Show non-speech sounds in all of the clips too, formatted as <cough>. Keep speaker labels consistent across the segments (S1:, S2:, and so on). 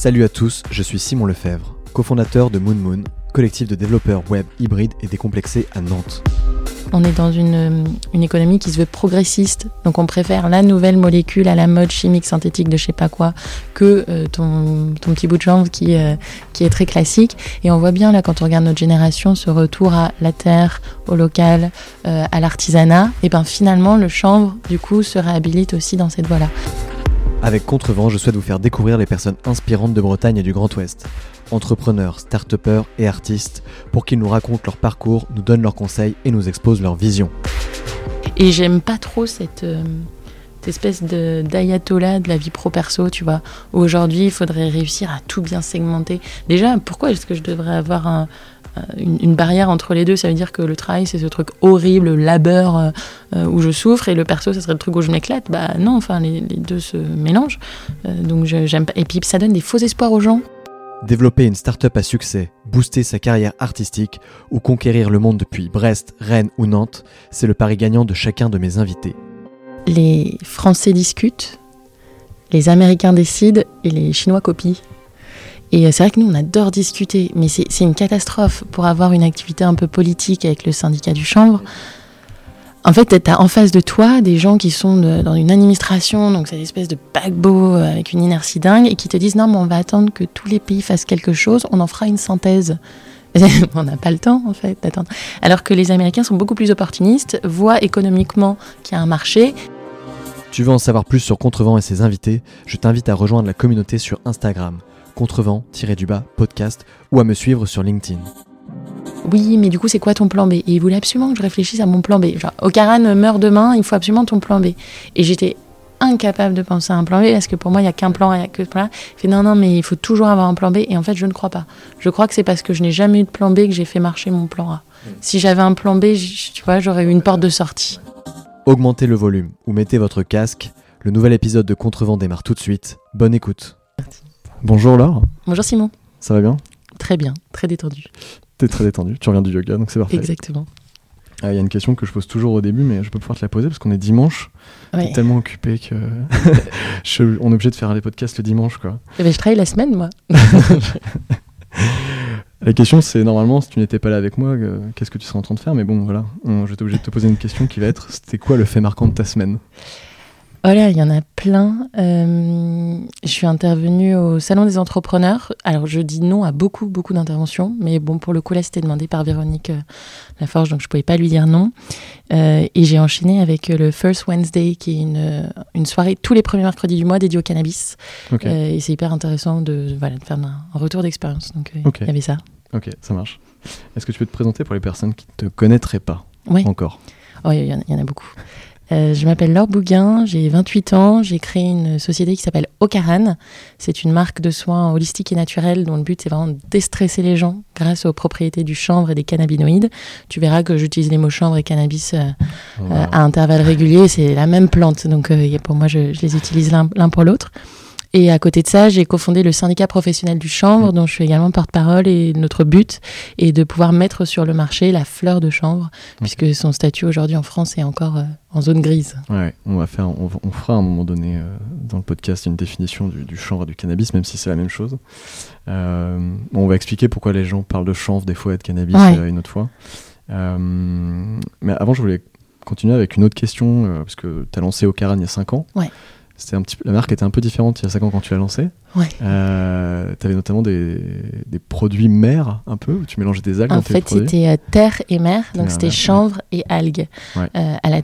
S1: Salut à tous, je suis Simon Lefebvre, cofondateur de Moon Moon, collectif de développeurs web hybrides et décomplexés à Nantes.
S2: On est dans une, économie qui se veut progressiste, donc on préfère la nouvelle molécule à la mode chimique synthétique de je sais pas quoi que euh, ton, ton, petit bout de qui, euh, qui est très classique. Et on voit bien là quand on regarde notre génération ce retour à la terre, au local, euh, à l'artisanat. Et ben finalement le chanvre du coup se réhabilite aussi dans cette voie-là.
S1: Avec Contrevent, je souhaite vous faire découvrir les personnes inspirantes de Bretagne et du Grand Ouest. Entrepreneurs, start-upers et artistes, pour qu'ils nous racontent leur parcours, nous donnent leurs conseils et nous exposent leur vision.
S2: Et j'aime pas trop cette, euh, espèce d'ayatollah de la vie pro-perso, tu vois. Aujourd'hui, il faudrait réussir à tout bien segmenter. Déjà, pourquoi est-ce que je devrais avoir un, une, une, barrière entre les deux, ça veut dire que le travail c'est ce truc horrible, le labeur euh, euh, où je souffre et le perso ça serait le truc où je m'éclate. Bah non, enfin les, les deux se mélangent. Euh, donc j'aime pas. Et puis ça donne des faux espoirs aux gens.
S1: Développer une start-up à succès, booster sa carrière artistique ou conquérir le monde depuis Brest, Rennes ou Nantes, c'est le pari gagnant de chacun de mes invités.
S2: Les Français discutent, les Américains décident et les Chinois copient. Et c'est vrai que nous, on adore discuter, mais c'est une catastrophe pour avoir une activité un peu politique avec le syndicat du chanvre. En fait, tu as en face de toi des gens qui sont dans une administration, donc c'est une espèce de paquebot avec une inertie dingue, et qui te disent non, mais on va attendre que tous les pays fassent quelque chose, on en fera une synthèse. <laughs> on n'a pas le temps, en fait, d'attendre. Alors que les Américains sont beaucoup plus opportunistes, voient économiquement qu'il y a un marché.
S1: Tu veux en savoir plus sur Contrevent et ses invités? Je t'invite à rejoindre la communauté sur Instagram contrevent-du-bas podcast ou à me suivre sur LinkedIn.
S2: Oui, mais du coup, c'est quoi ton plan B? Et il voulait absolument que je réfléchisse à mon plan B. Genre, Ocaran meurt demain, il faut absolument ton plan B. Et j'étais incapable de penser à un plan B parce que pour moi, il n'y a qu'un plan, il n'y a que ce plan-là. Il fait non, non, mais il faut toujours avoir un plan B. Et en fait, je ne crois pas. Je crois que c'est parce que je n'ai jamais eu de plan B que j'ai fait marcher mon plan A. Si j'avais un plan B, tu vois, j'aurais eu une porte de sortie.
S1: Augmentez le volume ou mettez votre casque. Le nouvel épisode de Contrevent démarre tout de suite. Bonne écoute.
S2: Merci.
S1: Bonjour Laure.
S2: Bonjour Simon.
S1: Ça va bien?
S2: Très bien, très détendu.
S1: T'es très détendu, tu reviens du yoga, donc c'est parfait.
S2: Exactement.
S1: Il ah, y a une question que je pose toujours au début, mais je peux pouvoir te la poser parce qu'on est dimanche. Ouais. T'es tellement occupé que <laughs> <laughs> je, on est obligé de faire les podcasts le dimanche. Quoi.
S2: Eh ben, je travaille la semaine, moi. <laughs>
S1: la question, c'est normalement, si tu n'étais pas là avec moi, euh, qu'est-ce que tu serais en train de faire? Mais bon, voilà, on, je vais obligé de te poser une question qui va être c'était quoi le fait marquant de ta semaine?
S2: Oh là, il y en a plein. Euh, je suis intervenue au Salon des entrepreneurs. Alors, je dis non à beaucoup, beaucoup d'interventions. Mais bon, pour le coup, là, c'était demandé par Véronique euh, Laforge, donc je ne pouvais pas lui dire non. Euh, et j'ai enchaîné avec le First Wednesday, qui est une, une soirée tous les premiers mercredis du mois dédiée au cannabis. Okay. Euh, et c'est hyper intéressant de, voilà, de faire un, un retour d'expérience. Donc, il okay. y avait ça.
S1: Ok, ça marche. Est-ce que tu peux te présenter pour les personnes qui ne te connaîtraient pas
S2: oui.
S1: encore?
S2: Oh, il y, y, en a beaucoup. Euh, je m'appelle Laure Bouguin, j'ai 28 ans, j'ai créé une société qui s'appelle Ocaran. C'est une marque de soins holistiques et naturels dont le but c'est vraiment de déstresser les gens grâce aux propriétés du chanvre et des cannabinoïdes. Tu verras que j'utilise les mots chanvre et cannabis euh, wow. euh, à intervalles réguliers, c'est la même plante, donc pour moi je, je les utilise l'un pour l'autre. Et à côté de ça, j'ai cofondé le syndicat professionnel du chanvre, dont je suis également porte-parole. Et notre but est de pouvoir mettre sur le marché la fleur de chanvre, okay. puisque son statut aujourd'hui en France est encore euh, en zone grise.
S1: Ouais, on va faire, on, on fera à un moment donné euh, dans le podcast une définition du, du, chanvre et du cannabis, même si c'est la même chose. Euh, on va expliquer pourquoi les gens parlent de chanvre des fois et de cannabis
S2: ouais.
S1: une autre fois. Mais avant, je voulais continuer avec une autre question, parce que tu as lancé Ocaran il y a 5 ans.
S2: Ouais.
S1: C'était un petit peu, la marque était un peu différente il y a 5 ans quand tu l'as lancée.
S2: Ouais.
S1: Euh, tu avais notamment des, des, produits mer un peu, où tu mélangeais des algues
S2: en
S1: dans
S2: fait, c'était euh, terre et mer, donc c'était chanvre et algues.
S1: Ouais.
S2: Euh, à la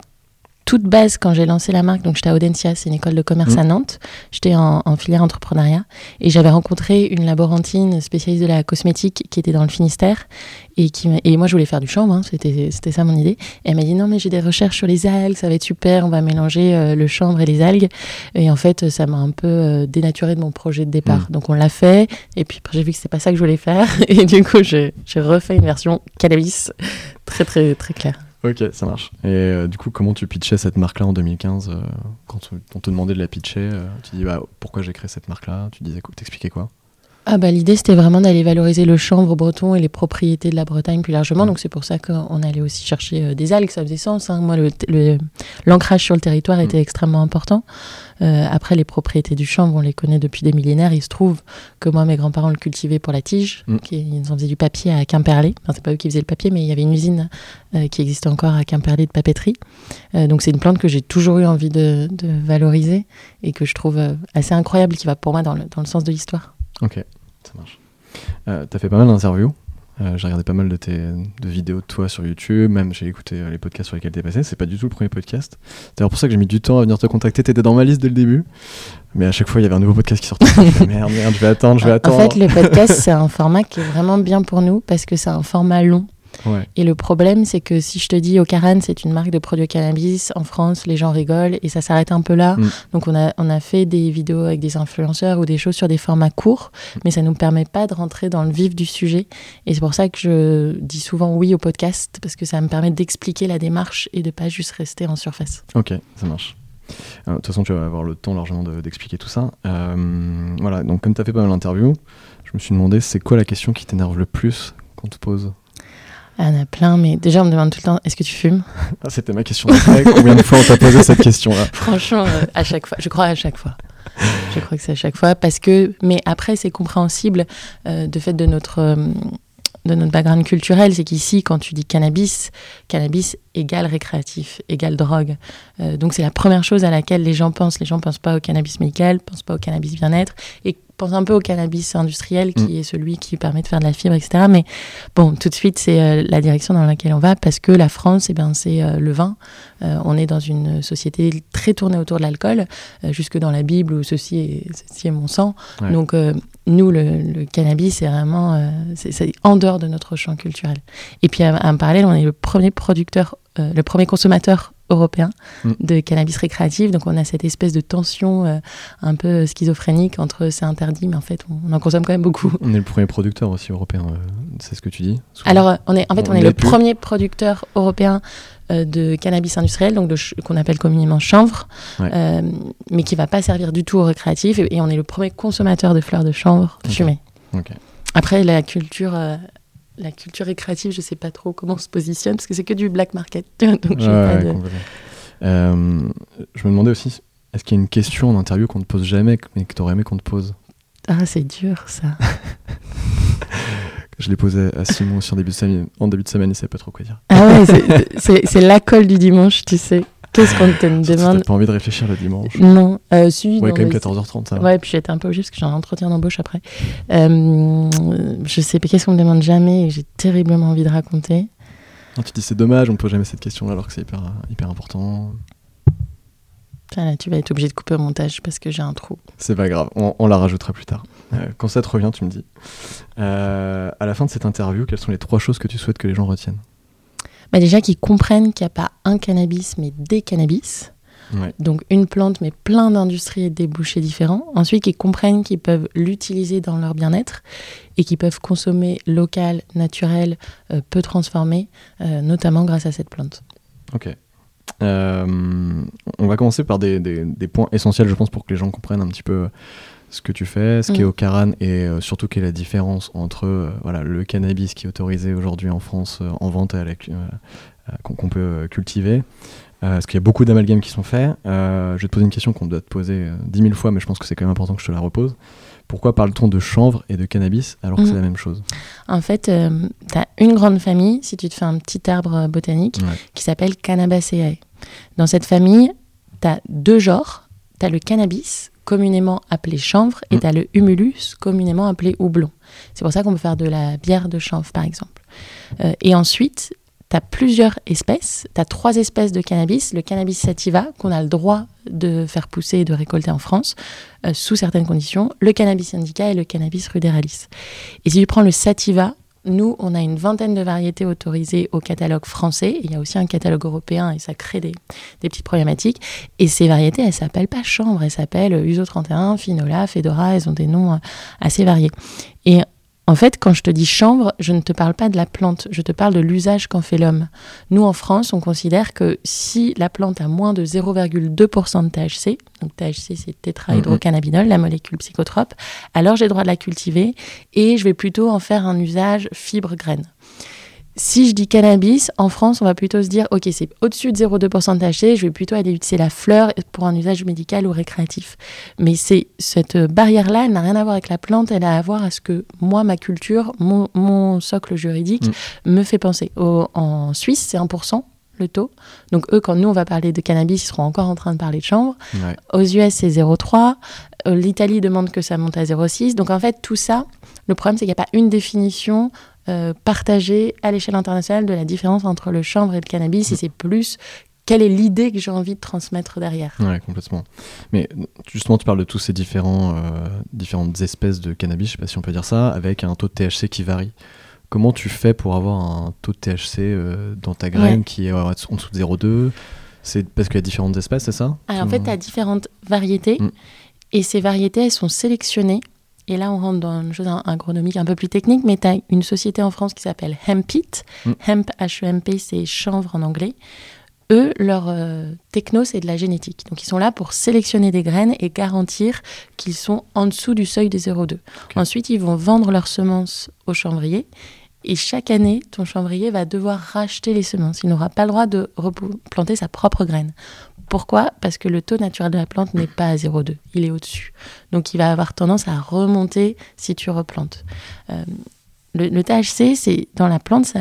S2: toute base, quand j'ai lancé la marque, donc j'étais à Audencia, c'est une école de commerce mmh. à Nantes. J'étais en, en, filière entrepreneuriat et j'avais rencontré une laborantine spécialiste de la cosmétique qui était dans le Finistère et qui et moi je voulais faire du chanvre, hein, c'était c'était ça mon idée. Et elle m'a dit non mais j'ai des recherches sur les algues, ça va être super, on va mélanger euh, le chanvre et les algues. Et en fait, ça m'a un peu euh, dénaturé de mon projet de départ. Mmh. Donc on l'a fait et puis j'ai vu que c'est pas ça que je voulais faire <laughs> et du coup j'ai refait une version cannabis très très très claire.
S1: Ok, ça marche. Et euh, du coup, comment tu pitchais cette marque-là en 2015 euh, Quand on te demandait de la pitcher, euh, tu dis bah, pourquoi j'ai créé cette marque-là? Tu disais, t'expliquais quoi?
S2: Ah bah, L'idée, c'était vraiment d'aller valoriser le chanvre breton et les propriétés de la Bretagne plus largement. Donc, c'est pour ça qu'on allait aussi chercher euh, des algues. Ça faisait sens. Hein. Moi, l'ancrage sur le territoire était mm. extrêmement important. Euh, après, les propriétés du chanvre, on les connaît depuis des millénaires. Il se trouve que moi, mes grands-parents le cultivaient pour la tige. Mm. ils en faisaient du papier à Quimperlé. Enfin, c'est pas eux qui faisaient le papier, mais il y avait une usine euh, qui existait encore à Quimperlé de papeterie. donc, c'est une plante que j'ai toujours eu envie de, valoriser et que je trouve assez incroyable, qui va pour moi dans le, dans le sens de l'histoire.
S1: Ok. Ça marche. Euh, t'as fait pas mal d'interviews. Euh, j'ai regardé pas mal de tes de vidéos de toi sur YouTube, même j'ai écouté euh, les podcasts sur lesquels t'es passé. C'est pas du tout le premier podcast. C'est d'ailleurs pour ça que j'ai mis du temps à venir te contacter. T'étais dans ma liste dès le début. Mais à chaque fois, il y avait un nouveau podcast qui sortait. merde, merde, je vais attendre, je vais attendre.
S2: En fait, le podcast, c'est un format qui est vraiment bien pour nous parce que c'est un format long. Et le problème, c'est que si je te dis Ocaran, c'est une marque de produits cannabis, en France, les gens rigolent et ça s'arrête un peu là. Mm. Donc on a, on a fait des vidéos avec des influenceurs ou des choses sur des formats courts, mais ça ne nous permet pas de rentrer dans le vif du sujet. Et c'est pour ça que je dis souvent oui au podcast, parce que ça me permet d'expliquer la démarche et de pas juste rester en surface.
S1: Ok, ça marche. Euh, de toute façon, tu vas avoir le temps largement d'expliquer tout ça. Euh, voilà, donc comme tu as fait pas mal d'interviews, je me suis demandé c'est quoi la question qui t'énerve le plus qu'on te pose?
S2: Il y en a plein, mais déjà, on me demande tout le temps est-ce que tu fumes? <laughs>
S1: Ah, C'était ma question. Combien de fois on t'a posé cette question-là? <laughs>
S2: Franchement, euh, à chaque fois. Je crois à chaque fois. Je crois que c'est à chaque fois. Parce que, mais après, c'est compréhensible euh, de fait de notre. Euh, de notre background culturel, c'est qu'ici, quand tu dis cannabis, cannabis égale récréatif, égale drogue. donc c'est la première chose à laquelle les gens pensent. Les gens pensent pas au cannabis médical, pensent pas au cannabis bien-être. Et pense un peu au cannabis industriel qui mm. est celui qui permet de faire de la fibre, etc. Mais bon, tout de suite, c'est euh, la direction dans laquelle on va parce que la France, eh ben, c'est euh, le vin. Euh, on est dans une société très tournée autour de l'alcool, jusque dans la Bible où ceci est, ceci est mon sang. Donc, nous, le, cannabis, c'est vraiment c'est en dehors de notre champ culturel. Et puis, en parallèle, on est le premier producteur, le premier consommateur européen mm. de cannabis récréatif. Donc on a cette espèce de tension euh, un peu schizophrénique entre c'est interdit, mais en fait on, en consomme quand même beaucoup.
S1: On est le premier producteur aussi européen, euh, c'est ce que tu dis
S2: Alors on est, en fait on, est le premier producteur européen euh, de cannabis industriel, donc qu'on appelle communément chanvre, mais qui va pas servir du tout au récréatif. Et, on est le premier consommateur de fleurs de chanvre fumées. Après la culture la culture récréative, je sais pas trop comment on se positionne parce que c'est que du black market. <laughs> Donc
S1: euh, je me demandais aussi, est-ce qu'il y a une question en interview qu'on ne pose jamais mais que tu aurais aimé qu'on te pose?
S2: Ah, c'est dur ça. <laughs>
S1: je l'ai posé à Simon en début de semaine, en début de semaine, il savait pas trop quoi dire.
S2: Ah ouais, c'est la colle du dimanche, tu sais. Qu'est-ce qu'on te <laughs> demande
S1: pas envie de réfléchir le dimanche
S2: Non, euh, si.
S1: Ouais, quand même 14h30, ça.
S2: Ouais, puis j'étais un peu obligée parce que j'ai un entretien d'embauche après. Euh, je sais pas, qu'est-ce qu'on me demande jamais et j'ai terriblement envie de raconter.
S1: tu dis c'est dommage, on ne pose jamais cette question alors que c'est hyper, hyper important.
S2: tu vas être obligé de couper au montage parce que j'ai un trou.
S1: C'est pas grave, on, la rajoutera plus tard. Euh, quand ça te revient, tu me dis. Euh, à la fin de cette interview, quelles sont les trois choses que tu souhaites que les gens retiennent?
S2: Bah déjà qu'ils comprennent qu'il n'y a pas un cannabis, mais des cannabis. Donc une plante, mais plein d'industries et de débouchés différents. Ensuite, qu'ils comprennent qu'ils peuvent l'utiliser dans leur bien-être et qu'ils peuvent consommer local, naturel, euh, peu transformé, euh, notamment grâce à cette plante.
S1: Ok. Euh, on va commencer par des, des, des, points essentiels, je pense, pour que les gens comprennent un petit peu ce que tu fais, ce qui est mm. au Caran et euh, surtout quelle est la différence entre euh, voilà, le cannabis qui est autorisé aujourd'hui en France euh, en vente qu'on peut cultiver. parce qu'il y a beaucoup d'amalgames qui sont faits. je vais te poser une question qu'on doit te poser dix mille fois, mais je pense que c'est quand même important que je te la repose. Pourquoi parle-t-on de chanvre et de cannabis alors que c'est mm. la même chose?
S2: En fait, tu as une grande famille, si tu te fais un petit arbre botanique, qui s'appelle Cannabaceae. Dans cette famille, tu as deux genres. Tu as le cannabis, communément appelé chanvre, et mm. tu as le humulus, communément appelé houblon. C'est pour ça qu'on peut faire de la bière de chanvre, par exemple. Euh, et ensuite, tu as plusieurs espèces. Tu as trois espèces de cannabis. Le cannabis sativa, qu'on a le droit de faire pousser et de récolter en France, euh, sous certaines conditions. Le cannabis indica et le cannabis ruderalis. Et si tu prends le sativa, nous, on a une vingtaine de variétés autorisées au catalogue français. Il y a aussi un catalogue européen et ça crée des, petites problématiques. Et ces variétés, elles s'appellent pas chanvre, elles s'appellent Uso 31, Finola, Fedora. Elles ont des noms euh, assez variés. En fait, quand je te dis chanvre, je ne te parle pas de la plante, je te parle de l'usage qu'en fait l'homme. Nous, en France, on considère que si la plante a moins de 0,2% de THC, donc THC c'est tétrahydrocannabinol, la molécule psychotrope, alors j'ai le droit de la cultiver et je vais plutôt en faire un usage fibre-graine. Si je dis cannabis, en France, on va plutôt se dire, ok, c'est au-dessus de 0,2% de THC, je vais plutôt aller utiliser la fleur pour un usage médical ou récréatif. Mais c'est cette barrière-là, elle n'a rien à voir avec la plante, elle a à voir à ce que moi, ma culture, mon, socle juridique mm. me fait penser. en Suisse, c'est 1% le taux. Donc eux, quand nous, on va parler de cannabis, ils seront encore en train de parler de chanvre. Aux US, c'est 0,3. Euh, L'Italie demande que ça monte à 0,6. Donc en fait, tout ça, le problème, c'est qu'il n'y a pas une définition euh, partagée à l'échelle internationale de la différence entre le chanvre et le cannabis. Et mm. c'est plus quelle est l'idée que j'ai envie de transmettre derrière.
S1: Oui, complètement. Mais justement, tu parles de tous ces différents, euh, différentes espèces de cannabis, je ne sais pas si on peut dire ça, avec un taux de THC qui varie. Comment tu fais pour avoir un taux de THC euh, dans ta graine qui est en dessous de 0,2 C'est parce qu'il y a différentes espèces, c'est ça?
S2: En fait, tu as différentes variétés. Mm. Et ces variétés, elles sont sélectionnées et là, on rentre dans une chose agronomique un peu plus technique, mais tu as une société en France qui s'appelle Hempit. Mm. Hemp, H-E-M-P, c'est chanvre en anglais. Eux, leur euh, techno, c'est de la génétique. Donc, ils sont là pour sélectionner des graines et garantir qu'ils sont en dessous du seuil des 0,2. Ensuite, ils vont vendre leurs semences aux chanvriers. Et chaque année, ton chanvrier va devoir racheter les semences. Il n'aura pas le droit de planter sa propre graine. Pourquoi? Parce que le taux naturel de la plante n'est pas à 0,2, il est au-dessus. Donc il va avoir tendance à remonter si tu replantes. Euh, le, THC, c'est dans la plante,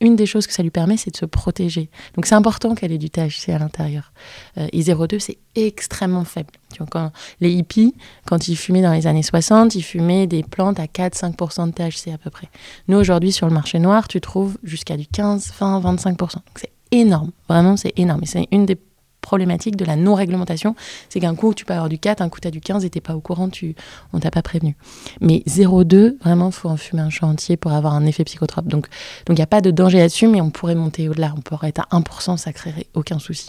S2: une des choses que ça lui permet, c'est de se protéger. Donc c'est important qu'elle ait du THC à l'intérieur. Euh, et 0,2, c'est extrêmement faible. Tu quand, les hippies, quand ils fumaient dans les années 60, ils fumaient des plantes à 4-5% de THC à peu près. Nous, aujourd'hui, sur le marché noir, tu trouves jusqu'à du 15, 20, 25%. Donc c'est énorme. Vraiment, c'est énorme. Et c'est une des problématique de la non-réglementation, c'est qu'un coup, tu peux avoir du 4, un coup, tu as du 15 et tu pas au courant, tu, on t'a pas prévenu. Mais 0,2, vraiment, faut en fumer un chantier pour avoir un effet psychotrope. Donc, il n'y a pas de danger là-dessus, mais on pourrait monter au-delà. On pourrait être à 1%, ça créerait aucun souci.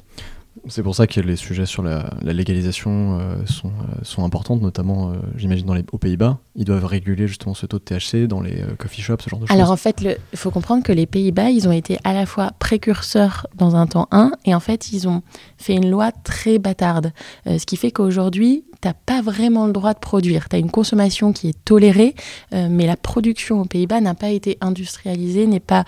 S1: C'est pour ça que les sujets sur la, légalisation euh, sont, euh, sont importantes, notamment, euh, j'imagine, dans les, aux Pays-Bas. Ils doivent réguler justement ce taux de THC dans les coffee shops, ce genre de
S2: choses. Alors en fait, il faut comprendre que les Pays-Bas, ils ont été à la fois précurseurs dans un temps 1, et en fait, ils ont fait une loi très bâtarde. ce qui fait qu'aujourd'hui, tu n'as pas vraiment le droit de produire. Tu as une consommation qui est tolérée, mais la production aux Pays-Bas n'a pas été industrialisée, n'est pas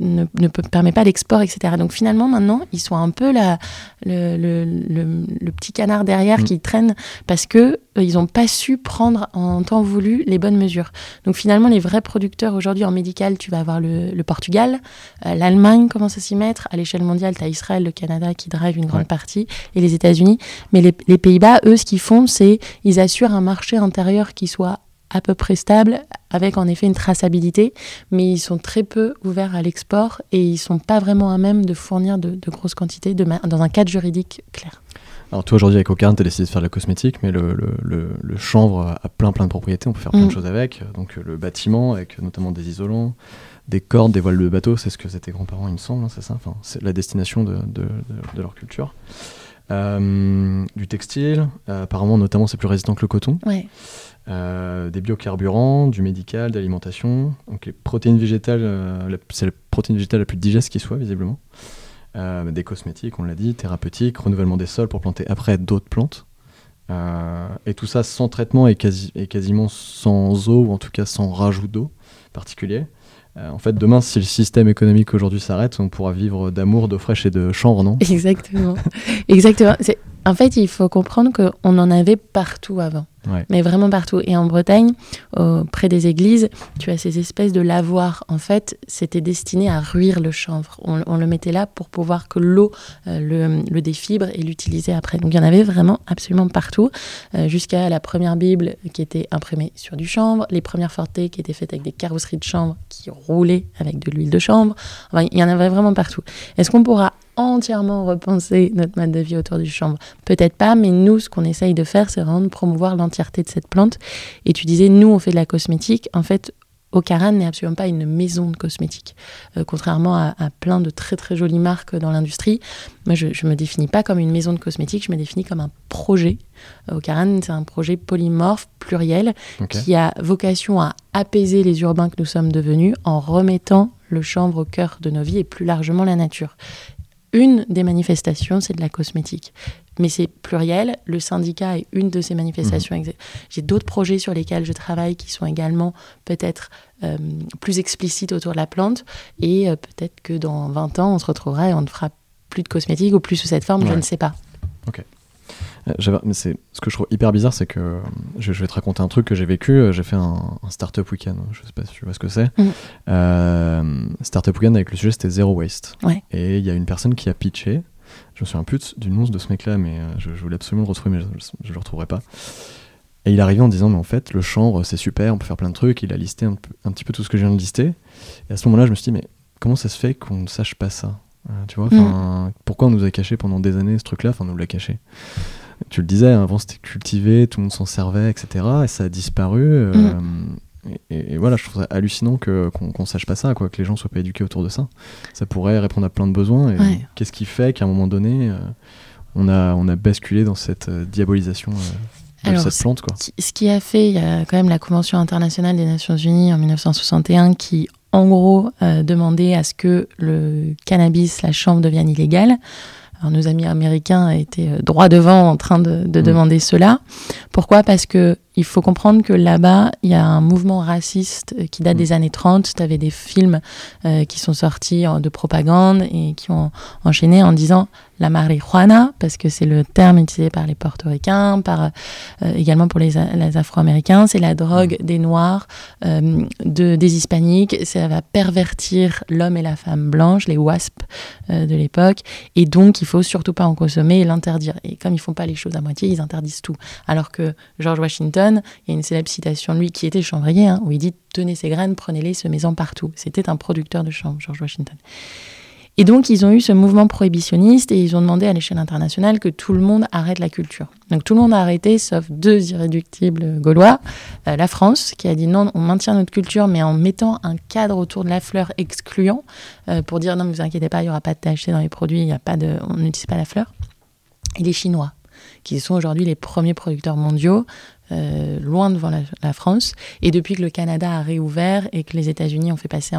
S2: ne, ne permet pas l'export, etc. Donc finalement, maintenant, ils sont un peu la, le, le, petit canard derrière mm. qui traîne parce que euh, ils n'ont pas su prendre en temps voulu les bonnes mesures. Donc finalement, les vrais producteurs aujourd'hui en médical, tu vas avoir le, Portugal, euh, l'Allemagne commence à s'y mettre? À l'échelle mondiale, tu as Israël, le Canada qui drive une grande partie et les États-Unis. Mais les, les Pays-Bas, eux, ce qu'ils font, c'est ils assurent un marché intérieur qui soit à peu près stable, avec en effet une traçabilité, mais ils sont très peu ouverts à l'export et ils sont pas vraiment à même de fournir de, grosses quantités de dans un cadre juridique clair.
S1: Alors toi aujourd'hui avec Ocarn, tu as décidé de faire de la cosmétique, mais le, le, le, chanvre a plein plein de propriétés, on peut faire plein de mm. choses avec. Donc le bâtiment, avec notamment des isolants, des cordes, des voiles de bateau, c'est ce que c'était grands-parents il me semble, hein, c'est ça? Enfin, C'est la destination de, de, de leur culture. Euh, du textile, euh, apparemment notamment c'est plus résistant que le coton.
S2: Ouais.
S1: Euh, des biocarburants, du médical, d'alimentation. Donc les protéines végétales, c'est la protéine végétale la plus digeste qui soit visiblement. Des cosmétiques, on l'a dit, thérapeutiques, renouvellement des sols pour planter après d'autres plantes. et tout ça sans traitement et, quasi, et, quasiment sans eau, ou en tout cas sans rajout d'eau particulier. En fait, demain, si le système économique aujourd'hui s'arrête, on pourra vivre d'amour, d'eau fraîche et de chanvre, non?
S2: Exactement. Exactement. En fait, il faut comprendre qu'on en avait partout avant. Mais vraiment partout. Et en Bretagne, près des églises, tu as ces espèces de lavoirs. En fait, c'était destiné à ruire le chanvre. On, le mettait là pour pouvoir que l'eau euh, le, défibre et l'utiliser après. Donc il y en avait vraiment absolument partout, euh, jusqu'à la première Bible qui était imprimée sur du chanvre, les premières fortées qui étaient faites avec des carrosseries de chanvre qui roulaient avec de l'huile de chanvre. Enfin, il y en avait vraiment partout. Est-ce qu'on pourra entièrement repenser notre mode de vie autour du chanvre Peut-être pas, mais nous, ce qu'on essaye de faire, c'est vraiment de promouvoir l'entièreté de cette plante. Et tu disais, nous, on fait de la cosmétique. En fait, Ocaran n'est absolument pas une maison de cosmétiques. Euh, contrairement à, plein de très très jolies marques dans l'industrie, moi je ne me définis pas comme une maison de cosmétiques, je me définis comme un projet. Euh, Ocaran, c'est un projet polymorphe, pluriel, qui a vocation à apaiser les urbains que nous sommes devenus en remettant le chanvre au cœur de nos vies et plus largement la nature. Une des manifestations, c'est de la cosmétique mais c'est pluriel. Le syndicat est une de ces manifestations. Mhm. J'ai d'autres projets sur lesquels je travaille qui sont également peut-être euh, plus explicites autour de la plante. Et euh, peut-être que dans 20 ans, on se retrouvera et on ne fera plus de cosmétiques ou plus sous cette forme, je ne sais pas.
S1: Ok. Euh, mais c'est ce que je trouve hyper bizarre, c'est que je, vais te raconter un truc que j'ai vécu. J'ai fait un, startup week-end. Je sais pas si tu vois ce que c'est. Mm. startup week-end avec le sujet c'était zero waste. Et il y a une personne qui a pitché je me souviens plus du nom de ce mec-là, mais euh, je, voulais absolument le retrouver, mais je, ne le retrouverai pas. Et il arrivait en disant, mais en fait, le chanvre, c'est super, on peut faire plein de trucs. Il a listé un, petit peu tout ce que je viens de lister. Et à ce moment-là, je me suis dit, mais comment ça se fait qu'on ne sache pas ça euh, Tu vois, mm. pourquoi on nous a caché pendant des années ce truc-là? Enfin, on nous l'a caché. Tu le disais, avant c'était cultivé, tout le monde s'en servait, etc. Et ça a disparu. Euh, mm. Et, voilà, je trouve ça hallucinant que, qu'on, sache pas ça, quoi, que les gens soient pas éduqués autour de ça. Ça pourrait répondre à plein de besoins. Et Qu'est-ce qui fait qu'à un moment donné, euh, on, a, on a basculé dans cette euh, diabolisation de cette plante quoi.
S2: Ce qui a fait, il y a quand même la Convention internationale des Nations Unies en 1961 qui, en gros, demandait à ce que le cannabis, la chambre, devienne illégale. Alors, nos amis américains étaient droit devant en train de, de mmh. demander cela. Pourquoi? Parce que il faut comprendre que là-bas, il y a un mouvement raciste euh, qui date mm. des années 30. Tu avais des films euh, qui sont sortis de propagande et qui ont enchaîné en disant la marijuana, parce que c'est le terme utilisé par les portoricains, par, euh, également pour les, afro-américains. C'est la drogue mm. des noirs, de, des hispaniques. Ça va pervertir l'homme et la femme blanche, les WASP de l'époque. Et donc, il faut surtout pas en consommer et l'interdire. Et comme ils font pas les choses à moitié, ils interdisent tout. Alors que George Washington, il y a une célèbre citation de lui qui était chanvrier, hein, où il dit Tenez ces graines, prenez-les, semez-en partout. C'était un producteur de chanvre, George Washington. Et donc, ils ont eu ce mouvement prohibitionniste et ils ont demandé à l'échelle internationale que tout le monde arrête la culture. Donc, tout le monde a arrêté, sauf deux irréductibles gaulois. Euh, la France, qui a dit non, on maintient notre culture, mais en mettant un cadre autour de la fleur excluant, euh, pour dire non, ne vous inquiétez pas, il n'y aura pas de THC dans les produits, y a pas de, on n'utilise pas la fleur. Et les Chinois, qui sont aujourd'hui les premiers producteurs mondiaux, euh, loin devant la, France. Et depuis que le Canada a réouvert et que les États-Unis ont fait passer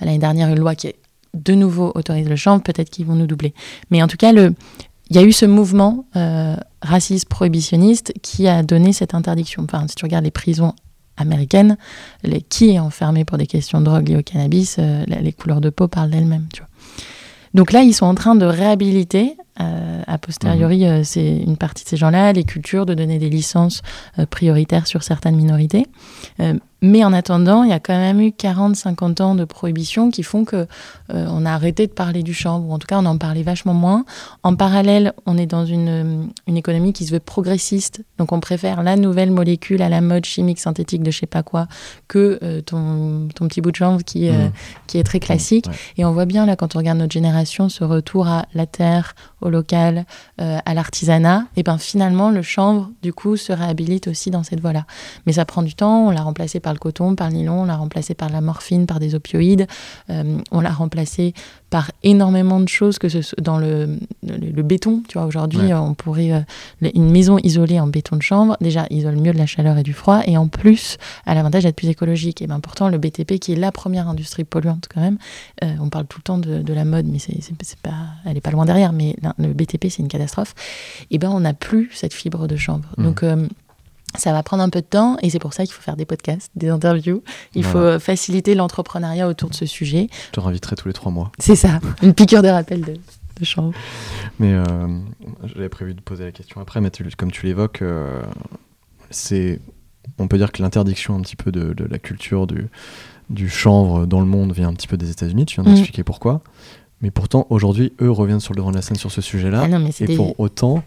S2: l'année dernière une loi qui de nouveau autorise le chanvre, peut-être qu'ils vont nous doubler. Mais en tout cas, il y a eu ce mouvement euh, raciste prohibitionniste qui a donné cette interdiction. Enfin, si tu regardes les prisons américaines, les, qui est enfermé pour des questions de drogue liées au cannabis, euh, les couleurs de peau parlent d'elles-mêmes. Donc là, ils sont en train de réhabiliter euh, a posteriori, mhm. euh, c'est une partie de ces gens-là, les cultures, de donner des licences euh, prioritaires sur certaines minorités. Mais en attendant, il y a quand même eu 40-50 ans de prohibition qui font que on a arrêté de parler du chanvre, ou en tout cas on en parlait vachement moins. En parallèle, on est dans une, une économie qui se veut progressiste, donc on préfère la nouvelle molécule à la mode chimique synthétique de je sais pas quoi que ton, ton, petit bout de chanvre qui, mmh. qui est très classique. Et on voit bien là quand on regarde notre génération ce retour à la terre, au local, à l'artisanat, et ben finalement le chanvre du coup se réhabilite aussi dans cette voie-là. Mais ça prend du temps, on l'a remplacé par le coton, par le nylon, on l'a remplacé par la morphine, par des opioïdes, euh, on l'a remplacé par énormément de choses que ce dans le, le, béton. Tu vois, aujourd'hui, on pourrait euh, une maison isolée en béton de chambre déjà isole mieux de la chaleur et du froid, et en plus a l'avantage d'être plus écologique. Et bien pourtant, le BTP, qui est la première industrie polluante quand même, euh, on parle tout le temps de, la mode, mais c'est pas, elle est pas loin derrière. Mais le BTP, c'est une catastrophe. Et ben, on n'a plus cette fibre de chambre. Mmh. Donc ça va prendre un peu de temps et c'est pour ça qu'il faut faire des podcasts, des interviews. Il faut faciliter l'entrepreneuriat autour de ce sujet.
S1: Je te réinviterai tous les trois mois.
S2: C'est ça, <laughs> une piqûre de rappel de, de champ.
S1: Mais euh, j'avais prévu de poser la question après, mais comme tu l'évoques, euh, c'est, on peut dire que l'interdiction un petit peu de, la culture du, du, chanvre dans le monde vient un petit peu des États-Unis. Tu viens d'expliquer mm. pourquoi. Mais pourtant, aujourd'hui, eux reviennent sur le devant de la scène sur ce sujet-là. Ah et pour autant,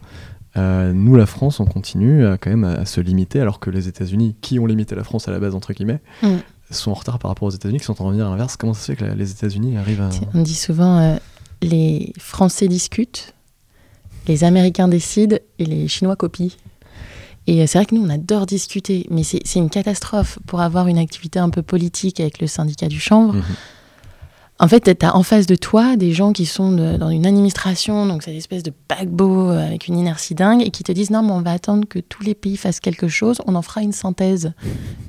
S1: euh, nous, la France, on continue à, quand même à, se limiter, alors que les États-Unis, qui ont limité la France à la base, entre guillemets, mm. sont en retard par rapport aux États-Unis, qui sont en train de à l'inverse. Comment ça se fait que les États-Unis arrivent à.
S2: On dit souvent euh, les Français discutent, les Américains décident et les Chinois copient. Et c'est vrai que nous, on adore discuter, mais c'est une catastrophe pour avoir une activité un peu politique avec le syndicat du chanvre. Mhm. En fait, tu as en face de toi des gens qui sont dans une administration, donc cette espèce de paquebot euh, avec une inertie dingue, et qui te disent non, mais on va attendre que tous les pays fassent quelque chose, on en fera une synthèse.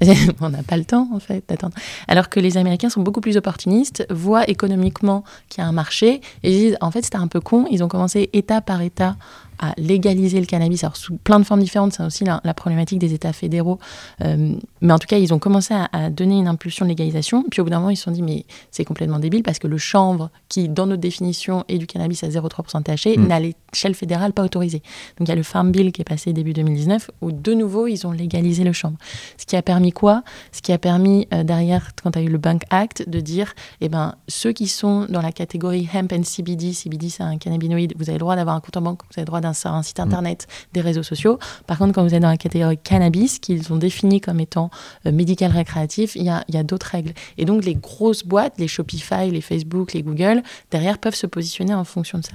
S2: <laughs> on n'a pas le temps, en fait, d'attendre. Alors que les Américains sont beaucoup plus opportunistes, voient économiquement qu'il y a un marché, et disent en fait, c'était un peu con, ils ont commencé État par État à légaliser le cannabis, alors sous plein de formes différentes, c'est aussi la, problématique des États fédéraux, euh, mais en tout cas, ils ont commencé à, donner une impulsion de légalisation, puis au bout d'un moment, ils se sont dit, mais c'est complètement débile, parce que le chanvre, qui, dans notre définition, est du cannabis à 0,3% THC, mm. n'a l'échelle fédérale pas autorisé. Donc il y a le Farm Bill qui est passé début 2019, où de nouveau, ils ont légalisé le chanvre. Ce qui a permis quoi? Ce qui a permis, euh, derrière, quand tu as eu le Bank Act, de dire, eh ben, ceux qui sont dans la catégorie hemp and CBD, CBD c'est un cannabinoïde, vous avez le droit d'avoir un compte en banque, vous avez le droit d'un un site mm. internet, des réseaux sociaux. Par contre, quand vous êtes dans la catégorie cannabis, qu'ils ont défini comme étant euh, médical récréatif, il y a, y a d'autres règles. Et donc, les grosses boîtes, les Shopify, les Facebook, les Google, derrière, peuvent se positionner en fonction de ça.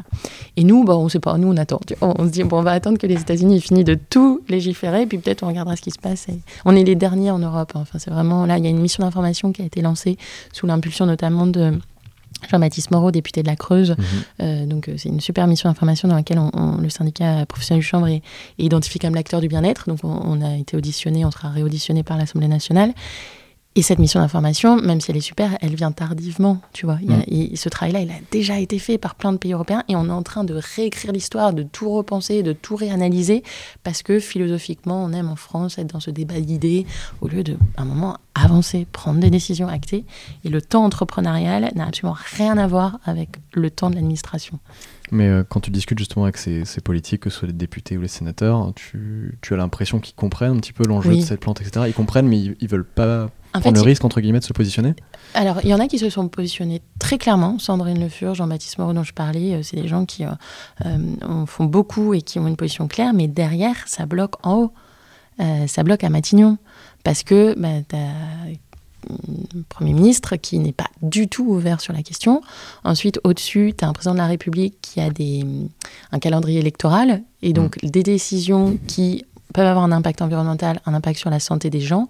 S2: Et nous, bon, on ne sait pas, nous, on attend. On, se dit, bon, on va attendre que les États-Unis aient fini de tout légiférer, puis peut-être on regardera ce qui se passe. on est les derniers en Europe. Hein. Enfin, c'est vraiment là, il y a une mission d'information qui a été lancée sous l'impulsion notamment de Jean-Baptiste Moreau, député de la Creuse. Mhm. Euh, donc, euh, c'est une super mission d'information dans laquelle on, le syndicat professionnel du chanvre est, identifié comme l'acteur du bien-être. Donc, on, a été auditionné, on sera réauditionné par l'Assemblée nationale. Et cette mission d'information, même si elle est super, elle vient tardivement, tu vois. Mm. ce travail-là, il a déjà été fait par plein de pays européens et on est en train de réécrire l'histoire, de tout repenser, de tout réanalyser, parce que philosophiquement, on aime en France être dans ce débat d'idées au lieu de, un moment, avancer, prendre des décisions actées. Et le temps entrepreneurial n'a absolument rien à voir avec le temps de l'administration.
S1: Mais euh, quand tu discutes justement avec ces, politiques, que ce soit les députés ou les sénateurs, tu, as l'impression qu'ils comprennent un petit peu l'enjeu de cette plante, etc. Ils comprennent, mais ils, ils veulent pas prendre le risque, entre guillemets, de se positionner
S2: Alors, il y en a qui se sont positionnés très clairement. Sandrine Le Fur, Jean-Baptiste Moreau, dont je parlais, euh, c'est des gens qui euh, euh, font beaucoup et qui ont une position claire, mais derrière, ça bloque en haut. ça bloque à Matignon. Parce que bah, tu as Premier ministre qui n'est pas du tout ouvert sur la question. Ensuite, au-dessus, tu as un président de la République qui a des, un calendrier électoral et donc mmh. des décisions qui peuvent avoir un impact environnemental, un impact sur la santé des gens,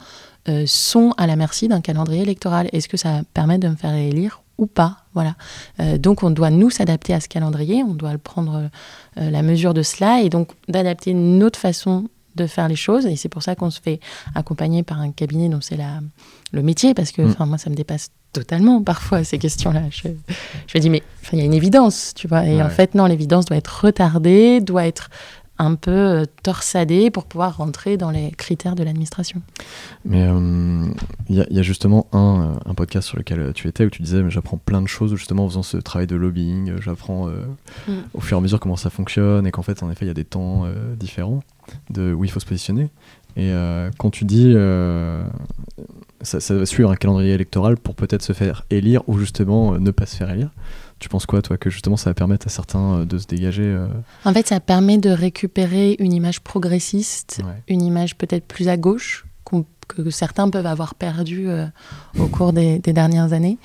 S2: euh, sont à la merci d'un calendrier électoral. Est-ce que ça permet de me faire élire ou pas? Voilà. Euh, donc on doit nous s'adapter à ce calendrier, on doit prendre euh, la mesure de cela et donc d'adapter notre façon de faire les choses. Et c'est pour ça qu'on se fait accompagner par un cabinet dont c'est le métier, parce que mm. moi ça me dépasse totalement parfois ces questions-là. Je, je me dis mais il y a une évidence, tu vois. Et en fait non, l'évidence doit être retardée, doit être un peu euh, torsadé pour pouvoir rentrer dans les critères de l'administration.
S1: Mais euh, il y, a justement un, euh, un, podcast sur lequel tu étais où tu disais j'apprends plein de choses justement en faisant ce travail de lobbying, j'apprends mm. au fur et à mesure comment ça fonctionne et qu'en fait en effet il y a des temps différents de où il faut se positionner. Et quand tu dis ça, ça, va suivre un calendrier électoral pour peut-être se faire élire ou justement ne pas se faire élire, tu penses quoi, toi, que justement ça va permettre à certains euh, de se dégager euh
S2: En fait, ça permet de récupérer une image progressiste, une image peut-être plus à gauche, que certains peuvent avoir perdu euh, au cours des, dernières années.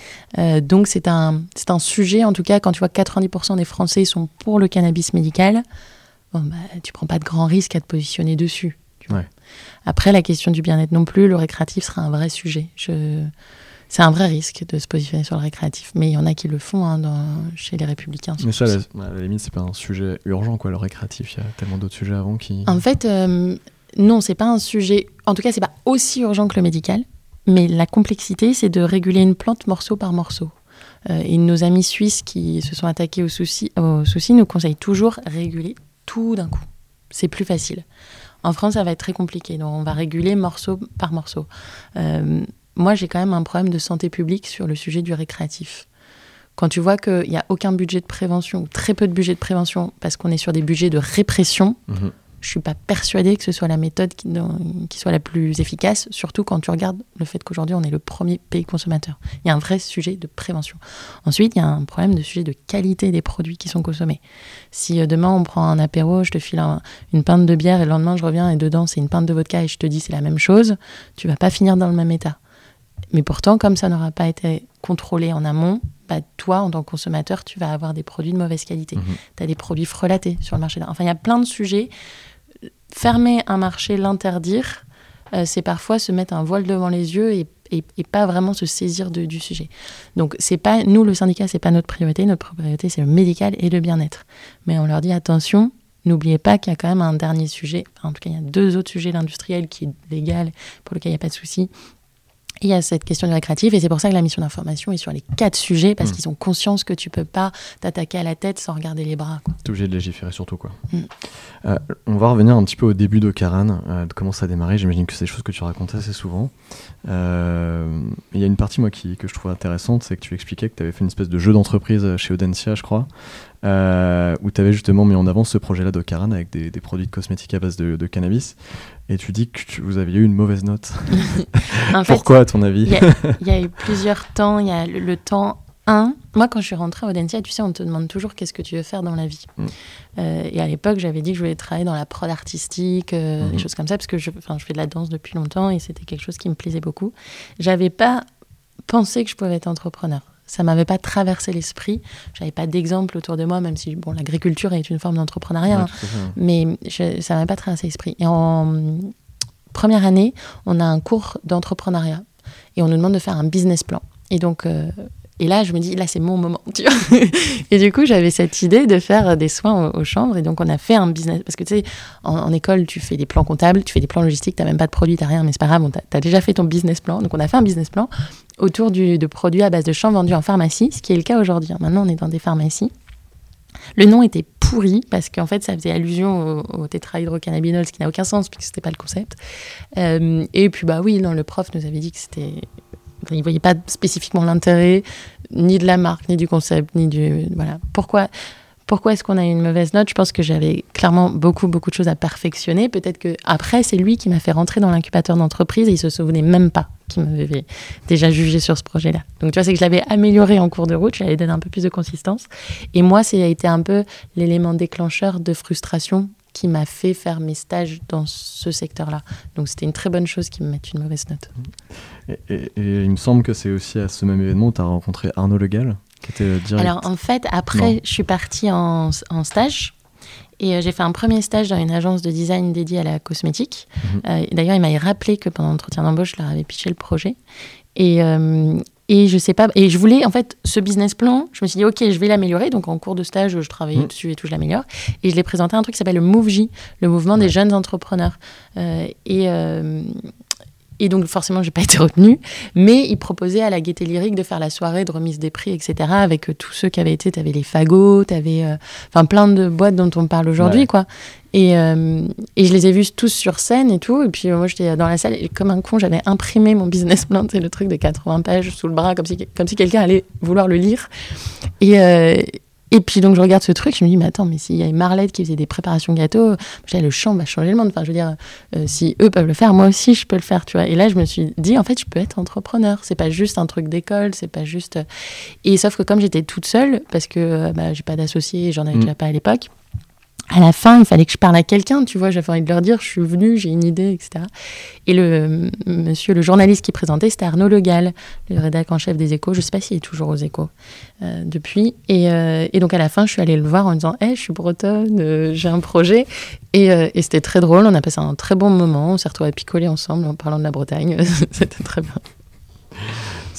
S2: donc c'est un, un sujet, en tout cas, quand tu vois 90% des Français sont pour le cannabis médical, bon, bah, tu prends pas de grands risques à te positionner dessus. Après, la question du bien-être non plus, le récréatif sera un vrai sujet. Je c'est un vrai risque de se positionner sur le récréatif. Mais il y en a qui le font hein, dans, chez les républicains.
S1: Mais ça, à la, limite, c'est pas un sujet urgent, quoi, le récréatif. Il y a tellement d'autres sujets avant qui.
S2: En fait, euh, non, c'est pas un sujet. En tout cas, c'est pas aussi urgent que le médical. Mais la complexité, c'est de réguler une plante morceau par morceau. Euh, et nos amis suisses qui se sont attaqués aux soucis, aux soucis nous conseillent toujours réguler tout d'un coup. C'est plus facile. En France, ça va être très compliqué. Donc, on va réguler morceau par morceau. Euh, moi, j'ai quand même un problème de santé publique sur le sujet du récréatif. Quand tu vois qu'il n'y a aucun budget de prévention, ou très peu de budget de prévention, parce qu'on est sur des budgets de répression, mhm. je ne suis pas persuadée que ce soit la méthode qui, qui, soit la plus efficace, surtout quand tu regardes le fait qu'aujourd'hui, on est le premier pays consommateur. Il y a un vrai sujet de prévention. Ensuite, il y a un problème de sujet de qualité des produits qui sont consommés. Si euh, demain, on prend un apéro, je te file une pinte de bière, et le lendemain, je reviens, et dedans, c'est une pinte de vodka, et je te dis c'est la même chose, tu vas pas finir dans le même état. Mais pourtant, comme ça n'aura pas été contrôlé en amont, bah, toi, en tant que consommateur, tu vas avoir des produits de mauvaise qualité. Mhm. Tu as des produits frelatés sur le marché. Enfin, il y a plein de sujets. fermer un marché, l'interdire, euh, c'est parfois se mettre un voile devant les yeux et, et, pas vraiment se saisir de, du sujet. Donc, c'est pas nous, le syndicat, c'est pas notre priorité. Notre priorité, c'est le médical et le bien-être. Mais on leur dit attention, n'oubliez pas qu'il y a quand même un dernier sujet. en tout cas, il y a deux autres sujets, l'industriel qui est légal, pour lequel il n'y a pas de souci, il y a cette question du récréatif et c'est pour ça que la mission d'information est sur les quatre sujets parce mm. qu'ils ont conscience que tu peux pas t'attaquer à la tête sans regarder les bras. Tu
S1: es obligé de légiférer surtout. Quoi. Mm. Euh, on va revenir un petit peu au début de Karan, euh, de comment ça a démarré. J'imagine que c'est des choses que tu racontes assez souvent. Euh, il y a une partie moi qui, que je trouve intéressante, c'est que tu expliquais que tu avais fait une espèce de jeu d'entreprise chez Audencia, je crois, où tu avais justement mis en avant ce projet-là de Karan avec des, produits de cosmétiques à base de, de cannabis et tu dis que vous aviez eu une mauvaise note. <laughs> Pourquoi, à ton avis <laughs>
S2: Il y, a eu plusieurs temps. Il y a le, temps 1. Moi, quand je suis rentrée à Audencia, tu sais, on te demande toujours qu'est-ce que tu veux faire dans la vie. Mm. Euh, et à l'époque, j'avais dit que je voulais travailler dans la prod artistique, euh, des mm-hmm. choses comme ça, parce que je, je fais de la danse depuis longtemps et c'était quelque chose qui me plaisait beaucoup. J'avais pas pensé que je pouvais être entrepreneur ça m'avait pas traversé l'esprit. J'avais pas d'exemple autour de moi, même si bon, l'agriculture est une forme d'entrepreneuriat, hein. mais je, ça m'avait pas traversé l'esprit. Et en première année, on a un cours d'entrepreneuriat et on nous demande de faire un business plan. Et donc, euh, et là, je me dis, là, c'est mon moment. <laughs> Et du coup, j'avais cette idée de faire des soins aux, chambres. Et donc, on a fait un business. Parce que tu sais, en, école, tu fais des plans comptables, tu fais des plans logistiques, tu n'as même pas de produits, tu n'as rien, mais c'est pas grave, tu as, déjà fait ton business plan. Donc, on a fait un business plan autour de produits à base de champs vendus en pharmacie, ce qui est le cas aujourd'hui. Hein. Maintenant, on est dans des pharmacies. Le nom était pourri parce qu'en fait, ça faisait allusion au, tétrahydrocannabinol, ce qui n'a aucun sens puisque c'était pas le concept. Euh, et puis, bah oui, non, le prof nous avait dit que c'était il ne voyait pas spécifiquement l'intérêt ni de la marque, ni du concept, ni du. Voilà. Pourquoi, pourquoi est-ce qu'on a eu une mauvaise note? Je pense que j'avais clairement beaucoup, beaucoup de choses à perfectionner. Peut-être que après, c'est lui qui m'a fait rentrer dans l'incubateur d'entreprise et il se souvenait même pas qu'il m'avait déjà jugé sur ce projet-là. Donc tu vois, c'est que je l'avais amélioré en cours de route, je lui avais donné un peu plus de consistance. Et moi, ça a été un peu l'élément déclencheur de frustration qui m'a fait faire mes stages dans ce secteur-là. Donc c'était une très bonne chose qu'il me mette une mauvaise note.
S1: Et, il me semble que c'est aussi à ce même événement où tu as rencontré Arnaud Legal, qui était direct.
S2: Alors en fait, après, je suis partie en, en stage. Et euh, j'ai fait un premier stage dans une agence de design dédiée à la cosmétique. Mhm. Euh, d'ailleurs, il m'a rappelé que pendant l'entretien d'embauche, je leur avais pitché le projet. Et, euh, et je sais pas, et je voulais en fait ce business plan, je me suis dit ok, je vais l'améliorer. Donc en cours de stage, je travaillais mmh. dessus et tout, je l'améliore. Et je l'ai présenté un truc qui s'appelle le MoveJ, le mouvement des jeunes entrepreneurs. Euh, et, et donc, forcément, je n'ai pas été retenue. Mais il proposait à la Gaieté Lyrique de faire la soirée de remise des prix, etc. Avec euh, tous ceux qui avaient été. Tu avais les fagots, tu avais euh, enfin, plein de boîtes dont on parle aujourd'hui, quoi. Et, euh, et, je les ai vus tous sur scène et tout. Et puis, moi, j'étais dans la salle. Et comme un con, j'avais imprimé mon business plan, c'est le truc de 80 pages sous le bras, comme si, comme si quelqu'un allait vouloir le lire. Et, et puis donc je regarde ce truc, je me dis mais attends mais s'il y a Marlette qui faisait des préparations gâteaux, le champ va changer le monde. Enfin je veux dire euh, si eux peuvent le faire, moi aussi je peux le faire, tu vois. Et là je me suis dit en fait je peux être entrepreneur. C'est pas juste un truc d'école, c'est pas juste. Et sauf que comme j'étais toute seule parce que euh, bah, j'ai pas d'associé, j'en avais mmh. déjà pas à l'époque à la fin, il fallait que je parle à quelqu'un, tu vois, j'avais envie de leur dire, je suis venue, j'ai une idée, etc. Et le monsieur, le journaliste qui présentait, c'était Arnaud Le Gall, le rédacteur en chef des Échos. Je ne sais pas s'il est toujours aux Échos euh, depuis. Euh, et, donc à la fin, je suis allée le voir en disant, hé, je suis bretonne, euh, j'ai un projet. Et, et c'était très drôle, on a passé un très bon moment, on s'est retrouvés à picoler ensemble en parlant de la Bretagne, <laughs> c'était très bien.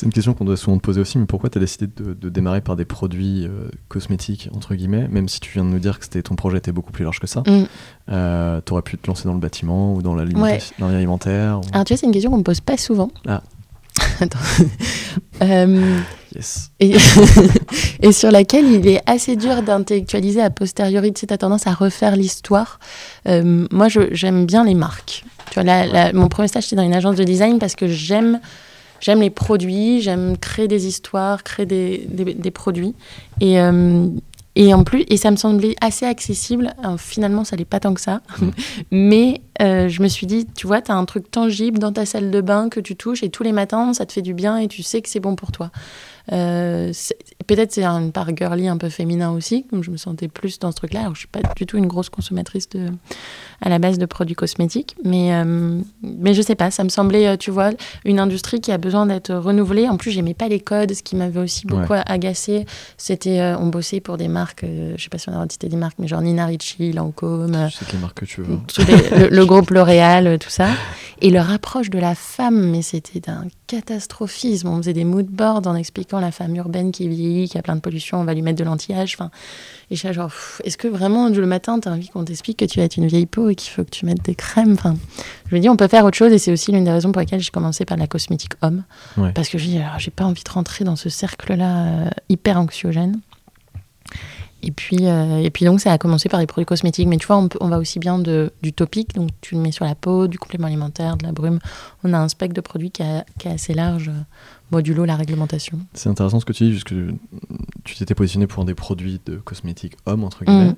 S1: C'est une question qu'on doit souvent te poser aussi, mais pourquoi tu as décidé de, démarrer par des produits euh, cosmétiques, entre guillemets, même si tu viens de nous dire que c'était, ton projet était beaucoup plus large que ça mm. euh, Tu aurais pu te lancer dans le bâtiment ou dans l'alimentaire
S2: Alors tu vois, c'est une question qu'on me pose pas souvent.
S1: Ah. <laughs>
S2: Attends. Euh, yes. <laughs> et, sur laquelle il est assez dur d'intellectualiser a posteriori. Tu sais, as tendance à refaire l'histoire. moi, j'aime bien les marques. Tu vois, mon premier stage, c'était dans une agence de design parce que j'aime j'aime les produits, j'aime créer des histoires, créer des, des, produits. Et, euh, et en plus, et ça me semblait assez accessible. finalement, ça n'est pas tant que ça. Mm. <laughs> Mais euh, je me suis dit, tu vois, tu as un truc tangible dans ta salle de bain que tu touches et tous les matins, ça te fait du bien et tu sais que c'est bon pour toi. Euh, peut-être c'est une part girly un peu féminin aussi, comme je me sentais plus dans ce truc-là. Alors, je suis pas du tout une grosse consommatrice de, à la base de produits cosmétiques, mais, euh, mais je sais pas, ça me semblait, euh, tu vois, une industrie qui a besoin d'être renouvelée. En plus, j'aimais pas les codes, ce qui m'avait aussi beaucoup agacé, c'était, on bossait pour des marques, je sais pas si on a cité des marques, mais genre Nina Ricci, Lancôme.
S1: Je sais quelles marques que tu veux.
S2: le, le, groupe L'Oréal, tout ça. Et leur approche de la femme, mais c'était d'un catastrophisme. On faisait des mood boards en expliquant la femme urbaine qui vieillit, qui a plein de pollution, on va lui mettre de l'anti-âge. Enfin, et je genre, est-ce que vraiment le matin, tu as envie qu'on t'explique que tu vas être une vieille peau et qu'il faut que tu mettes des crèmes enfin, Je me dis, on peut faire autre chose et c'est aussi l'une des raisons pour lesquelles j'ai commencé par la cosmétique homme. Parce que je dis, j'ai pas envie de rentrer dans ce cercle-là euh, hyper anxiogène. Et puis, euh, et puis donc, ça a commencé par les produits cosmétiques. Mais tu vois, on, va aussi bien de, du topique, donc tu le mets sur la peau, du complément alimentaire, de la brume. On a un spectre de produits qui, qui est assez large, modulo la réglementation.
S1: C'est intéressant ce que tu dis, puisque tu t'étais positionné pour des produits de cosmétiques hommes, entre guillemets. Mm.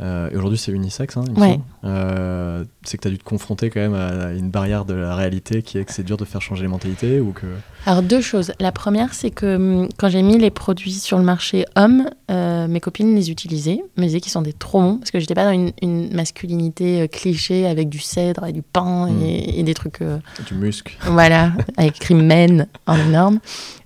S1: Euh, et aujourd'hui, c'est unisexe, hein, euh, c'est que tu as dû te confronter quand même à une barrière de la réalité qui est que c'est dur de faire changer les mentalités ou que...
S2: Alors, deux choses. La première, c'est que hum, quand j'ai mis les produits sur le marché hommes, euh, mes copines les utilisaient, me disaient qu'ils sont des trop bons, parce que j'étais pas dans une, masculinité cliché avec du cèdre et du pain et, hmm. des trucs.
S1: du muscle.
S2: Voilà, avec écrit men en énorme.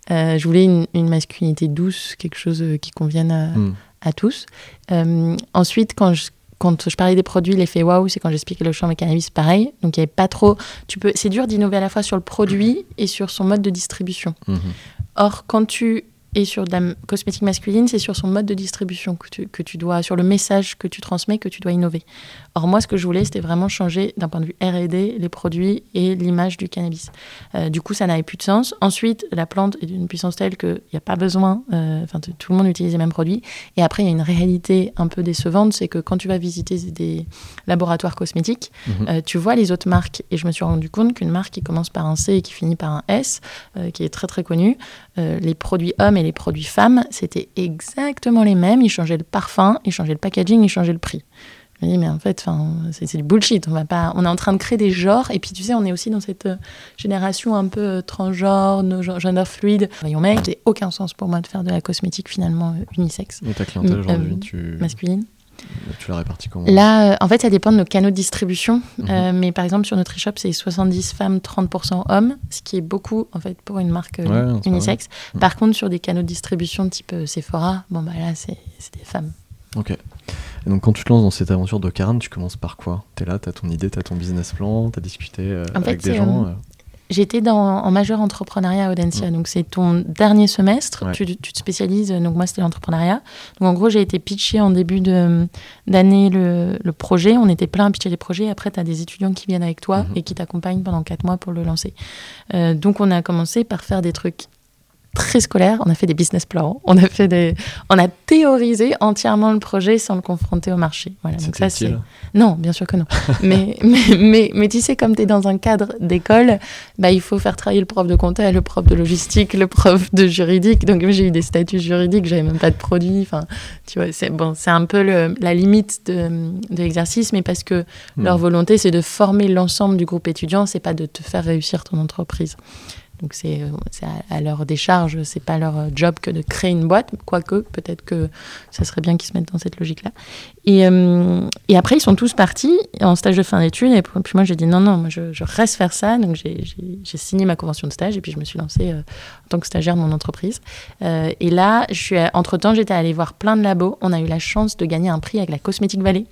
S2: Je voulais une, masculinité douce, quelque chose qui convienne à. Hmm à tous. Euh, ensuite, quand je, quand je parlais des produits, l'effet waouh, c'est quand j'expliquais le champ et cannabis, pareil. Donc il n'y avait pas trop. Tu peux, c'est dur d'innover à la fois sur le produit et sur son mode de distribution. Mhm. Or, quand tu et sur de la cosmétique masculine, c'est sur son mode de distribution que tu, que tu, dois, sur le message que tu transmets, que tu dois innover. Or, moi, ce que je voulais, c'était vraiment changer d'un point de vue RD les produits et l'image du cannabis. Euh, du coup, ça n'avait plus de sens. Ensuite, la plante est d'une puissance telle qu'il n'y a pas besoin, euh, enfin, tout le monde utilise les mêmes produits. Et après, il y a une réalité un peu décevante, c'est que quand tu vas visiter des laboratoires cosmétiques, mhm. euh, tu vois les autres marques. Et je me suis rendu compte qu'une marque qui commence par un C et qui finit par un S, qui est très très connue, les produits hommes et les produits femmes, c'était exactement les mêmes. Ils changeaient le parfum, ils changeaient le packaging, ils changeaient le prix. Je me dis, mais en fait, c'est du bullshit. On, va pas, on est en train de créer des genres. Et puis, tu sais, on est aussi dans cette euh, génération un peu euh, transgenre, gender fluide. Voyons, mec, j'ai aucun sens pour moi de faire de la cosmétique finalement euh, unisexe.
S1: Et ta clientèle aujourd'hui, tu...
S2: Masculine
S1: tu l'as réparti comment
S2: Là, euh, en fait, ça dépend de nos canaux de distribution. Mhm. Euh, mais par exemple, sur notre e-shop, c'est 70 femmes, 30% hommes, ce qui est beaucoup, en fait, pour une marque euh, unisexe. Mhm. Par contre, sur des canaux de distribution type Sephora, bon, bah là, c'est des femmes.
S1: Ok. Et donc, quand tu te lances dans cette aventure de Karen, tu commences par quoi? Tu es là, tu as ton idée, tu as ton business plan, tu as discuté avec des gens
S2: J'étais en majeur entrepreneuriat à Audencia, donc c'est ton dernier semestre, tu, te spécialises, donc moi c'était l'entrepreneuriat. Donc en gros, j'ai été pitché en début d'année le, le, projet, on était plein à pitcher les projets, après tu as des étudiants qui viennent avec toi mhm. et qui t'accompagnent pendant quatre mois pour le lancer. Euh, donc on a commencé par faire des trucs très scolaire. On a fait des business plans, on a fait des, on a théorisé entièrement le projet sans le confronter au marché.
S1: Voilà. Donc ça c'est
S2: non, bien sûr que non. <laughs> mais, mais, mais, mais, tu sais, comme tu es dans un cadre d'école, bah, il faut faire travailler le prof de compta, le prof de logistique, le prof de juridique. Donc j'ai eu des statuts juridiques, j'avais même pas de produit. Enfin, tu vois, c'est bon, c'est un peu le, la limite de, de l'exercice, mais parce que hmm. leur volonté c'est de former l'ensemble du groupe étudiant, c'est pas de te faire réussir ton entreprise. Donc c'est euh, à, leur décharge, c'est pas leur euh, job que de créer une boîte, quoique peut-être que ça serait bien qu'ils se mettent dans cette logique-là. Et, euh, et, après ils sont tous partis en stage de fin d'études et puis moi j'ai dit non non, moi je, reste faire ça. Donc j'ai signé ma convention de stage et puis je me suis lancée en tant que stagiaire de mon entreprise. et là, je suis entre temps j'étais allée voir plein de labos. On a eu la chance de gagner un prix avec la Cosmétique Valley.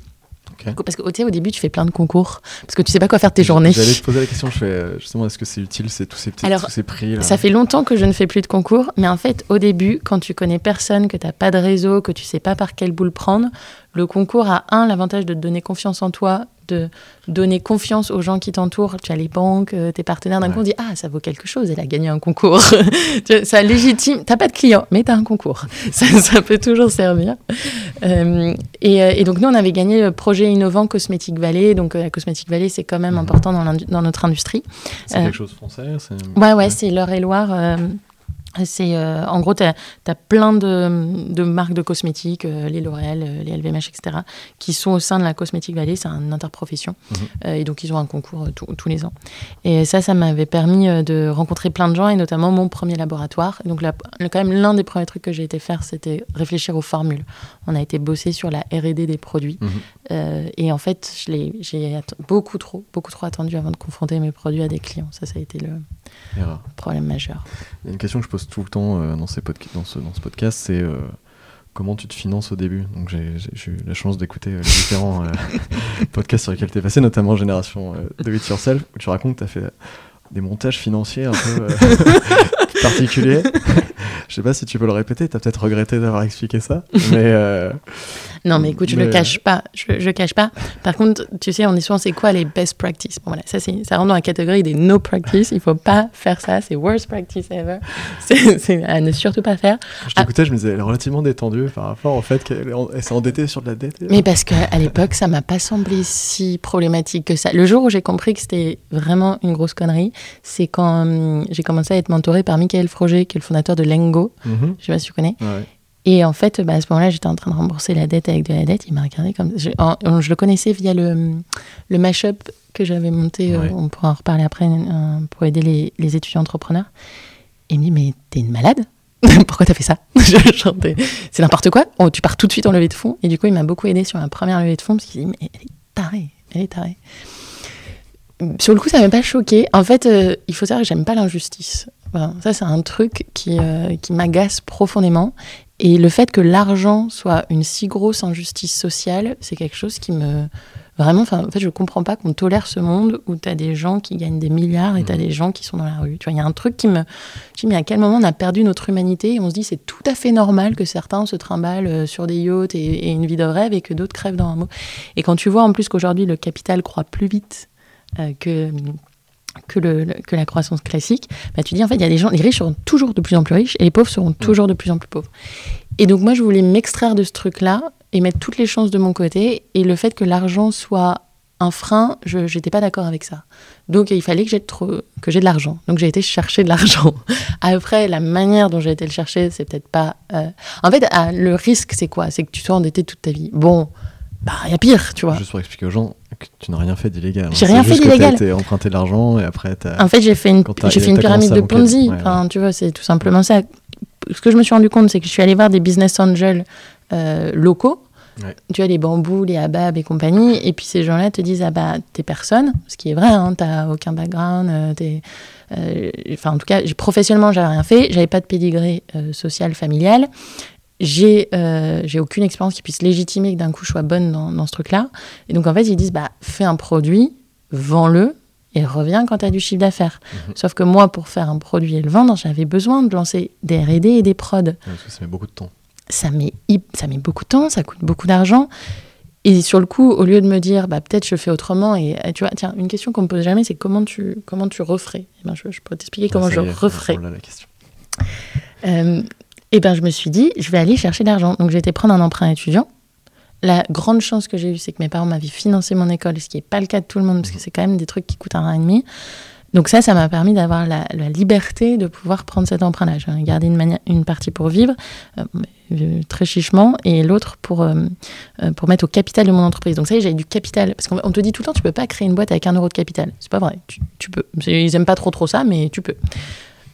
S2: Parce qu'au au début, tu fais plein de concours, parce que tu sais pas quoi faire tes journées.
S1: J'allais te poser la question, je fais, euh, justement, est-ce que c'est utile, c'est tous ces petits tous ces prix
S2: Ça fait longtemps que je ne fais plus de concours, mais en fait, au début, quand tu connais personne, que tu n'as pas de réseau, que tu sais pas par quelle boule prendre, le concours a, un, l'avantage de te donner confiance en toi, de donner confiance aux gens qui t'entourent. Tu as les banques, euh, tes partenaires. D'un coup, on dit Ah, ça vaut quelque chose, elle a gagné un concours. <laughs> ça légitime. Tu pas de clients, mais tu as un concours. <laughs> ça, peut toujours servir. Euh, et, euh, et, donc, nous, on avait gagné le projet innovant Cosmétique Valley. Donc, la Cosmétique Valley, c'est quand même mhm. important dans, dans, notre industrie.
S1: C'est quelque chose français
S2: Ouais, ouais, c'est l'Eure-et-Loire C'est euh, en gros, tu as, plein de, de, marques de cosmétiques, euh, les L'Oréal, euh, les LVMH, etc., qui sont au sein de la Cosmétique Valley. C'est un interprofession. Mhm. et donc, ils ont un concours tous les ans. Et ça, ça m'avait permis de rencontrer plein de gens, et notamment mon premier laboratoire. donc, quand même, l'un des premiers trucs que j'ai été faire, c'était réfléchir aux formules. On a été bossé sur la R&D des produits. Mhm. et en fait, j'ai beaucoup trop, beaucoup trop attendu avant de confronter mes produits à des clients. Ça, ça a été le problème majeur.
S1: Il y a une question que je pose tout le temps euh, dans, ces dans, ce, dans ce podcast, c'est euh, comment tu te finances au début Donc j'ai eu la chance d'écouter euh, les différents <laughs> podcasts sur lesquels tu es passé, notamment Génération de It Yourself, où tu racontes que tu as fait des montages financiers un peu <laughs> particuliers. <laughs> Je sais pas si tu peux le répéter, tu as peut-être regretté d'avoir expliqué ça, mais
S2: non, mais écoute, je ne le cache pas. Je, je cache pas. Par contre, tu sais, on est souvent, c'est quoi les best practices? Bon, voilà, ça, ça rentre dans la catégorie des no practice. Il faut pas faire ça. C'est worst practice ever. <laughs> C'est à ne surtout pas faire.
S1: Je t'écoutais, je me disais, elle est relativement détendue par rapport au fait qu'elle s'est endettée sur de la dette.
S2: Mais parce qu'à l'époque, ça m'a pas semblé si problématique que ça. Le jour où j'ai compris que c'était vraiment une grosse connerie, c'est quand hum, j'ai commencé à être mentorée par Michael Froger, qui est le fondateur de Lengo. Je mhm. Je sais pas si tu connais. Ouais. Et en fait, bah, à ce moment-là, j'étais en train de rembourser la dette avec de la dette. Il m'a regardé comme. Je, je, le connaissais via le, le mash-up que j'avais monté. Euh, on pourra en reparler après euh, pour aider les, les, étudiants entrepreneurs. Et il me dit Mais t'es une malade? <laughs> Pourquoi t'as fait ça? <laughs> C'est n'importe quoi. Oh, tu pars tout de suite en levée de fonds. Et du coup, il m'a beaucoup aidé sur ma première levée de fonds parce qu'il dit Mais elle est tarée. Elle est tarée. Sur le coup, ça m'a pas choqué. En fait, euh, il faut savoir que j'aime pas l'injustice. Ça, c'est un truc qui, qui m'agace profondément. Et le fait que l'argent soit une si grosse injustice sociale, c'est quelque chose qui me. Vraiment, en fait, je comprends pas qu'on tolère ce monde où tu as des gens qui gagnent des milliards et tu as mmh. des gens qui sont dans la rue. Tu vois, il y a un truc qui me. Je dis, mais à quel moment on a perdu notre humanité et on se dit, c'est tout à fait normal que certains se trimballent euh, sur des yachts et, une vie de rêve et que d'autres crèvent dans un mot. Et quand tu vois en plus qu'aujourd'hui, le capital croît plus vite euh, que que, le, que, la croissance classique, bah, tu dis en fait, il y a des gens, les riches seront toujours de plus en plus riches et les pauvres seront toujours de plus en plus pauvres. Et donc moi, je voulais m'extraire de ce truc-là et mettre toutes les chances de mon côté. Et le fait que l'argent soit un frein, je n'étais pas d'accord avec ça. Donc il fallait que j'ai de l'argent. Donc j'ai été chercher de l'argent. <laughs> Après, la manière dont j'ai été le chercher, c'est peut-être pas. Euh, en fait, ah, le risque, c'est quoi? C'est que tu sois endetté toute ta vie. Bon, bah il y a pire, tu vois.
S1: Juste pour expliquer aux gens, tu n'as rien fait d'illégal.
S2: J'ai rien fait d'illégal.
S1: Tu as emprunté de l'argent et après
S2: En fait, j'ai fait une, j'ai fait une pyramide de Ponzi. enfin, tu vois, c'est tout simplement ça. Ce que je me suis rendu compte, c'est que je suis allée voir des business angels euh, locaux. Tu as les bambous, les abab et compagnie. Et puis ces gens-là te disent Ah bah, t'es personne. Ce qui est vrai, hein, t'as aucun background. Euh, euh, enfin, en tout cas, professionnellement, j'avais rien fait. J'avais pas de pédigré social, familial j'ai euh, j'ai aucune expérience qui puisse légitimer que d'un coup je sois bonne dans, dans ce truc-là. Et donc en fait, ils disent bah fais un produit, vends-le et reviens quand tu as du chiffre d'affaires. Mhm. Sauf que moi, pour faire un produit et le vendre, j'avais besoin de lancer des R&D et des prods.
S1: ça met beaucoup de temps.
S2: Ça met, ça met beaucoup de temps, ça coûte beaucoup d'argent. Et sur le coup, au lieu de me dire, bah, peut-être je fais autrement, et tu vois, tiens, une question qu'on me pose jamais, c'est comment tu, comment tu referais? Eh ben, je, je, pourrais t'expliquer comment je referais. la question. Euh, et ben je me suis dit, je vais aller chercher de l'argent. Donc j'ai été prendre un emprunt étudiant. La grande chance que j'ai eue, c'est que mes parents m'avaient financé mon école, ce qui n'est pas le cas de tout le monde, parce que c'est quand même des trucs qui coûtent un rein et demi. Donc ça, ça m'a permis d'avoir la, liberté de pouvoir prendre cet emprunt-là. J'ai gardé une, une partie pour vivre, euh, euh, très chichement, et l'autre pour, euh, pour mettre au capital de mon entreprise. Donc ça, j'avais du capital. Parce qu'on te dit tout le temps, tu peux pas créer une boîte avec un euro de capital. C'est pas vrai. Tu, tu peux. Ils aiment pas trop trop ça, mais tu peux.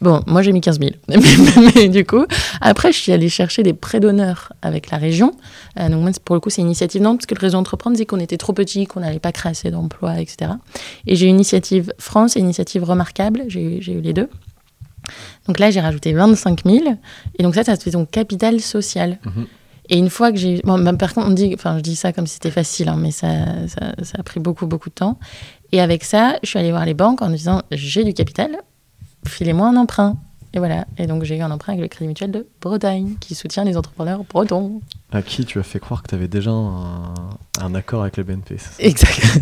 S2: Bon, moi j'ai mis 15 000. <laughs> mais, du coup, après, je suis allée chercher des prêts d'honneur avec la région. Euh, donc, moi, pour le coup, c'est initiative Nantes, parce que le réseau entreprendre disait qu'on était trop petit, qu'on n'allait pas créer assez d'emplois, etc. Et j'ai eu initiative France et initiative remarquable. J'ai eu les deux. Donc là, j'ai rajouté 25 000. Et donc, ça, ça fait ton capital social. Mhm. Et une fois que j'ai. Bon, bah, par contre, on dit. Enfin, je dis ça comme si c'était facile, hein, mais ça, ça, ça, a pris beaucoup, beaucoup de temps. Et avec ça, je suis allée voir les banques en disant j'ai du capital, filez-moi un emprunt. Et voilà. Et donc, j'ai eu un emprunt avec le Crédit Mutuel de Bretagne, qui soutient les entrepreneurs bretons.
S1: À qui tu as fait croire que tu avais déjà un, accord avec la BNP
S2: Exact.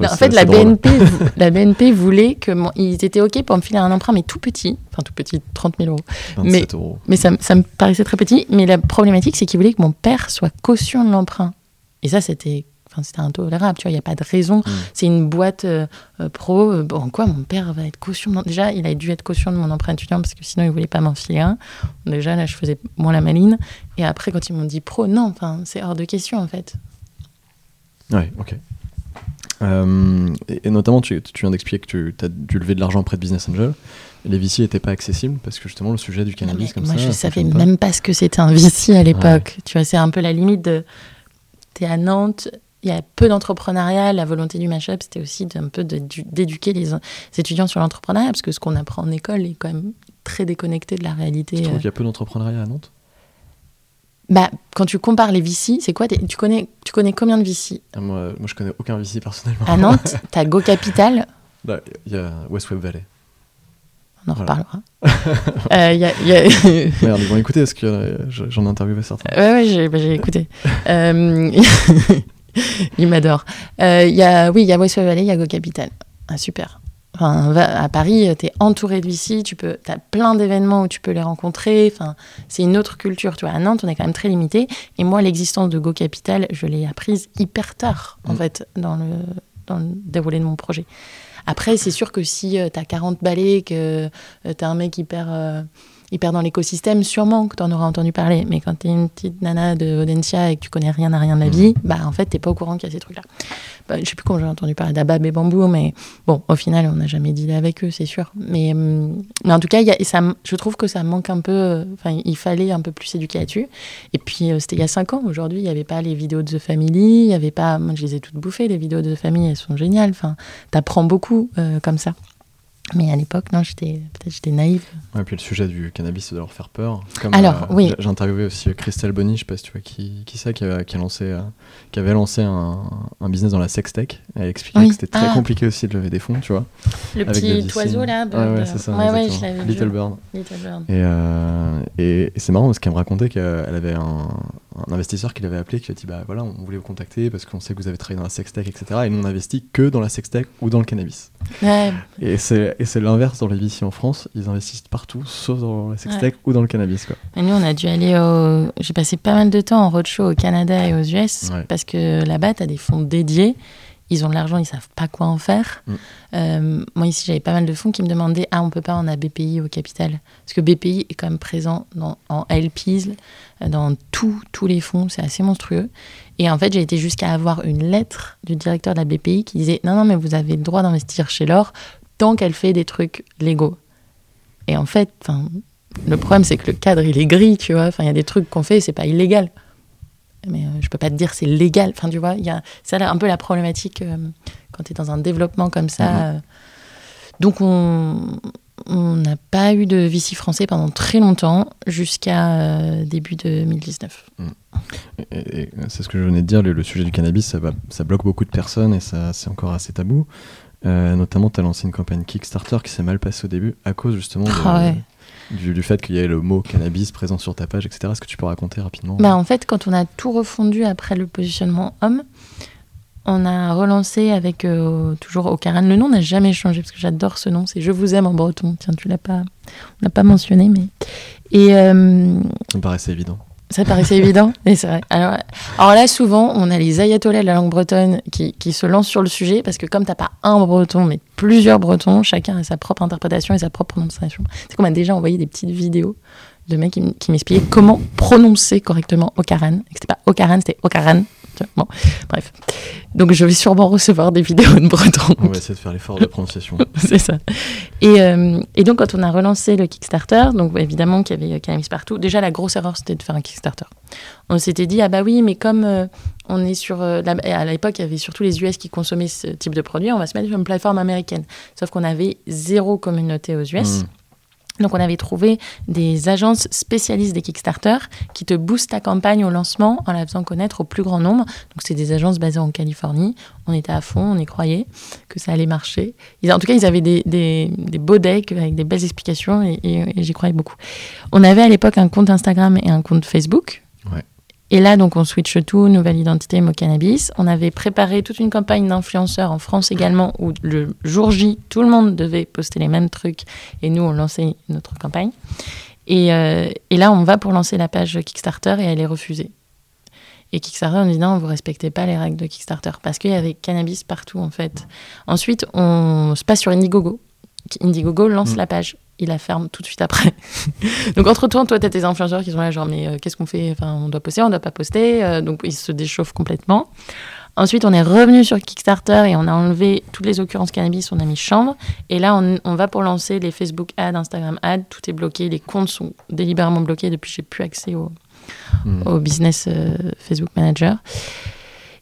S2: <laughs> en fait, la BNP, <laughs> la BNP voulait que ils étaient OK pour me filer un emprunt, mais tout petit, enfin tout petit, 30 000 euros. mais,
S1: euros.
S2: Mais ça, ça, me paraissait très petit. Mais la problématique, c'est qu'ils voulaient que mon père soit caution de l'emprunt. Et ça, c'était Enfin, c'était intolérable, tu vois, il n'y a pas de raison.
S1: Mm.
S2: C'est une boîte euh, euh, pro. euh, Bon, quoi, mon père va être caution. Déjà, il a dû être caution de mon emprunt étudiant parce que sinon, il voulait pas m'en filer un. Déjà, là, je faisais moins la maline. Et après, quand ils m'ont dit pro, non, enfin, c'est hors de question, en fait.
S1: Ouais, ok. Euh, et, et notamment, tu, tu viens d'expliquer que tu as dû lever de l'argent auprès de Business Angel. Les VC n'étaient pas accessibles parce que justement, le sujet du cannabis
S2: mais
S1: comme
S2: moi,
S1: ça.
S2: je
S1: ça
S2: savais
S1: pas.
S2: même pas ce que c'était un VC à l'époque. Tu vois, c'est un peu la limite de. T'es à Nantes, il y a peu d'entrepreneuriat. La volonté du Mashup, c'était aussi d'un peu d'éduquer les, les étudiants sur l'entrepreneuriat, parce que ce qu'on apprend en école est quand même très déconnecté de la réalité.
S1: Tu trouves
S2: euh.
S1: qu'il y a peu d'entrepreneuriat à Nantes?
S2: Bah, quand tu compares les VC, c'est quoi tu connais, tu connais combien de VC
S1: Ah, moi, moi, je connais aucun VC personnellement.
S2: À Nantes, <laughs> t'as Go Capital,
S1: Bah, Il y a West Web Valley.
S2: on en
S1: Voilà.
S2: reparlera. <laughs> Euh, Il y a- il y a-
S1: Merde, ils vont écouter parce que euh, je- j'en ai interviewé certains.
S2: Ouais, ouais, j'ai bah, j'ai écouté. Euh, <laughs> il m'adore. Euh, Il y a, oui, il y a West Valley, il y a Go Capital. Ah, super. Enfin, va- à Paris, tu es entouré de VC, tu peux, as plein d'événements où tu peux les rencontrer. Enfin, c'est une autre culture. Tu vois, à Nantes, on est quand même très limité. Et moi, l'existence de Go Capital, je l'ai apprise hyper tard, en
S1: Mm.
S2: fait, dans le, dans le déroulé de mon projet. Après, c'est sûr que si tu as 40 balais, que tu as un mec hyper, euh, hyper dans l'écosystème, sûrement que tu en auras entendu parler. Mais quand tu es une petite nana de Audencia et que tu connais rien à rien de la
S1: Mhm.
S2: vie, bah en fait, tu pas au courant qu'il y a ces trucs-là. Bah, je sais plus comment j'ai entendu parler d'Abab et Bambou, mais bon, au final, on n'a jamais dealé avec eux, c'est sûr. Mais, hum, mais en tout cas, il y a, et ça, m- je trouve que ça manque un peu. euh, Enfin, il fallait un peu plus éduquer là-dessus. Et puis, euh, c'était il y a 5 ans. Aujourd'hui, il n'y avait pas les vidéos de The Family. Il y avait pas. Moi, je les ai toutes bouffées, les vidéos de The Family, elles sont géniales. Enfin, t'apprends beaucoup euh, comme ça. Mais à l'époque, non, j'étais peut-être j'étais naïve.
S1: Ouais, puis le sujet du cannabis, ça doit leur faire peur. Comme,
S2: Alors, oui.
S1: j'ai- interviewé aussi euh, Christelle Bonny, je sais pas si tu vois qui, qui c'est, qui, avait- qui a lancé, euh, qui avait lancé un, un business dans la sextech. Elle expliquait
S2: Oui.
S1: que c'était très
S2: Ah.
S1: compliqué aussi de lever des fonds, tu vois.
S2: Le petit oiseau là.
S1: Ouais, c'est ça.
S2: Ouais, ouais, je l'avais
S1: Little
S2: vu.
S1: Bird.
S2: Little Bird.
S1: Et, euh, et, et c'est marrant parce qu'elle me racontait qu'elle avait un, un investisseur qui l'avait appelé, qui lui a dit Bah voilà, on voulait vous contacter parce qu'on sait que vous avez travaillé dans la sextech, etc. Et nous, on investit que dans la sextech ou dans le cannabis.
S2: Ouais,
S1: Et c'est et c'est l'inverse dans les VC en France. Ils investissent partout, sauf dans la sextech ou dans le cannabis. Quoi.
S2: Et nous, on a dû aller au. J'ai passé pas mal de temps en roadshow au Canada et aux US
S1: Ouais.
S2: parce que là-bas, tu as des fonds dédiés. Ils ont de l'argent, ils savent pas quoi en faire.
S1: Mm.
S2: Euh, moi, ici, j'avais pas mal de fonds qui me demandaient Ah, on peut pas, on a BPI au capital. Parce que BPI est quand même présent dans, en LPs, dans tous tous les fonds. C'est assez monstrueux. Et en fait, j'ai été jusqu'à avoir une lettre du directeur de la BPI qui disait Non, non, mais vous avez le droit d'investir chez l'or tant qu'elle fait des trucs légaux. Et en fait, le problème, c'est que le cadre, il est gris, tu vois. Enfin, il y a des trucs qu'on fait, c'est pas illégal. Mais euh, je peux pas te dire c'est légal. Enfin, tu vois, il y a c'est là un peu la problématique euh, quand tu es dans un développement comme ça.
S1: Mhm.
S2: euh. Donc, on n'a pas eu de VC français pendant très longtemps, jusqu'à euh, début 2019.
S1: Et, et c'est ce que je venais de dire, le, le sujet du cannabis, ça, va, ça bloque beaucoup de personnes et ça, c'est encore assez tabou. Euh, notamment, tu as lancé une campagne Kickstarter qui s'est mal passée au début à cause justement de-
S2: Ah ouais.
S1: du, du fait qu'il y ait le mot cannabis présent sur ta page, etc. Est-ce que tu peux raconter rapidement?
S2: Bah, en fait, quand on a tout refondu après le positionnement homme, on a relancé avec euh, toujours Ocaran. Le nom n'a jamais changé parce que j'adore ce nom. C'est Je vous aime en breton. Tiens, tu l'as pas, on l'a pas mentionné, mais et euh,
S1: Ça me paraissait évident.
S2: Ça paraissait évident. <laughs> Mais c'est vrai. Alors, là, souvent, on a les ayatollahs de la langue bretonne qui, qui se lancent sur le sujet parce que comme t'as pas un breton, mais plusieurs bretons, chacun a sa propre interprétation et sa propre prononciation. C'est qu'on m'a déjà envoyé des petites vidéos de mecs qui, m'expliquaient comment prononcer correctement Ocaran. Et que c'était pas Ocaran, c'était Ocaran. Bon, bref. Donc je vais sûrement recevoir des vidéos de bretons.
S1: On va essayer de faire l'effort de prononciation. <laughs>
S2: C'est ça. Et, euh, et donc, quand on a relancé le Kickstarter, donc évidemment qu'il y avait euh, Cannabis partout, déjà la grosse erreur c'était de faire un Kickstarter. On s'était dit, ah bah oui, mais comme euh, on est sur. euh, la- à l'époque, il y avait surtout les US qui consommaient ce type de produit, on va se mettre sur une plateforme américaine. Sauf qu'on avait zéro communauté aux US.
S1: Mm.
S2: Donc, on avait trouvé des agences spécialistes des Kickstarter qui te boostent ta campagne au lancement en la faisant connaître au plus grand nombre. Donc, c'est des agences basées en Californie. On était à fond, on y croyait que ça allait marcher. En tout cas, ils avaient des, des- beaux decks avec des belles explications et, et- et j'y croyais beaucoup. On avait à l'époque un compte Instagram et un compte Facebook.
S1: Ouais.
S2: Et là, donc, on switch tout, nouvelle identité, mot cannabis. On avait préparé toute une campagne d'influenceurs en France également, où le jour J, tout le monde devait poster les mêmes trucs, et nous, on lançait notre campagne. Et, euh, et là, on va pour lancer la page Kickstarter, et elle est refusée. Et Kickstarter nous dit non, vous respectez pas les règles de Kickstarter parce qu'il y avait cannabis partout en fait. Ensuite, on se passe sur Indiegogo. Indiegogo lance
S1: Mm.
S2: la page, il la ferme tout de suite après. <laughs> donc entre temps, toi, tu as tes influenceurs qui sont là, genre, mais euh, qu'est-ce qu'on fait? Enfin, on doit poster, on doit pas poster. Euh, donc ils se déchauffent complètement. Ensuite, on est revenu sur Kickstarter et on a enlevé toutes les occurrences cannabis, on a mis chambre. Et là, on, on va pour lancer les Facebook ads, Instagram ads, tout est bloqué, les comptes sont délibérément bloqués depuis que j'ai plus accès au,
S1: Mm.
S2: au business euh, Facebook Manager.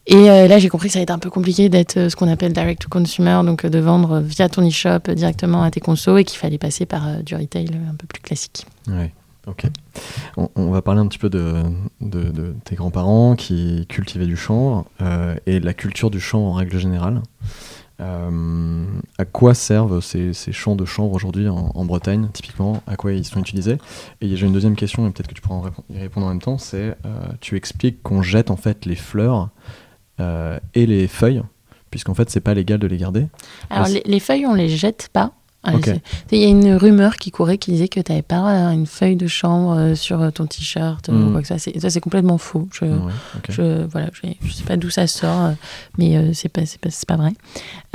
S2: Et euh, là, j'ai compris que ça allait être un peu compliqué d'être euh, ce qu'on appelle direct to consumer, donc euh, de vendre via ton e-shop directement à tes consos et qu'il fallait passer par du retail un peu plus classique.
S1: Ouais, ok. On, va parler un petit peu de, tes grands-parents qui cultivaient du chanvre et la culture du chanvre en règle générale. À quoi servent ces, champs de chanvre aujourd'hui en, Bretagne, typiquement? À quoi ils sont utilisés? Et j'ai une deuxième question, et peut-être que tu pourras y répondre en même temps, c'est euh, tu expliques qu'on jette en fait les fleurs et les feuilles, puisqu'en fait c'est pas légal de les garder.
S2: Alors,
S1: Ah,
S2: les, les feuilles, on les jette pas. Ah, Il y a une rumeur qui courait qui disait que tu n'avais pas euh, une feuille de chanvre euh, sur euh, ton t-shirt ou quoi que ça. C'est- Ça, c'est complètement faux. Je,
S1: Ouais, ok.
S2: Je voilà, je, je sais pas d'où ça sort, mais euh, c'est pas c'est pas c'est pas vrai.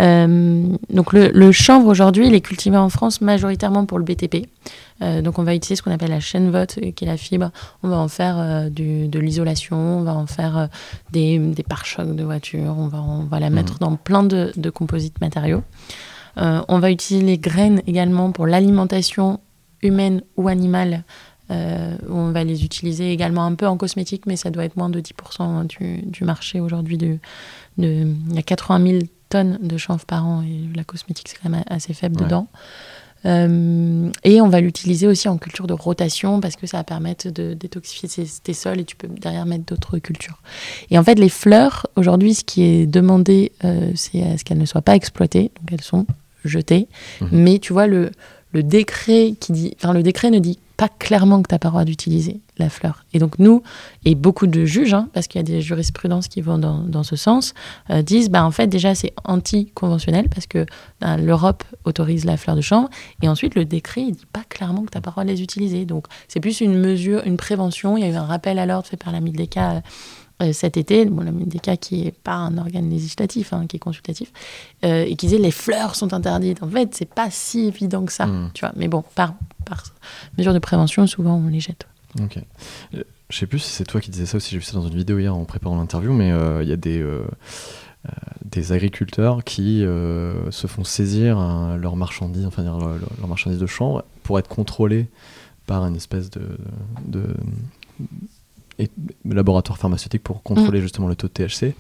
S2: Euh, donc le, le chanvre aujourd'hui, il est cultivé en France majoritairement pour le BTP. Euh, donc on va utiliser ce qu'on appelle la chaîne vote, qui est la fibre. On va en faire euh, du- de l'isolation, on va en faire euh, des, des pare-chocs de voiture, on va on va la mettre dans plein de, de composites matériaux. Euh, on va utiliser les graines également pour l'alimentation humaine ou animale. Euh, on va les utiliser également un peu en cosmétique, mais ça doit être moins de 10% du, du marché aujourd'hui. De, de- il y a 80 000 tonnes de chanvre par an et la cosmétique, c'est quand même assez faible
S1: Ouais.
S2: dedans. Euh, et on va l'utiliser aussi en culture de rotation parce que ça va permettre de détoxifier tes, tes sols et tu peux derrière mettre d'autres cultures. Et en fait, les fleurs, aujourd'hui, ce qui est demandé, euh, c'est à ce qu'elles ne soient pas exploitées, donc elles sont jetées.
S1: Mhm.
S2: Mais tu vois, le, le décret qui dit, enfin, le décret ne dit pas clairement que tu n'as pas le droit d'utiliser la fleur. Et donc nous, et beaucoup de juges, hein, parce qu'il y a des jurisprudences qui vont dans, dans ce sens, euh, disent, bah, en fait, déjà, c'est anti-conventionnel, parce que ben, l'Europe autorise la fleur de chanvre, et ensuite, le décret, il dit pas clairement que tu n'as pas le droit de les utiliser. Donc c'est plus une mesure, une prévention. Il y a eu un rappel à l'ordre fait par la MIDECA euh, cet été, bon, la qui n'est pas un organe législatif, hein, qui est consultatif, euh, et qui disait les fleurs sont interdites. En fait, c'est pas si évident que ça,
S1: Mm.
S2: tu vois. Mais bon, par, par mesure de prévention, souvent on les jette.
S1: Ok. Euh, Je sais plus si c'est toi qui disais ça aussi, j'ai vu ça dans une vidéo hier en préparant l'interview, mais euh, il y a des, euh, euh, des agriculteurs qui euh, se font saisir hein, leurs marchandises, enfin dire, leur- leur- leurs marchandises de chanvre pour être contrôlés par une espèce de, de, et- laboratoire pharmaceutique pour contrôler justement le taux de THC.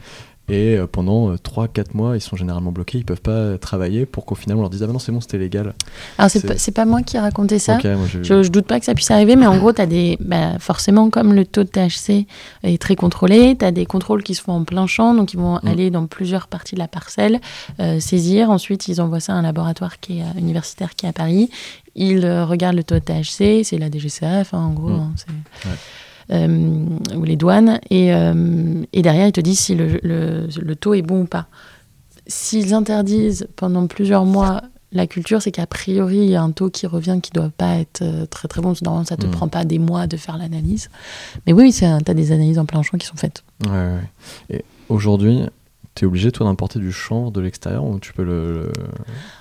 S1: Et euh, pendant 3-4 mois, ils sont généralement bloqués, ils peuvent pas travailler pour qu'au final on leur dise Ah ben non, c'est bon, c'était légal.
S2: Alors, c'est pas, moi qui ai raconté ça.
S1: Moi,
S2: Je, je doute pas que ça puisse arriver, mais en gros, as des. bah, forcément, comme le taux de THC est très contrôlé, tu as des contrôles qui se font en plein champ, donc ils vont
S1: Mm.
S2: aller dans plusieurs parties de la parcelle, euh, saisir. Ensuite, ils envoient ça à un laboratoire qui est euh, universitaire qui est à Paris. Ils euh, regardent le taux de THC, c'est la DGCF, hein, en gros.
S1: Mm.
S2: hein, euh, ou les douanes, et, euh, et derrière, ils te disent si le, le- le taux est bon ou pas. S'ils interdisent pendant plusieurs mois la culture, c'est qu'a priori, il y a un taux qui revient qui ne doit pas être euh, très très bon. Normalement, ça ne te
S1: Mm.
S2: prend pas des mois de faire l'analyse. Mais oui, tu as des analyses en plein champ qui sont faites.
S1: Ouais. Et aujourd'hui, tu es obligé, toi, d'importer du chanvre de l'extérieur ou tu peux le, le-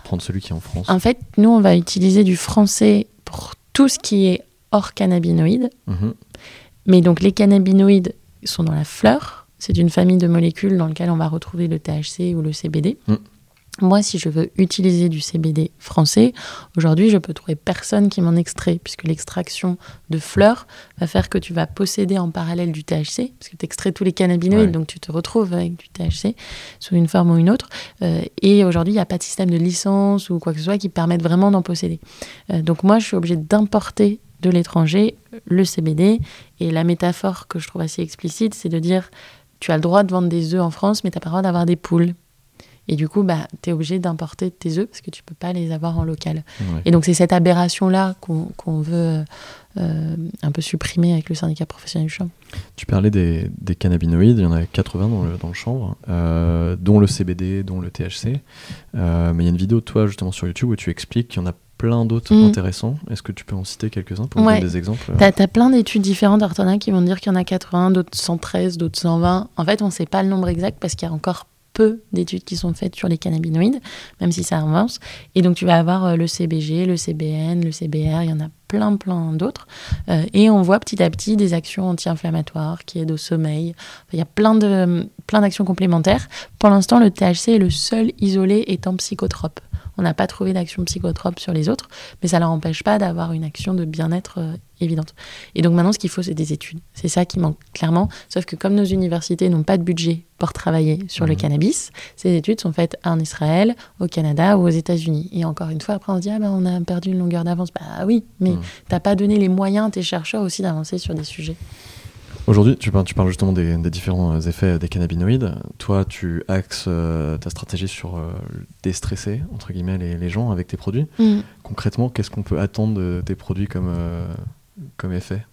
S1: prendre celui qui est en France?
S2: En fait, nous, on va utiliser du français pour tout ce qui est hors cannabinoïdes.
S1: Mhm.
S2: Mais donc les cannabinoïdes sont dans la fleur. C'est une famille de molécules dans lesquelles on va retrouver le THC ou le CBD.
S1: Mm.
S2: Moi, si je veux utiliser du CBD français, aujourd'hui, je peux trouver personne qui m'en extrait, puisque l'extraction de fleurs va faire que tu vas posséder en parallèle du THC, parce que tu extrais tous les cannabinoïdes,
S1: Ouais.
S2: donc tu te retrouves avec du THC sous une forme ou une autre. Euh, et aujourd'hui, il n'y a pas de système de licence ou quoi que ce soit qui permette vraiment d'en posséder. Euh, donc moi, je suis obligée d'importer de l'étranger le CBD. Et la métaphore que je trouve assez explicite, c'est de dire tu as le droit de vendre des œufs en France, mais tu n'as pas le droit d'avoir des poules. Et du coup, bah, tu es obligé d'importer tes œufs parce que tu peux pas les avoir en local. Et donc, c'est cette aberration-là qu'on veut euh, un peu supprimé avec le syndicat professionnel du chanvre.
S1: Tu parlais des, cannabinoïdes, il y en a 80 dans le, dans le euh, dont le CBD, dont le THC. Euh, mais il y a une vidéo toi justement sur YouTube où tu expliques qu'il y en a plein d'autres mm. intéressants. Est-ce que tu peux en citer quelques-uns pour donner des exemples
S2: Tu as, plein d'études différentes, Artona, qui vont dire qu'il y en a 80, d'autres 113, d'autres 120. En fait, on ne sait pas le nombre exact parce qu'il y a encore peu d'études qui sont faites sur les cannabinoïdes, même si ça avance. Et donc, tu vas avoir le CBG, le CBN, le CBR, il y en a plein, plein d'autres. Euh, et on voit petit à petit des actions anti-inflammatoires qui aident au sommeil. il y a plein de plein d'actions complémentaires. Pour l'instant, le THC est le seul isolé étant psychotrope. On n'a pas trouvé d'action psychotrope sur les autres, mais ça ne leur empêche pas d'avoir une action de bien-être euh, évidente. Et donc maintenant, ce qu'il faut, c'est des études. C'est ça qui manque clairement. Sauf que comme nos universités n'ont pas de budget pour travailler sur le mmh. cannabis, ces études sont faites en Israël, au Canada ou aux États-Unis. Et encore une fois, après, on se dit, ah ben, on a perdu une longueur d'avance. Bah oui, mais mmh. tu n'as pas donné les moyens à tes chercheurs aussi d'avancer sur des sujets.
S1: Aujourd'hui, tu, tu, parles justement des, différents effets des cannabinoïdes. Toi, tu axes euh, ta stratégie sur euh, déstresser, entre guillemets, les, gens avec tes produits. Mmh. Concrètement, qu'est-ce qu'on peut attendre de tes produits comme, euh, comme effet?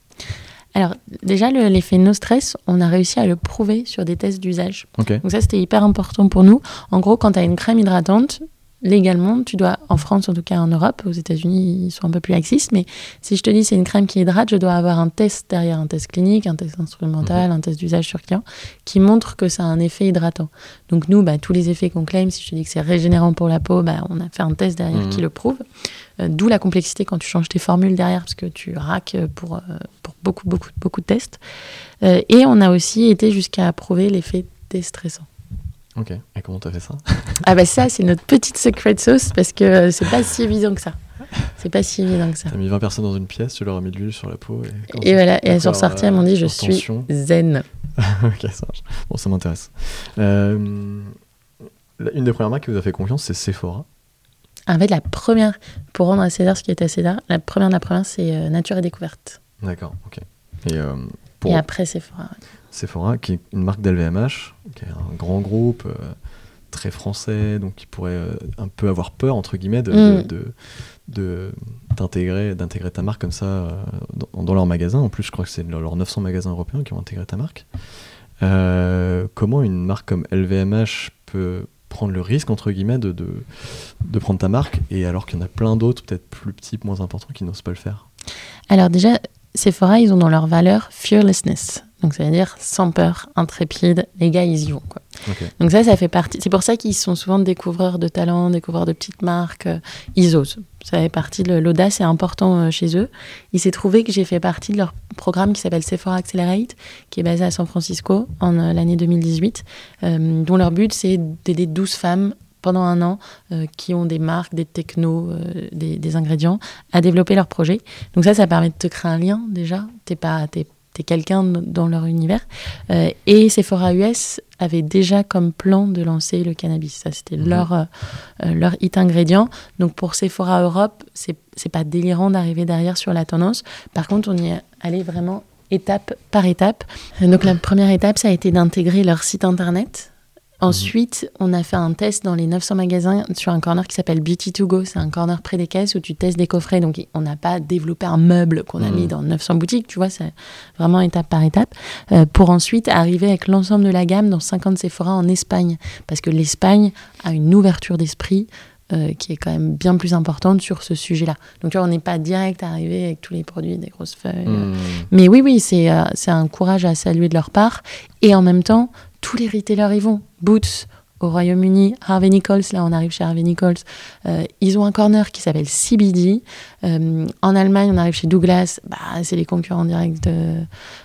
S2: Alors déjà, l'effet no stress, on a réussi à le prouver sur des tests d'usage. Donc ça, c'était hyper important pour nous. En gros, quand tu as une crème hydratante, légalement, tu dois, en France en tout cas en Europe, aux États-Unis ils sont un peu plus laxistes, mais si je te dis c'est une crème qui hydrate, je dois avoir un test derrière, un test clinique, un test instrumental, mhm. un test d'usage sur client, qui montre que ça a un effet hydratant. Donc nous, bah, tous les effets qu'on claim, si je te dis que c'est régénérant pour la peau, bah, on a fait un test derrière qui mhm. le prouve. Euh, d'où la complexité quand tu changes tes formules derrière, parce que tu raques pour, euh, pour beaucoup, beaucoup, beaucoup de tests. Euh, et on a aussi été jusqu'à prouver l'effet déstressant.
S1: Ok, et comment tu as fait ça <laughs>
S2: Ah bah ça, c'est notre petite secret sauce parce que c'est pas si évident que ça. C'est pas si évident que ça.
S1: T'as mis 20 personnes dans une pièce, tu leur as mis de l'huile sur la peau.
S2: Et, et voilà, et elles sont ressorties, elles m'ont dit je suis zen. <laughs>
S1: ok, ça marche. Bon, ça m'intéresse. Euh, une des premières marques qui vous a fait confiance, c'est Sephora.
S2: En fait, la première, pour rendre à César ce qui est à César, la première de la première, c'est euh, Nature et Découverte.
S1: D'accord, ok.
S2: Et, euh, et après Sephora.
S1: Sephora, qui est une marque d'LVMH, qui est un grand groupe euh, très français, donc qui pourrait euh, un peu avoir peur, entre guillemets, de, mm. d'intégrer, d'intégrer ta marque comme ça euh, dans, leur magasin. En plus, je crois que c'est leurs 900 magasins européens qui ont intégré ta marque. comment une marque comme LVMH peut prendre le risque, entre guillemets, de, de, de prendre ta marque, et alors qu'il y en a plein d'autres, peut-être plus petits, moins importants, qui n'osent pas le faire?
S2: Alors déjà, Sephora, ils ont dans leur valeur fearlessness. Donc ça veut dire sans peur, intrépide, les gars ils y vont. Quoi. Donc ça, ça fait partie. C'est pour ça qu'ils sont souvent découvreurs de talents, découvreurs de petites marques. Euh, ils osent. Ça fait partie de l'audace est important euh, chez eux. Il s'est trouvé que j'ai fait partie de leur programme qui s'appelle Sephora Accelerate, qui est basé à San Francisco en euh, l'année 2018, dont leur but c'est d'aider 12 femmes pendant un an qui ont des marques, des technos, des, des, ingrédients à développer leur projet. Donc ça, ça permet de te créer un lien déjà. T'es pas, t'es t'es quelqu'un dans leur univers. Euh, et Sephora US avait déjà comme plan de lancer le cannabis. Ça, c'était mhm. leur, euh, euh, leur hit ingrédient. Donc pour Sephora Europe, c'est, c'est pas délirant d'arriver derrière sur la tendance. Par contre, on y est allé vraiment étape par étape. Donc la première étape, ça a été d'intégrer leur site internet Ensuite, on a fait un test dans les 900 magasins sur un corner qui s'appelle Beauty to Go. C'est un corner près des caisses où tu testes des coffrets. Donc, on n'a pas développé un meuble qu'on a mis mmh. dans 900 boutiques. Tu vois, c'est vraiment étape par étape. Euh, pour ensuite arriver avec l'ensemble de la gamme dans 50 Sephora en Espagne. Parce que l'Espagne a une ouverture d'esprit. Euh, qui est quand même bien plus importante sur ce sujet-là. Donc, tu vois, on n'est pas direct arrivé avec tous les produits, des grosses feuilles. Mmh. Mais oui, oui, c'est euh, c'est un courage à saluer de leur part. Et en même temps, tous les retailers y vont. Boots au Royaume-Uni, Harvey Nichols, là on arrive chez Harvey Nichols, euh, ils ont un corner qui s'appelle CBD. Euh, en Allemagne, on arrive chez Douglas, bah, c'est les concurrents directs de,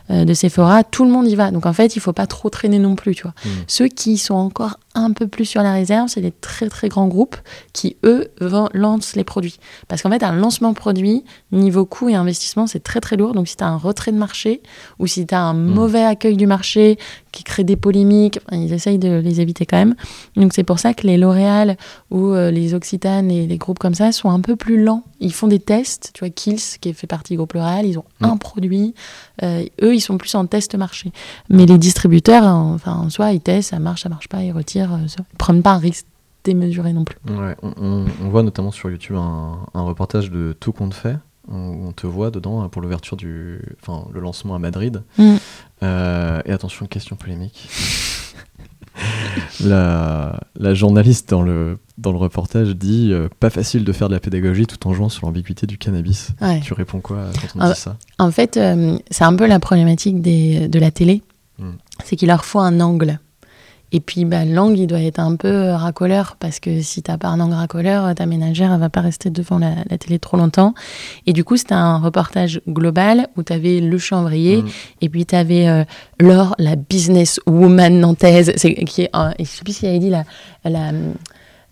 S2: euh, de, Sephora. Tout le monde y va. Donc en fait, il faut pas trop traîner non plus. Tu vois. Mmh. Ceux qui sont encore un peu plus sur la réserve, c'est les très très grands groupes qui, eux, lancent les produits. Parce qu'en fait, un lancement produit, niveau coût et investissement, c'est très très lourd. Donc si tu as un retrait de marché ou si tu as un mmh. mauvais accueil du marché qui crée des polémiques, ils essayent de les éviter quand même. Donc c'est pour ça que les L'Oréal ou euh, les Occitane et les groupes comme ça sont un peu plus lents. Ils font des tests. Tu vois, Kills, qui fait partie du groupe L'Oréal, ils ont mmh. un produit. Euh, eux, ils sont plus en test marché. Mais les distributeurs, enfin, en soi, ils testent, ça marche, ça marche pas, ils retirent. Euh, ça. Ils prennent pas un risque démesuré non plus.
S1: Ouais, on, on, voit notamment sur YouTube un, un, reportage de Tout compte fait, où on te voit dedans pour l'ouverture du. Enfin, le lancement à Madrid. Mm. Euh, et attention, question polémique. <laughs> la, la, journaliste dans le, dans le reportage dit euh, pas facile de faire de la pédagogie tout en jouant sur l'ambiguïté du cannabis. Tu réponds quoi quand on dit ça
S2: En fait, euh, c'est un peu la problématique des, de la télé. Hmm. C'est qu'il leur faut un angle. Et puis, bah, l'angle, il doit être un peu euh, racoleur, parce que si t'as pas un angle racoleur, euh, ta ménagère, elle va pas rester devant la, télé trop longtemps. Et du coup, c'était un reportage global où tu avais le chanvrier, mm. et puis tu avais euh, Laure, la business woman nantaise, qui est, je sais plus s'il avait dit la, la,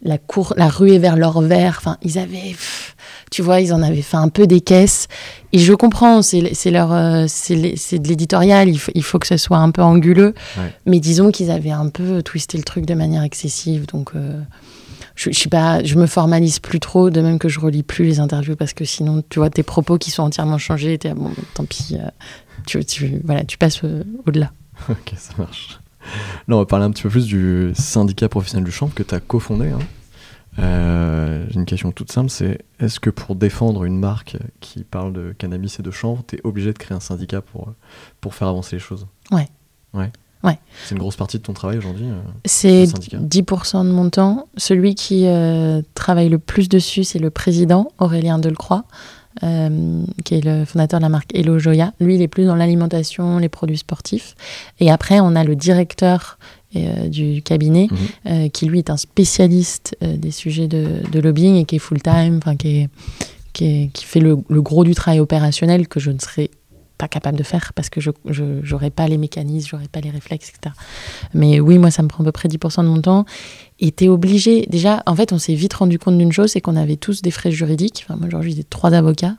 S2: la, cour, la ruée vers l'or vert. Enfin, ils avaient tu vois, ils en avaient fait un peu des caisses. Et je comprends, c'est leur, euh, c'est de l'éditorial, il, il, faut que ce soit un peu anguleux. Mais disons qu'ils avaient un peu twisté le truc de manière excessive. Donc, euh, je, je, suis pas, je me formalise plus trop, de même que je relis plus les interviews parce que sinon, tu vois, tes propos qui sont entièrement changés, es, bon, tant pis, euh, tu, tu, voilà, tu passes au-delà. <laughs>
S1: ok, ça marche. Là, on va parler un petit peu plus du syndicat professionnel du champ que tu as cofondé. Hein. Euh, j'ai une question toute simple, c'est est-ce que pour défendre une marque qui parle de cannabis et de chanvre, tu es obligé de créer un syndicat pour, pour faire avancer les choses?
S2: Ouais.
S1: Ouais.
S2: Ouais.
S1: C'est une grosse partie de ton travail aujourd'hui euh,
S2: C'est 10% de mon temps. Celui qui euh, travaille le plus dessus, c'est le président, Aurélien Delcroix, qui est le fondateur de la marque Hello Joya. Lui, il est plus dans l'alimentation, les produits sportifs. Et après, on a le directeur euh, du cabinet, mhm. euh, qui lui est un spécialiste euh, des sujets de, lobbying et qui est full-time, qui, qui, qui, fait le, gros du travail opérationnel que je ne serais pas capable de faire parce que je n'aurais pas les mécanismes, j'aurais pas les réflexes, etc. Mais oui, moi, ça me prend à peu près 10% de mon temps. Et tu es obligé. Déjà, en fait, on s'est vite rendu compte d'une chose c'est qu'on avait tous des frais juridiques. Moi, aujourd'hui, j'ai trois avocats.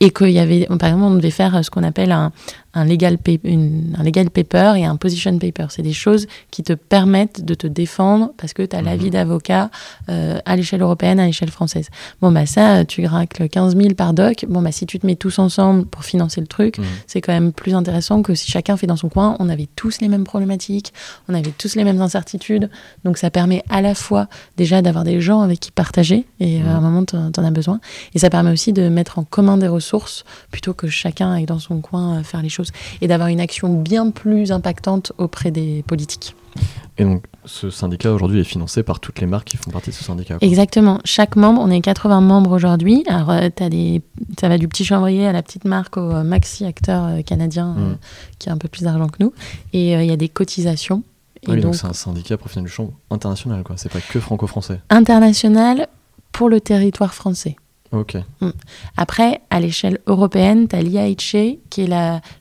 S2: et qu'il y avait, par exemple, on devait faire ce qu'on appelle un, un legal, un legal paper et un position paper. C'est des choses qui te permettent de te défendre parce que tu as l'avis mhm. d'avocat euh, à l'échelle européenne, à l'échelle française. Bon, bah ça, tu gracles 15 000 par doc. Bon, bah si tu te mets tous ensemble pour financer le truc, mhm. c'est quand même plus intéressant que si chacun fait dans son coin. On avait tous les mêmes problématiques, on avait tous les mêmes incertitudes. Donc ça permet à la fois déjà d'avoir des gens avec qui partager et euh, à un mhm. moment, tu en, as besoin. Et ça permet aussi de mettre en commun des ressources plutôt que chacun aille dans son coin euh, faire les choses et d'avoir une action bien plus impactante auprès des politiques.
S1: Et donc, ce syndicat aujourd'hui est financé par toutes les marques qui font partie de ce syndicat.
S2: Exactement. Chaque membre, on est 80 membres aujourd'hui. Alors, euh, as des, ça va du petit chanvrier à la petite marque au euh, maxi acteur euh, canadien mm. qui a un peu plus d'argent que nous. Et il y a des cotisations.
S1: Et oui, donc c'est un syndicat professionnel du champ international, quoi. C'est pas que franco-français.
S2: International pour le territoire français. Mm. Après, à l'échelle européenne, tu as l'IAHA, qui est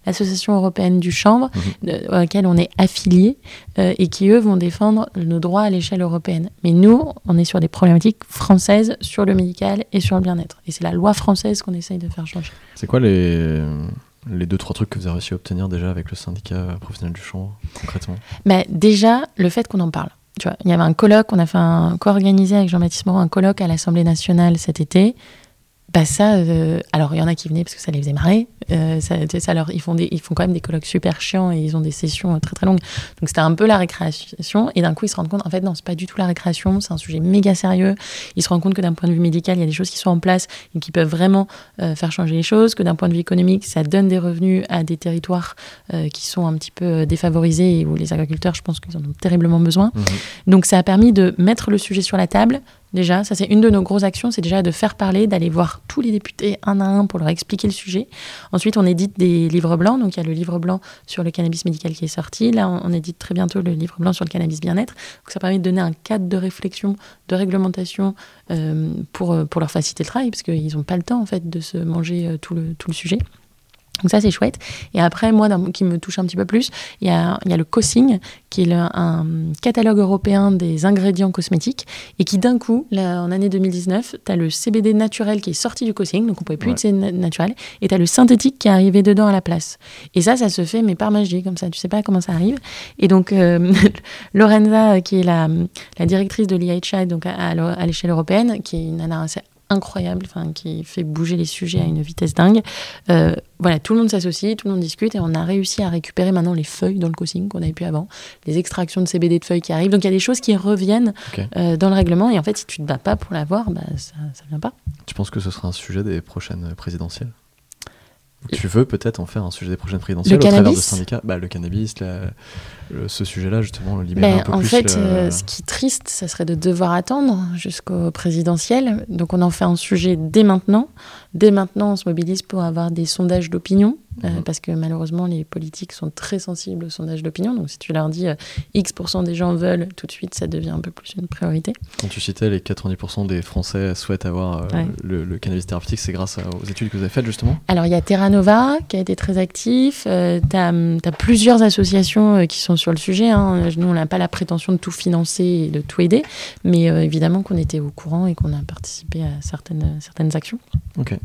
S2: l'Association européenne du chanvre, mhm. à laquelle on est affilié, euh, et qui, eux, vont défendre nos droits à l'échelle européenne. Mais nous, on est sur des problématiques françaises sur le médical et sur le bien-être. Et c'est la loi française qu'on essaye de faire changer.
S1: C'est quoi les, les deux, trois trucs que vous avez réussi à obtenir déjà avec le syndicat professionnel du chanvre, concrètement?
S2: Bah, Déjà, le fait qu'on en parle. Tu vois, il y avait un colloque, on a fait un co-organisé avec Jean-Baptiste Moreau, un colloque à l'Assemblée nationale cet été. Bah ça, euh, alors il y en a qui venaient parce que ça les faisait marrer. Euh, ça, ça leur, ils, font des, ils font quand même des colloques super chiants et ils ont des sessions euh, très très longues. Donc c'était un peu la récréation. Et d'un coup, ils se rendent compte, en fait, non, c'est pas du tout la récréation, c'est un sujet méga sérieux. Ils se rendent compte que d'un point de vue médical, il y a des choses qui sont en place et qui peuvent vraiment faire changer les choses. Que d'un point de vue économique, ça donne des revenus à des territoires qui sont un petit peu défavorisés et où les agriculteurs, je pense qu'ils en ont terriblement besoin. Mmh. Donc ça a permis de mettre le sujet sur la table, Déjà, ça c'est une de nos grosses actions, c'est déjà de faire parler, d'aller voir tous les députés un à un pour leur expliquer le sujet. Ensuite, on édite des livres blancs, donc il y a le livre blanc sur le cannabis médical qui est sorti. Là, on, édite très bientôt le livre blanc sur le cannabis bien-être. Donc ça permet de donner un cadre de réflexion, de réglementation euh, pour, euh, pour leur faciliter le travail, parce qu'ils n'ont pas le temps en fait de se manger euh, tout, le, tout le sujet. Donc ça, c'est chouette. Et après, moi, qui me touche un petit peu plus, il y a, y a le COSING, qui est un catalogue européen des ingrédients cosmétiques, et qui d'un coup, là, en année 2019, tu as le CBD naturel qui est sorti du COSING, donc on pouvait plus utiliser naturel, et tu as le synthétique qui est arrivé dedans à la place. Et ça, ça se fait, mais par magie, comme ça, tu sais pas comment ça arrive. Et donc, euh, <laughs> Lorenza, qui est la, la directrice de l'IHI, donc à, à l'échelle européenne, qui est une nana incroyable, enfin, qui fait bouger les sujets à une vitesse dingue. Euh, voilà, tout le monde s'associe, tout le monde discute et on a réussi à récupérer maintenant les feuilles dans le co-sign qu'on avait pu avant, les extractions de CBD de feuilles qui arrivent. Donc il y a des choses qui reviennent euh, dans le règlement et en fait, si tu te bats pas pour l'avoir, bah, ça, ça vient pas.
S1: Tu penses que ce sera un sujet des prochaines présidentielles? Tu veux peut-être en faire un sujet des prochaines présidentielles
S2: Le
S1: au travers de syndicats? Bah, Le cannabis, la- le- ce sujet-là, justement, libérer
S2: Ben,
S1: un peu
S2: en
S1: plus
S2: fait,
S1: le-
S2: euh, ce qui est triste, ça serait de devoir attendre jusqu'au présidentiel. Donc on en fait un sujet dès maintenant. Dès maintenant, on se mobilise pour avoir des sondages d'opinion, euh,
S1: Mhm.
S2: parce que malheureusement, les politiques sont très sensibles aux sondages d'opinion. Donc si tu leur dis euh, X% des gens veulent, tout de suite, ça devient un peu plus une priorité.
S1: Quand tu citais les 90% des Français souhaitent avoir euh,
S2: Ouais.
S1: le, le cannabis thérapeutique, c'est grâce aux études que vous avez faites, justement?
S2: Alors, il y a Terra Nova qui a été très actif. Euh, tu as, plusieurs associations qui sont sur le sujet. hein. Nous, on n'a pas la prétention de tout financer et de tout aider. Mais évidemment qu'on était au courant et qu'on a participé à certaines, certaines actions.
S1: Ok.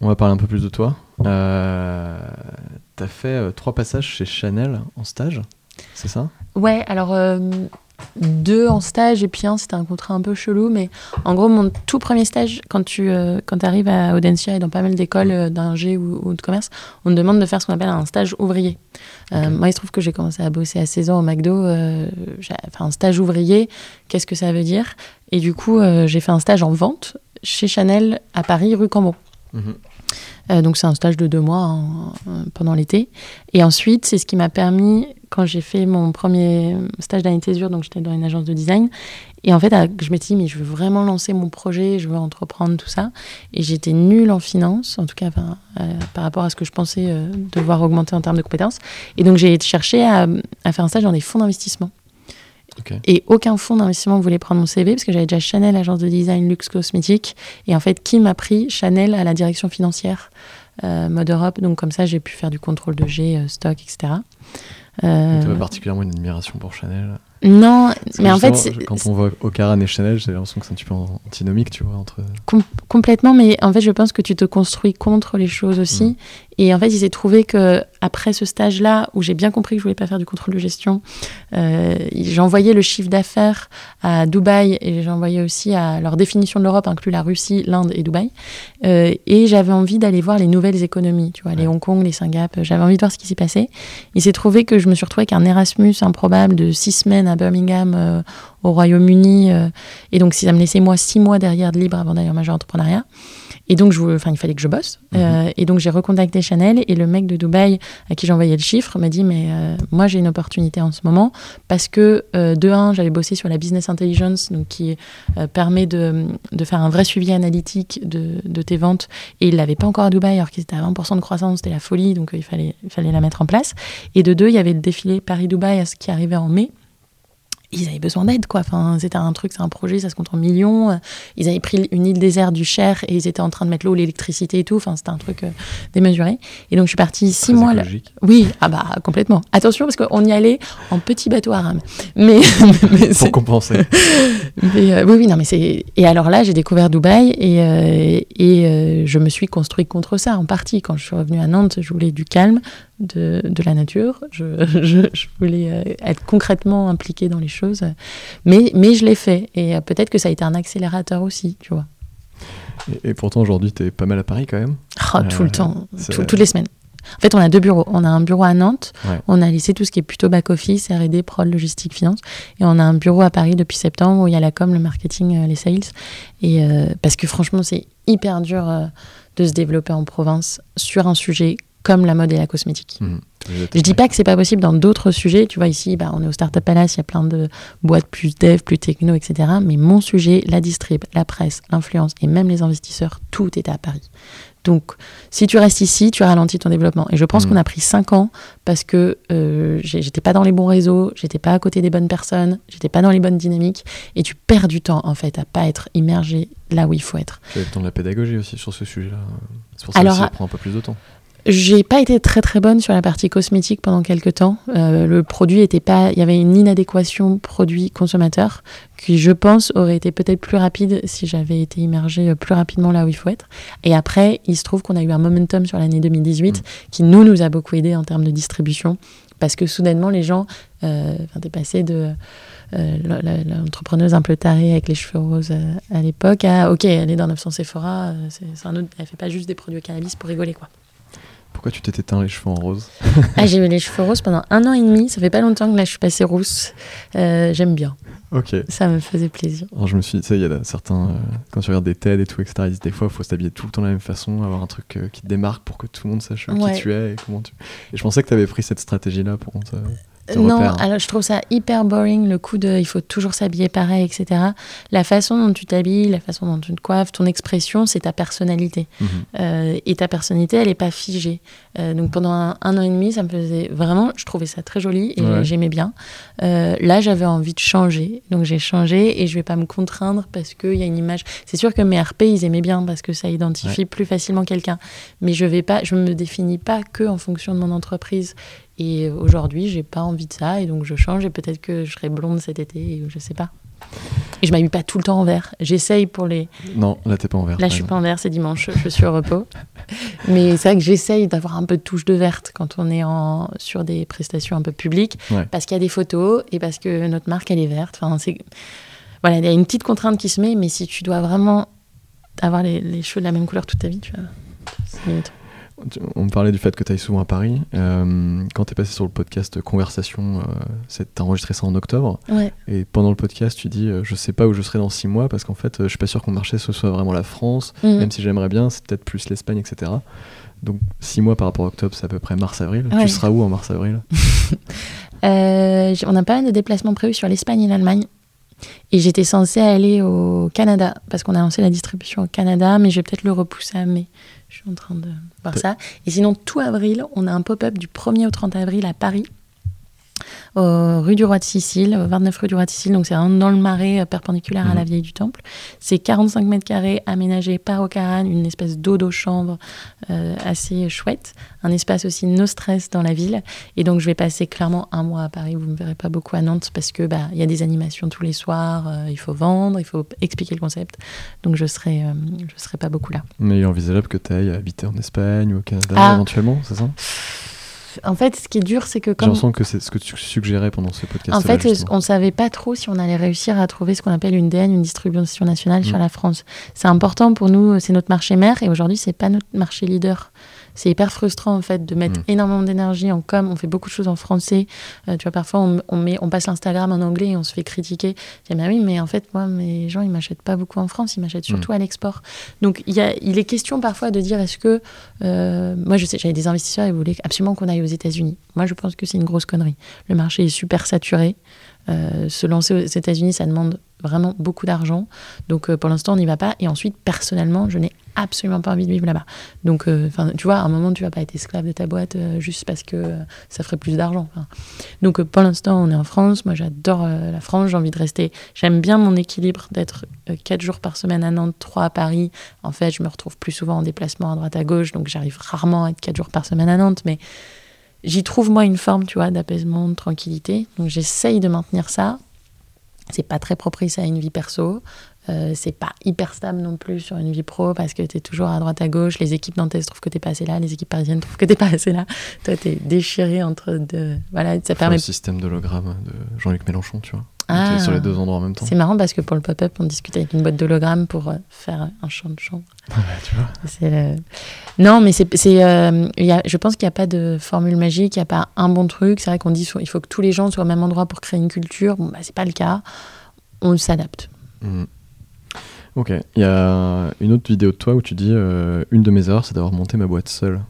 S1: On va parler un peu plus de toi. Euh, T'as fait euh, trois passages chez Chanel en stage, c'est ça?
S2: Ouais, alors euh, deux en stage et puis un, c'était un contrat un peu chelou. Mais en gros, mon tout premier stage, quand tu euh, quand arrives à Audencia et dans pas mal d'écoles euh, d'ingé ou, ou de commerce, on te demande de faire ce qu'on appelle un stage ouvrier. Euh. Moi, il se trouve que j'ai commencé à bosser à 16 ans au McDo. j'ai fait un stage ouvrier. Qu'est-ce que ça veut dire? Et du coup, j'ai fait un stage en vente chez Chanel à Paris, rue Cambon.
S1: Mhm.
S2: Euh, donc c'est un stage de deux mois en- en- pendant l'été. Et ensuite, c'est ce qui m'a permis, quand j'ai fait mon premier stage d'année de césure, donc j'étais dans une agence de design, et en fait, je m'étais dit, mais je veux vraiment lancer mon projet, je veux entreprendre tout ça. Et j'étais nulle en finance, en tout cas euh, par rapport à ce que je pensais euh, devoir augmenter en termes de compétences. Et donc j'ai cherché à, à faire un stage dans des fonds d'investissement. Et aucun fonds d'investissement voulait prendre mon CV parce que j'avais déjà Chanel, agence de design luxe cosmétique. Et en fait, qui m'a pris Chanel à la direction financière euh, mode Europe. Donc comme ça, j'ai pu faire du contrôle de G, euh, stock, etc. Euh,
S1: Tu as particulièrement une admiration pour Chanel.
S2: non, mais en fait,
S1: quand on voit Ocaran et Chanel, j'ai l'impression que c'est un petit peu antinomique, tu vois, entre.
S2: Com- complètement, mais en fait, je pense que tu te construis contre les choses aussi.
S1: Mm.
S2: Et en fait, il s'est trouvé que après ce stage-là, où j'ai bien compris que je voulais pas faire du contrôle de gestion, euh, j'ai envoyé le chiffre d'affaires à Dubaï et j'ai envoyé aussi à leur définition de l'Europe, inclut la Russie, l'Inde et Dubaï. Euh, et j'avais envie d'aller voir les nouvelles économies, tu vois, les. Hong Kong, les Singapour. J'avais envie de voir ce qui s'y passait. Il s'est trouvé que je me suis retrouvée avec un Erasmus improbable de six semaines à Birmingham, euh, au Royaume-Uni. euh, et donc, ça me laissait moi six mois derrière de libre avant d'aller en major entrepreneuriat. Et donc, je, enfin, il fallait que je bosse.
S1: Mhm.
S2: Euh, et donc, j'ai recontacté Chanel et le mec de Dubaï à qui envoyé le chiffre m'a dit Mais euh, moi, j'ai une opportunité en ce moment parce que, euh, de un, j'avais bossé sur la business intelligence, donc qui permet de, de faire un vrai suivi analytique de, de tes ventes. Et il l'avait pas encore à Dubaï, alors qu'ils étaient à 20% de croissance, c'était la folie, donc il, fallait, il fallait la mettre en place. Et de deux, il y avait le défilé Paris-Dubaï qui arrivait en mai. Ils avaient besoin d'aide, quoi. Enfin, c'était un truc, c'est un projet, ça se compte en millions. Ils avaient pris une île déserte du Cher et ils étaient en train de mettre l'eau, l'électricité et tout. Enfin, c'était un truc euh, démesuré. Et donc, je suis partie six
S1: très
S2: mois là. Oui, ah bah complètement. Attention parce qu'on y allait en petit bateau à rame. <laughs> Mais, mais
S1: Pour compenser. <laughs>
S2: mais, euh, oui, oui, non, mais c'est. Et alors là, j'ai découvert Dubaï et, euh, et je me suis construit contre ça en partie. Quand je suis revenue à Nantes, je voulais du calme, de, de la nature. Je, <laughs> je, je voulais euh, être concrètement impliquée dans les choses. Mais, mais je l'ai fait. Et euh, peut-être que ça a été un accélérateur aussi, tu vois.
S1: et, et pourtant, aujourd'hui, t'es pas mal à Paris quand même.
S2: Oh, tout
S1: Euh,
S2: le temps,
S1: c'est-
S2: tout- toutes les semaines. En fait, on a deux bureaux. On a un bureau à Nantes.
S1: Ouais.
S2: On a laissé tout ce qui est plutôt back-office, R&D, prod, logistique, finance. Et on a un bureau à Paris depuis septembre où il y a la com, le marketing, euh, les sales. Et euh, parce que franchement, c'est hyper dur euh, de se développer en province sur un sujet comme la mode et la cosmétique.
S1: D'être
S2: Je dis pas que c'est pas possible dans d'autres sujets. Tu vois, ici, bah, on est au Startup Palace, il y a plein de boîtes plus dev, plus techno, etc. Mais mon sujet, la distrib, la presse, l'influence et même les investisseurs, tout est à Paris. Donc, si tu restes ici, tu ralentis ton développement. Et je pense
S1: Mhm.
S2: qu'on a pris cinq ans parce que euh, j'étais pas dans les bons réseaux, j'étais pas à côté des bonnes personnes, j'étais pas dans les bonnes dynamiques. Et tu perds du temps, en fait, à pas être immergé là où il faut être.
S1: Puis il y a le temps de la pédagogie aussi sur ce sujet-là. C'est pour ça
S2: Alors,
S1: que ça
S2: à-
S1: prend un peu plus de temps.
S2: J'ai pas été très très bonne sur la partie cosmétique pendant quelques temps. Euh, le produit était pas, il y avait une inadéquation produit consommateur qui, je pense, aurait été peut-être plus rapide si j'avais été immergée plus rapidement là où il faut être. Et après, il se trouve qu'on a eu un momentum sur l'année 2018 qui nous nous a beaucoup aidé en termes de distribution parce que soudainement les gens, euh, t'es passé de euh, l'entrepreneuse un peu tarée avec les cheveux roses euh, à l'époque à ok elle est dans 900 Sephora euh, c'est un autre elle fait pas juste des produits au cannabis pour rigoler quoi
S1: pourquoi tu t'es teint les cheveux en rose <laughs>
S2: ah, J'ai eu les cheveux roses pendant un an et demi. Ça fait pas longtemps que là je suis passée rousse. J'aime bien.
S1: Ok.
S2: Ça me faisait plaisir.
S1: Alors je me suis dit, tu sais, il y a certains, quand tu regardes des TED et tout, etc., ils disent des fois, il faut s'habiller tout le temps de la même façon, avoir un truc qui te démarque pour que tout le monde sache qui tu es et comment tu. Et je pensais que tu avais pris cette stratégie-là pour. Te
S2: non, alors je trouve ça hyper boring, le coup de il faut toujours s'habiller pareil, etc. La façon dont tu t'habilles, la façon dont tu te coiffes, ton expression, c'est ta personnalité. Mhm. Euh, et ta personnalité, elle n'est pas figée. Euh, donc pendant un, an et demi, ça me faisait vraiment, je trouvais ça très joli et j'aimais bien. Euh, là, j'avais envie de changer. Donc j'ai changé et je vais pas me contraindre parce qu'il y a une image. C'est sûr que mes RP, ils aimaient bien parce que ça identifie plus facilement quelqu'un. Mais je vais pas, je me définis pas que en fonction de mon entreprise. Et aujourd'hui, j'ai pas envie de ça et donc je change et peut-être que je serai blonde cet été, je sais pas. Et je m'habille pas tout le temps en vert. J'essaye pour les.
S1: Non, là t'es pas en vert.
S2: Là je suis pas en vert, c'est dimanche, je suis au repos. <laughs> Mais c'est vrai que j'essaye d'avoir un peu de touche de verte quand on est en... sur des prestations un peu publiques, parce qu'il y a des photos et parce que notre marque elle est verte. Enfin, c'est voilà, il y a une petite contrainte qui se met, mais si tu dois vraiment avoir les, les cheveux de la même couleur toute ta vie, tu limite.
S1: On me parlait du fait que tu ailles souvent à Paris. Euh, quand tu es passé sur le podcast Conversation, euh, tu as enregistré ça en octobre. Et pendant le podcast, tu dis euh, Je sais pas où je serai dans six mois parce qu'en fait, je suis pas sûr qu'on marché ce soit vraiment la France, mhm. même si j'aimerais bien, c'est peut-être plus l'Espagne, etc. Donc six mois par rapport à octobre, c'est à peu près mars-avril. Tu seras où en mars-avril <laughs>
S2: On n'a pas de déplacement prévu sur l'Espagne et l'Allemagne. Et j'étais censée aller au Canada parce qu'on a lancé la distribution au Canada, mais je vais peut-être le repousser à mai. Je suis en train de voir ça. Et sinon, tout avril, on a un pop-up du 1er au 30 avril à Paris rue du Roi de Sicile, 29 rue du Roi de Sicile, donc c'est dans le marais euh, perpendiculaire à la mhm. Vieille du Temple. C'est 45 mètres carrés aménagé par Ocaran, une espèce d'eau-d'eau-chambre euh, assez chouette, un espace aussi no stress dans la ville. Et donc je vais passer clairement un mois à Paris, vous ne me verrez pas beaucoup à Nantes parce que bah il y a des animations tous les soirs, euh, il faut vendre, il faut expliquer le concept. Donc je serai je serai pas beaucoup là.
S1: Mais il est envisageable que tu ailles habiter en Espagne ou au Canada ah. éventuellement, c'est ça?
S2: En fait, ce qui est dur, c'est que
S1: comme. J'ai l'impression que c'est ce que tu suggérais pendant ce podcast.
S2: En fait, on ne savait pas trop si on allait réussir à trouver ce qu'on appelle une DN, une distribution nationale sur mm. la France. C'est important pour nous, c'est notre marché mère, et aujourd'hui, c'est pas notre marché leader c'est hyper frustrant en fait de mettre mm. énormément d'énergie en com. On fait beaucoup de choses en français. Euh, tu vois, parfois on, met, on passe l'Instagram en anglais et on se fait critiquer. Je dis, bah oui, mais en fait, moi, mes gens, ils m'achètent pas beaucoup en France, ils m'achètent surtout mm. à l'export. Donc il, y a, il est question parfois de dire, est-ce que. Euh, moi, je sais, j'avais des investisseurs, ils voulaient absolument qu'on aille aux États-Unis. Moi, je pense que c'est une grosse connerie. Le marché est super saturé. Euh, se lancer aux États-Unis, ça demande vraiment beaucoup d'argent. Donc pour l'instant, on n'y va pas. Et ensuite, personnellement, je n'ai absolument pas envie de vivre là-bas. Donc, euh, tu vois, à un moment, tu vas pas être esclave de ta boîte euh, juste parce que euh, ça ferait plus d'argent. Donc, pour l'instant, on est en France. Moi, j'adore la France. J'ai envie de rester. J'aime bien mon équilibre d'être quatre jours par semaine à Nantes, trois à Paris. En fait, je me retrouve plus souvent en déplacement à droite à gauche, donc j'arrive rarement à être quatre jours par semaine à Nantes, mais j'y trouve moi une forme, tu vois, d'apaisement, de tranquillité. Donc, j'essaye de maintenir ça. C'est pas très propice à une vie perso. Euh, c'est pas hyper stable non plus sur une vie pro parce que tu es toujours à droite à gauche. Les équipes nantaises trouvent que t'es pas assez là, les équipes parisiennes trouvent que t'es pas assez là. Toi, tu es déchiré entre deux. Voilà, ça permet. Le
S1: système d'hologramme de Jean-Luc Mélenchon, tu vois. Ah, sur les deux endroits en même temps.
S2: C'est marrant parce que pour le pop-up, on discute avec une boîte d'hologramme pour euh, faire un champ de chambre. <laughs> tu vois. Non, mais c'est, euh, je pense qu'il n'y a pas de formule magique, il n'y a pas un bon truc. C'est vrai qu'on dit qu'il faut que tous les gens soient au même endroit pour créer une culture. Bon, bah, c'est pas le cas. On s'adapte. Mmh.
S1: Ok, il y a une autre vidéo de toi où tu dis euh, une de mes erreurs, c'est d'avoir monté ma boîte seule.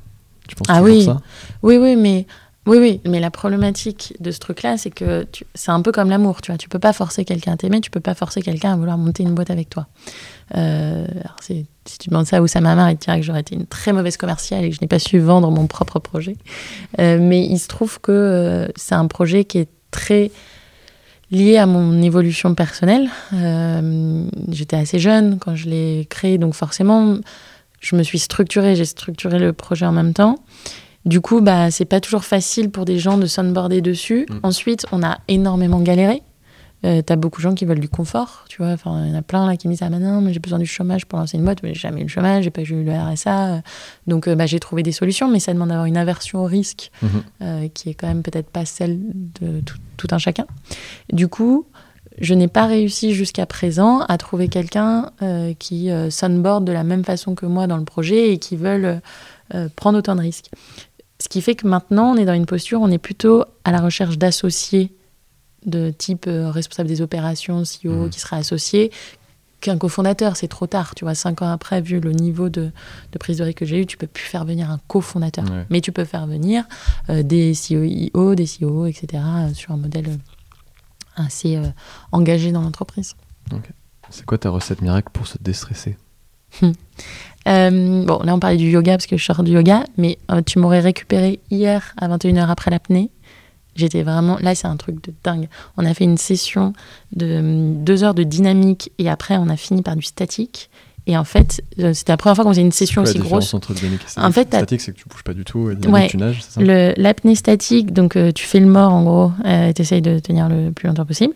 S1: Tu penses ah
S2: oui.
S1: ça?
S2: Oui, oui, mais oui, oui, mais la problématique de ce truc-là, c'est que c'est un peu comme l'amour, tu vois. Tu peux pas forcer quelqu'un à t'aimer, tu peux pas forcer quelqu'un à vouloir monter une boîte avec toi. Euh, si tu demandes ça à Oussama Amar, il te dira que j'aurais été une très mauvaise commerciale et que je n'ai pas su vendre mon propre projet. Euh, mais il se trouve que c'est un projet qui est très lié à mon évolution personnelle. Euh, j'étais assez jeune quand je l'ai créé, donc forcément, je me suis structurée, j'ai structuré le projet en même temps. Du coup, bah, c'est pas toujours facile pour des gens de sunboarder dessus.
S1: Mm.
S2: Ensuite, on a énormément galéré. Euh, T'as beaucoup de gens qui veulent du confort, tu vois. Enfin, il y en a plein là qui me disent Ah, bah non, mais j'ai besoin du chômage pour lancer une boîte, mais j'ai jamais eu le chômage, j'ai pas eu le RSA. Donc, euh, bah, j'ai trouvé des solutions, mais ça demande d'avoir une aversion au risque
S1: Mhm.
S2: euh, qui est quand même peut-être pas celle de tout, tout un chacun. Du coup, je n'ai pas réussi jusqu'à présent à trouver quelqu'un euh, qui sunboard de la même façon que moi dans le projet et qui veulent prendre autant de risques. Ce qui fait que maintenant, on est dans une posture, on est plutôt à la recherche d'associés de type euh, responsable des opérations, CEO,
S1: Mhm.
S2: qui sera associé, qu'un cofondateur. C'est trop tard, tu vois. Cinq ans après, vu le niveau de, de prise de risque que j'ai eu, tu peux plus faire venir un cofondateur.
S1: Ouais.
S2: Mais tu peux faire venir euh, des CEO, des COO, etc., euh, sur un modèle assez engagé dans l'entreprise.
S1: C'est quoi ta recette miracle pour se déstresser? <laughs>
S2: Euh, bon, là, on parlait du yoga parce que je sors du yoga, mais euh, tu m'aurais récupéré hier à 21h après l'apnée. J'étais vraiment. Là, c'est un truc de dingue. On a fait une session de hum, deux heures de dynamique et après, on a fini par du statique. Et en fait, euh, c'était la première fois qu'on faisait une session aussi grosse.
S1: entre dynamique et
S2: En fait,
S1: statique c'est que tu bouges pas du tout, et dynamique,
S2: Ouais.
S1: tu nages, c'est ça
S2: Le- L'apnée statique, donc euh, tu fais le mort en gros, euh, tu essayes de tenir le plus longtemps possible.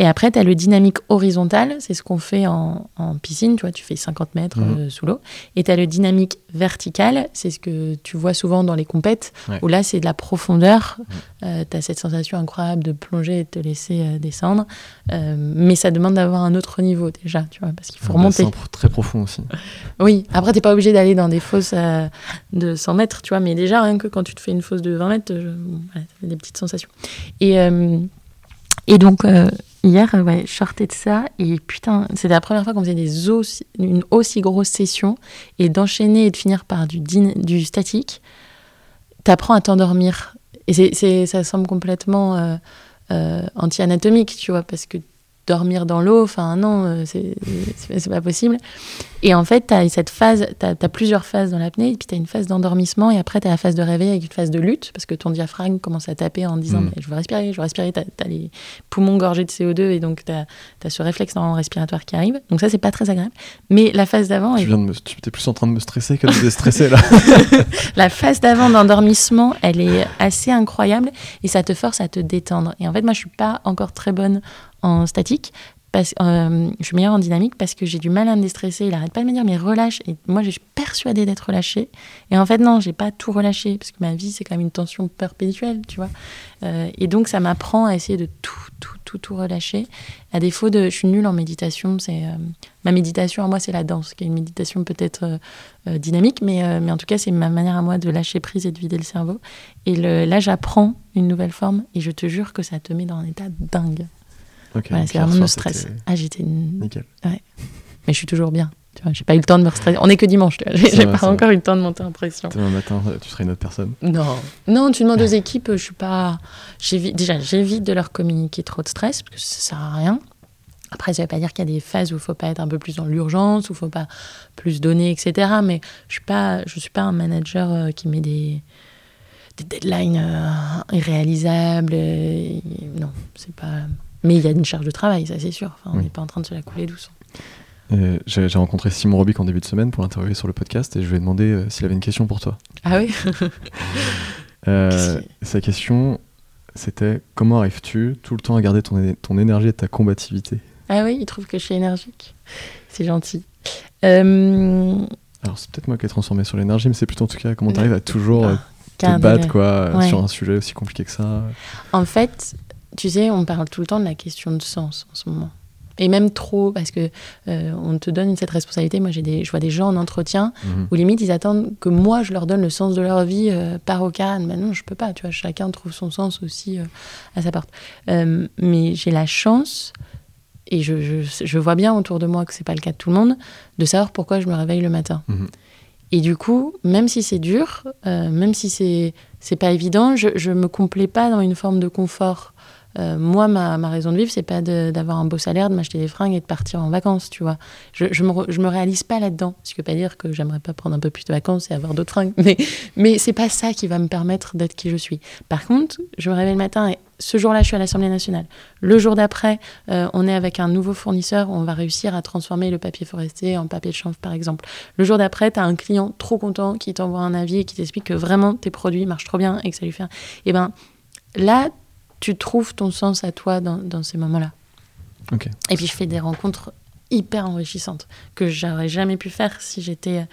S2: Et après, tu as le dynamique horizontal, c'est ce qu'on fait en, en piscine, tu vois, tu fais 50 mètres
S1: Mhm.
S2: euh, sous l'eau. Et tu as le dynamique vertical, c'est ce que tu vois souvent dans les compètes,
S1: Ouais.
S2: où là, c'est de la profondeur. tu as cette sensation incroyable de plonger et de te laisser euh, descendre. Euh, mais ça demande d'avoir un autre niveau déjà, tu vois, parce qu'il faut
S1: Un
S2: remonter.
S1: très profond aussi. <laughs>
S2: Oui, après, t'es pas obligé d'aller dans des fosses de 100 mètres, tu vois, mais déjà, rien que quand tu te fais une fosse de 20 mètres, je- bon, voilà, ça fait des petites sensations. Et, et donc, hier, euh, ouais, je sortais de ça, et putain, c'était la première fois qu'on faisait une aussi grosse session, et d'enchaîner et de finir par du, du statique, t'apprends à t'endormir. Et c'est- ça semble complètement euh, euh, anti-anatomique, tu vois, parce que dormir dans l'eau, enfin non, c'est pas possible. Et en fait, tu as cette phase, tu as, plusieurs phases dans l'apnée, et puis tu as une phase d'endormissement, et après, tu as la phase de réveil avec une phase de lutte, parce que ton diaphragme commence à taper en disant
S1: Mm.
S2: Je veux respirer, je veux respirer. Tu as, les poumons gorgés de CO2, et donc tu as, ce réflexe normalement respiratoire qui arrive. Donc, ça, c'est pas très agréable. Mais la phase d'avant,
S1: Tu viens de me... tu étais plus en train de me stresser que de me déstresser là. <laughs> <laughs>
S2: la phase d'avant d'endormissement, elle est assez incroyable, et ça te force à te détendre. Et en fait, moi, je suis pas encore très bonne en statique. Parce, euh, je suis meilleure en dynamique parce que j'ai du mal à me déstresser. Il arrête pas de me dire mais relâche. Et moi, je suis persuadée d'être relâchée. Et en fait, non, j'ai pas tout relâché parce que ma vie, c'est quand même une tension perpétuelle, tu vois. Euh, et donc, ça m'apprend à essayer de tout, tout, tout, tout relâcher. À défaut de, je suis nulle en méditation. C'est euh, ma méditation à moi, c'est la danse, qui est une méditation peut-être euh, dynamique, mais, mais en tout cas, c'est ma manière à moi de lâcher prise et de vider le cerveau. Et là, j'apprends une nouvelle forme et je te jure que ça te met dans un état dingue.
S1: Ok,
S2: Voilà, c'est vraiment le
S1: soir,
S2: stress.
S1: c'était
S2: Ah, j'étais. une-
S1: Nickel.
S2: Mais je suis toujours bien. Tu vois, j'ai pas eu le temps de me stresser. On est que dimanche, tu vois. J'ai pas encore eu le temps de monter en pression.
S1: Demain matin, tu seras une autre personne.
S2: Non. Non, tu demandes aux équipes, je suis pas. Déjà, j'évite de leur communiquer trop de stress, parce que ça sert à rien. Après, ça veut pas dire qu'il y a des phases où il faut pas être un peu plus dans l'urgence, où il faut pas plus donner, etc. Mais je suis pas, je suis pas un manager euh, qui met des, des deadlines euh, irréalisables. euh, non, c'est pas. Mais il y a une charge de travail, ça c'est sûr. Enfin, on
S1: Oui.
S2: n'est pas en train de se la couler douce.
S1: Euh, J'ai rencontré Simon Robic en début de semaine pour l'interviewer sur le podcast et je lui ai demandé euh, s'il avait une question pour toi.
S2: Ah oui <laughs>
S1: Euh, sa question, c'était comment arrives-tu tout le temps à garder ton, ton énergie et ta combativité?
S2: Ah oui, il trouve que je suis énergique. C'est gentil.
S1: Alors c'est peut-être moi qui ai transformé sur l'énergie, mais c'est plutôt en tout cas comment tu arrives à toujours euh, te battre quoi,
S2: Ouais.
S1: sur un sujet aussi compliqué que ça.
S2: En fait, tu sais, on parle tout le temps de la question de sens en ce moment. Et même trop, parce que euh, on te donne cette responsabilité. Moi, j'ai des, je vois des gens en entretien
S1: Mhm.
S2: où limite ils attendent que moi je leur donne le sens de leur vie euh, par au. Ben non, je peux pas. Tu vois, chacun trouve son sens aussi euh, à sa porte. Mais j'ai la chance, et je, je, je vois bien autour de moi que c'est pas le cas de tout le monde, de savoir pourquoi je me réveille le matin.
S1: Mhm.
S2: Et du coup, même si c'est dur, même si c'est c'est pas évident, je, je me complais pas dans une forme de confort. Euh, moi, ma, raison de vivre, c'est pas d'avoir un beau salaire, de m'acheter des fringues et de partir en vacances, tu vois. Je, je, me, je me réalise pas là-dedans. Ce qui veut pas dire que j'aimerais pas prendre un peu plus de vacances et avoir d'autres fringues. Mais, mais c'est pas ça qui va me permettre d'être qui je suis. Par contre, je me réveille le matin et ce jour-là, je suis à l'Assemblée nationale. Le jour d'après, euh, on est avec un nouveau fournisseur, on va réussir à transformer le papier forestier en papier de chanvre, par exemple. Le jour d'après, tu as un client trop content qui t'envoie un avis et qui t'explique que vraiment tes produits marchent trop bien et que ça lui fait. Eh ben là, tu trouves ton sens à toi dans, ces moments-là. Et puis, je fais des rencontres hyper enrichissantes que j'aurais jamais pu faire si j'étais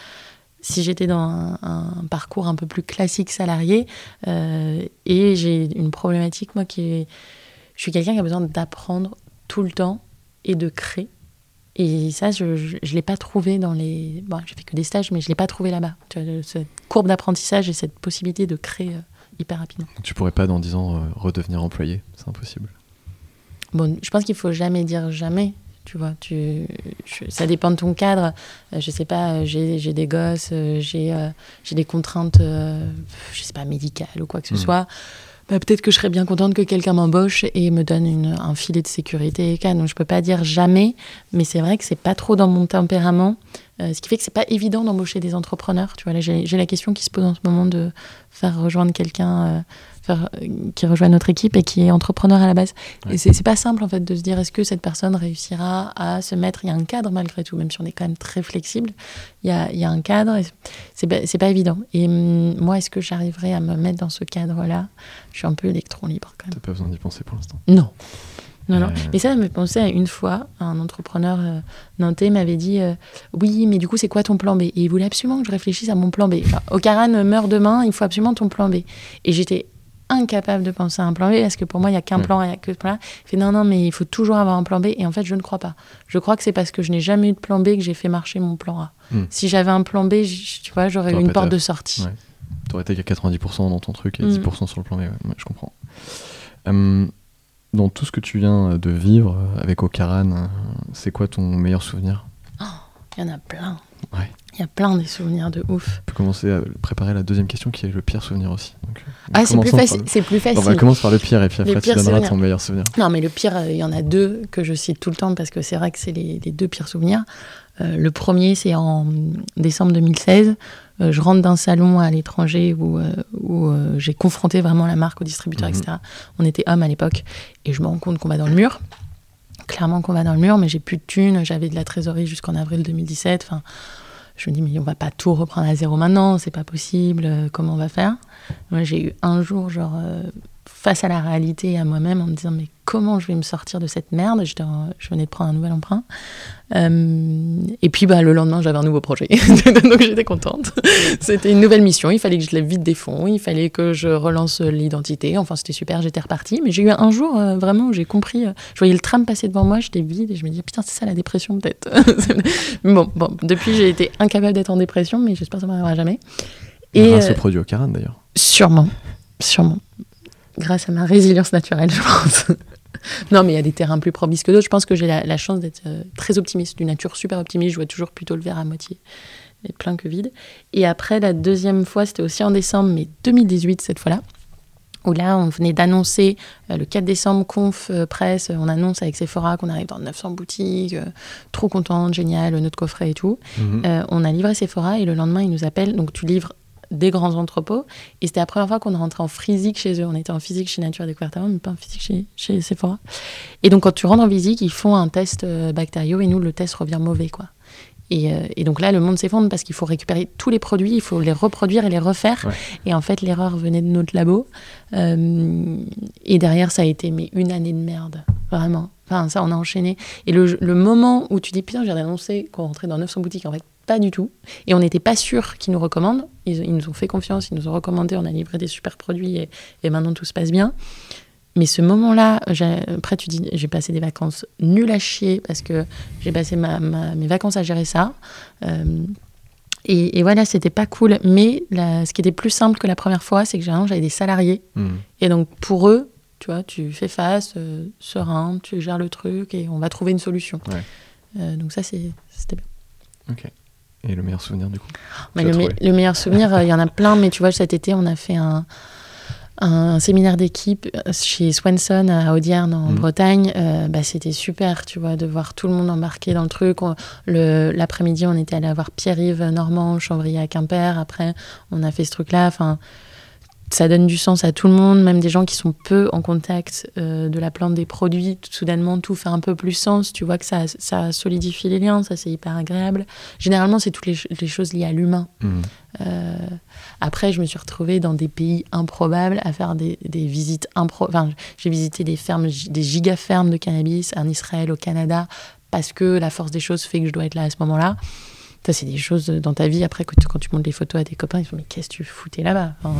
S2: si j'étais dans un, parcours un peu plus classique salarié, euh, et j'ai une problématique, moi, qui est... Je suis quelqu'un qui a besoin d'apprendre tout le temps et de créer. Et ça, je ne l'ai pas trouvé dans les... Bon, j'ai fait que des stages, mais je ne l'ai pas trouvé là-bas. Cette courbe d'apprentissage et cette possibilité de créer euh, hyper rapidement.
S1: Tu pourrais pas, dans 10 ans, euh, redevenir employé? C'est impossible.
S2: Bon, je pense qu'il faut jamais dire jamais tu vois. Tu, ça dépend de ton cadre. Euh, je sais pas, euh, j'ai des gosses, j'ai des contraintes, je sais pas, médicales ou quoi que ce hmm. soit. Bah, peut-être que je serais bien contente que quelqu'un m'embauche et me donne une, un filet de sécurité. Donc je peux pas dire jamais, mais c'est vrai que c'est pas trop dans mon tempérament. Ce qui fait que c'est pas évident d'embaucher des entrepreneurs. Tu vois, là j'ai la question qui se pose en ce moment de faire rejoindre quelqu'un qui rejoint notre équipe et qui est entrepreneur à la base. Et c'est pas simple en fait de se dire est-ce que cette personne réussira à se mettre. Il y a un cadre malgré tout, même si on est quand même très flexible. Il y a, il y a un cadre. C'est pas, pas évident. Et hum, moi, est-ce que j'arriverai à me mettre dans ce cadre-là? Je suis un peu électron libre quand même.
S1: T'as pas besoin d'y penser pour l'instant.
S2: Non. Non, non. Mais ça, me pensait à une fois, un entrepreneur euh, nantais m'avait dit euh, Oui, mais du coup, c'est quoi ton plan B? Et il voulait absolument que je réfléchisse à mon plan B. Enfin, Ocaran meurt demain, il faut absolument ton plan B. Et j'étais incapable de penser à un plan B parce que pour moi, il n'y a qu'un plan A, il n'y a que ce plan Il fait non, non, mais il faut toujours avoir un plan B. Et en fait, je ne crois pas. Je crois que c'est parce que je n'ai jamais eu de plan B que j'ai fait marcher mon plan A. Hmm. Si j'avais un plan B, tu vois, j'aurais eu une porte de sortie. Ouais.
S1: Tu aurais été qu'à 90% dans ton truc et 10% hmm. sur le plan B. je comprends. Hum, dans tout ce que tu viens de vivre avec Okaran, euh, c'est quoi ton meilleur souvenir?
S2: Oh, Il y en a plein. Ouais. Il y a plein des souvenirs de ouf.
S1: On peut commencer à préparer la deuxième question qui est le pire souvenir aussi. Donc,
S2: euh, ah, c'est plus, plus, facile.
S1: on va commencer par le pire et puis après tu donneras ton meilleur souvenir.
S2: Non, mais le pire, euh, il y en a deux que je cite tout le temps parce que c'est vrai que c'est les, deux pires souvenirs. Euh, le premier, c'est en décembre 2016. je rentre d'un salon à l'étranger où, où j'ai confronté vraiment la marque au distributeur, mhm. etc. On était hommes à l'époque et je me rends compte qu'on va dans le mur. Clairement qu'on va dans le mur, mais j'ai plus de thunes. J'avais de la trésorerie jusqu'en avril 2017. Enfin, je me dis, mais on va pas tout reprendre à zéro maintenant, c'est pas possible, euh, comment on va faire? Moi, j'ai eu un jour, genre, euh, face à la réalité et à moi-même, en me disant, mais comment je vais me sortir de cette merde? Je, je venais de prendre un nouvel emprunt. Euh, et puis, bah, le lendemain, j'avais un nouveau projet. <laughs> Donc, j'étais contente. c'était une nouvelle mission. Il fallait que je lève vite des fonds. Il fallait que je relance l'identité. Enfin, c'était super. J'étais repartie. Mais j'ai eu un jour, vraiment, où j'ai compris. je voyais le tram passer devant moi. J'étais vide. Et je me disais, putain, c'est ça la dépression, peut-être. <laughs> bon, bon, depuis, j'ai été incapable d'être en dépression. Mais j'espère que ça m'arrivera jamais.
S1: Et, grâce au produit au Caran, d'ailleurs.
S2: Sûrement. Sûrement grâce à ma résilience naturelle, je pense. <laughs> non, mais il y a des terrains plus propices que d'autres. Je pense que j'ai la, chance d'être euh, très optimiste, d'une nature super optimiste. Je vois toujours plutôt le verre à moitié, plein que vide. Et après, la deuxième fois, c'était aussi en décembre, mais 2018 cette fois-là, où là, on venait d'annoncer euh, le 4 décembre, conf euh, presse, on annonce avec Sephora qu'on arrive dans 900 boutiques, trop contente, génial, notre coffret et tout. Mhm. on a livré Sephora et le lendemain, ils nous appellent. Donc, tu livres des grands entrepôts. Et c'était la première fois qu'on rentrait en physique chez eux. On était en physique chez Nature Découverte mais pas en physique chez, chez Sephora. Et donc, quand tu rentres en physique, ils font un test euh, bactériaux et nous, le test revient mauvais, quoi. Et, euh, et, donc là, le monde s'effondre parce qu'il faut récupérer tous les produits, il faut les reproduire et les refaire. Et en fait, l'erreur venait de notre labo. Euh, et derrière, ça a été mais une année de merde, vraiment. Enfin, ça, on a enchaîné. Et le, le moment où tu dis, putain, j'ai annoncé qu'on rentrait dans 900 boutiques, en fait, pas du tout. Et on n'était pas sûr qu'ils nous recommandent. Ils, nous ont fait confiance, ils nous ont recommandé, on a livré des super produits et, maintenant tout se passe bien. Mais ce moment-là, après tu dis, j'ai passé des vacances nulles à chier parce que j'ai passé mes vacances à gérer ça. Euh, et, voilà, c'était pas cool. Mais ce qui était plus simple que la première fois, c'est que j'avais des salariés. Hmm. Et donc pour eux, tu vois, tu fais face, euh, serein, tu gères le truc et on va trouver une solution. Euh, donc ça, c'était bien.
S1: Ok. Et le meilleur souvenir du coup
S2: le, meilleur souvenir, euh, il y en a plein, mais tu vois, cet été, on a fait un, un séminaire d'équipe euh, chez Swanson à Audierne en mm. Bretagne. Euh, bah, C'était super, tu vois, de voir tout le monde embarqué dans le truc. L'après-midi, on était allé voir Pierre-Yves Normand, Chambry à Quimper. Après, on a fait ce truc-là. Enfin, ça donne du sens à tout le monde, même des gens qui sont peu en contact euh, de la plante des produits. Soudainement, tout fait un peu plus sens. Tu vois que ça, ça solidifie les liens, ça c'est hyper agréable. Généralement, c'est toutes les, les, choses liées à l'humain.
S1: Mhm.
S2: Euh, après, je me suis retrouvée dans des pays improbables à faire des, des visites improbables. Enfin, j'ai visité des fermes, des giga-fermes de cannabis en Israël, au Canada, parce que la force des choses fait que je dois être là à ce moment-là. Ça, c'est des choses dans ta vie. Après, quand tu, quand tu montres les photos à tes copains, ils font Mais qu'est-ce que tu foutais là-bas? Enfin,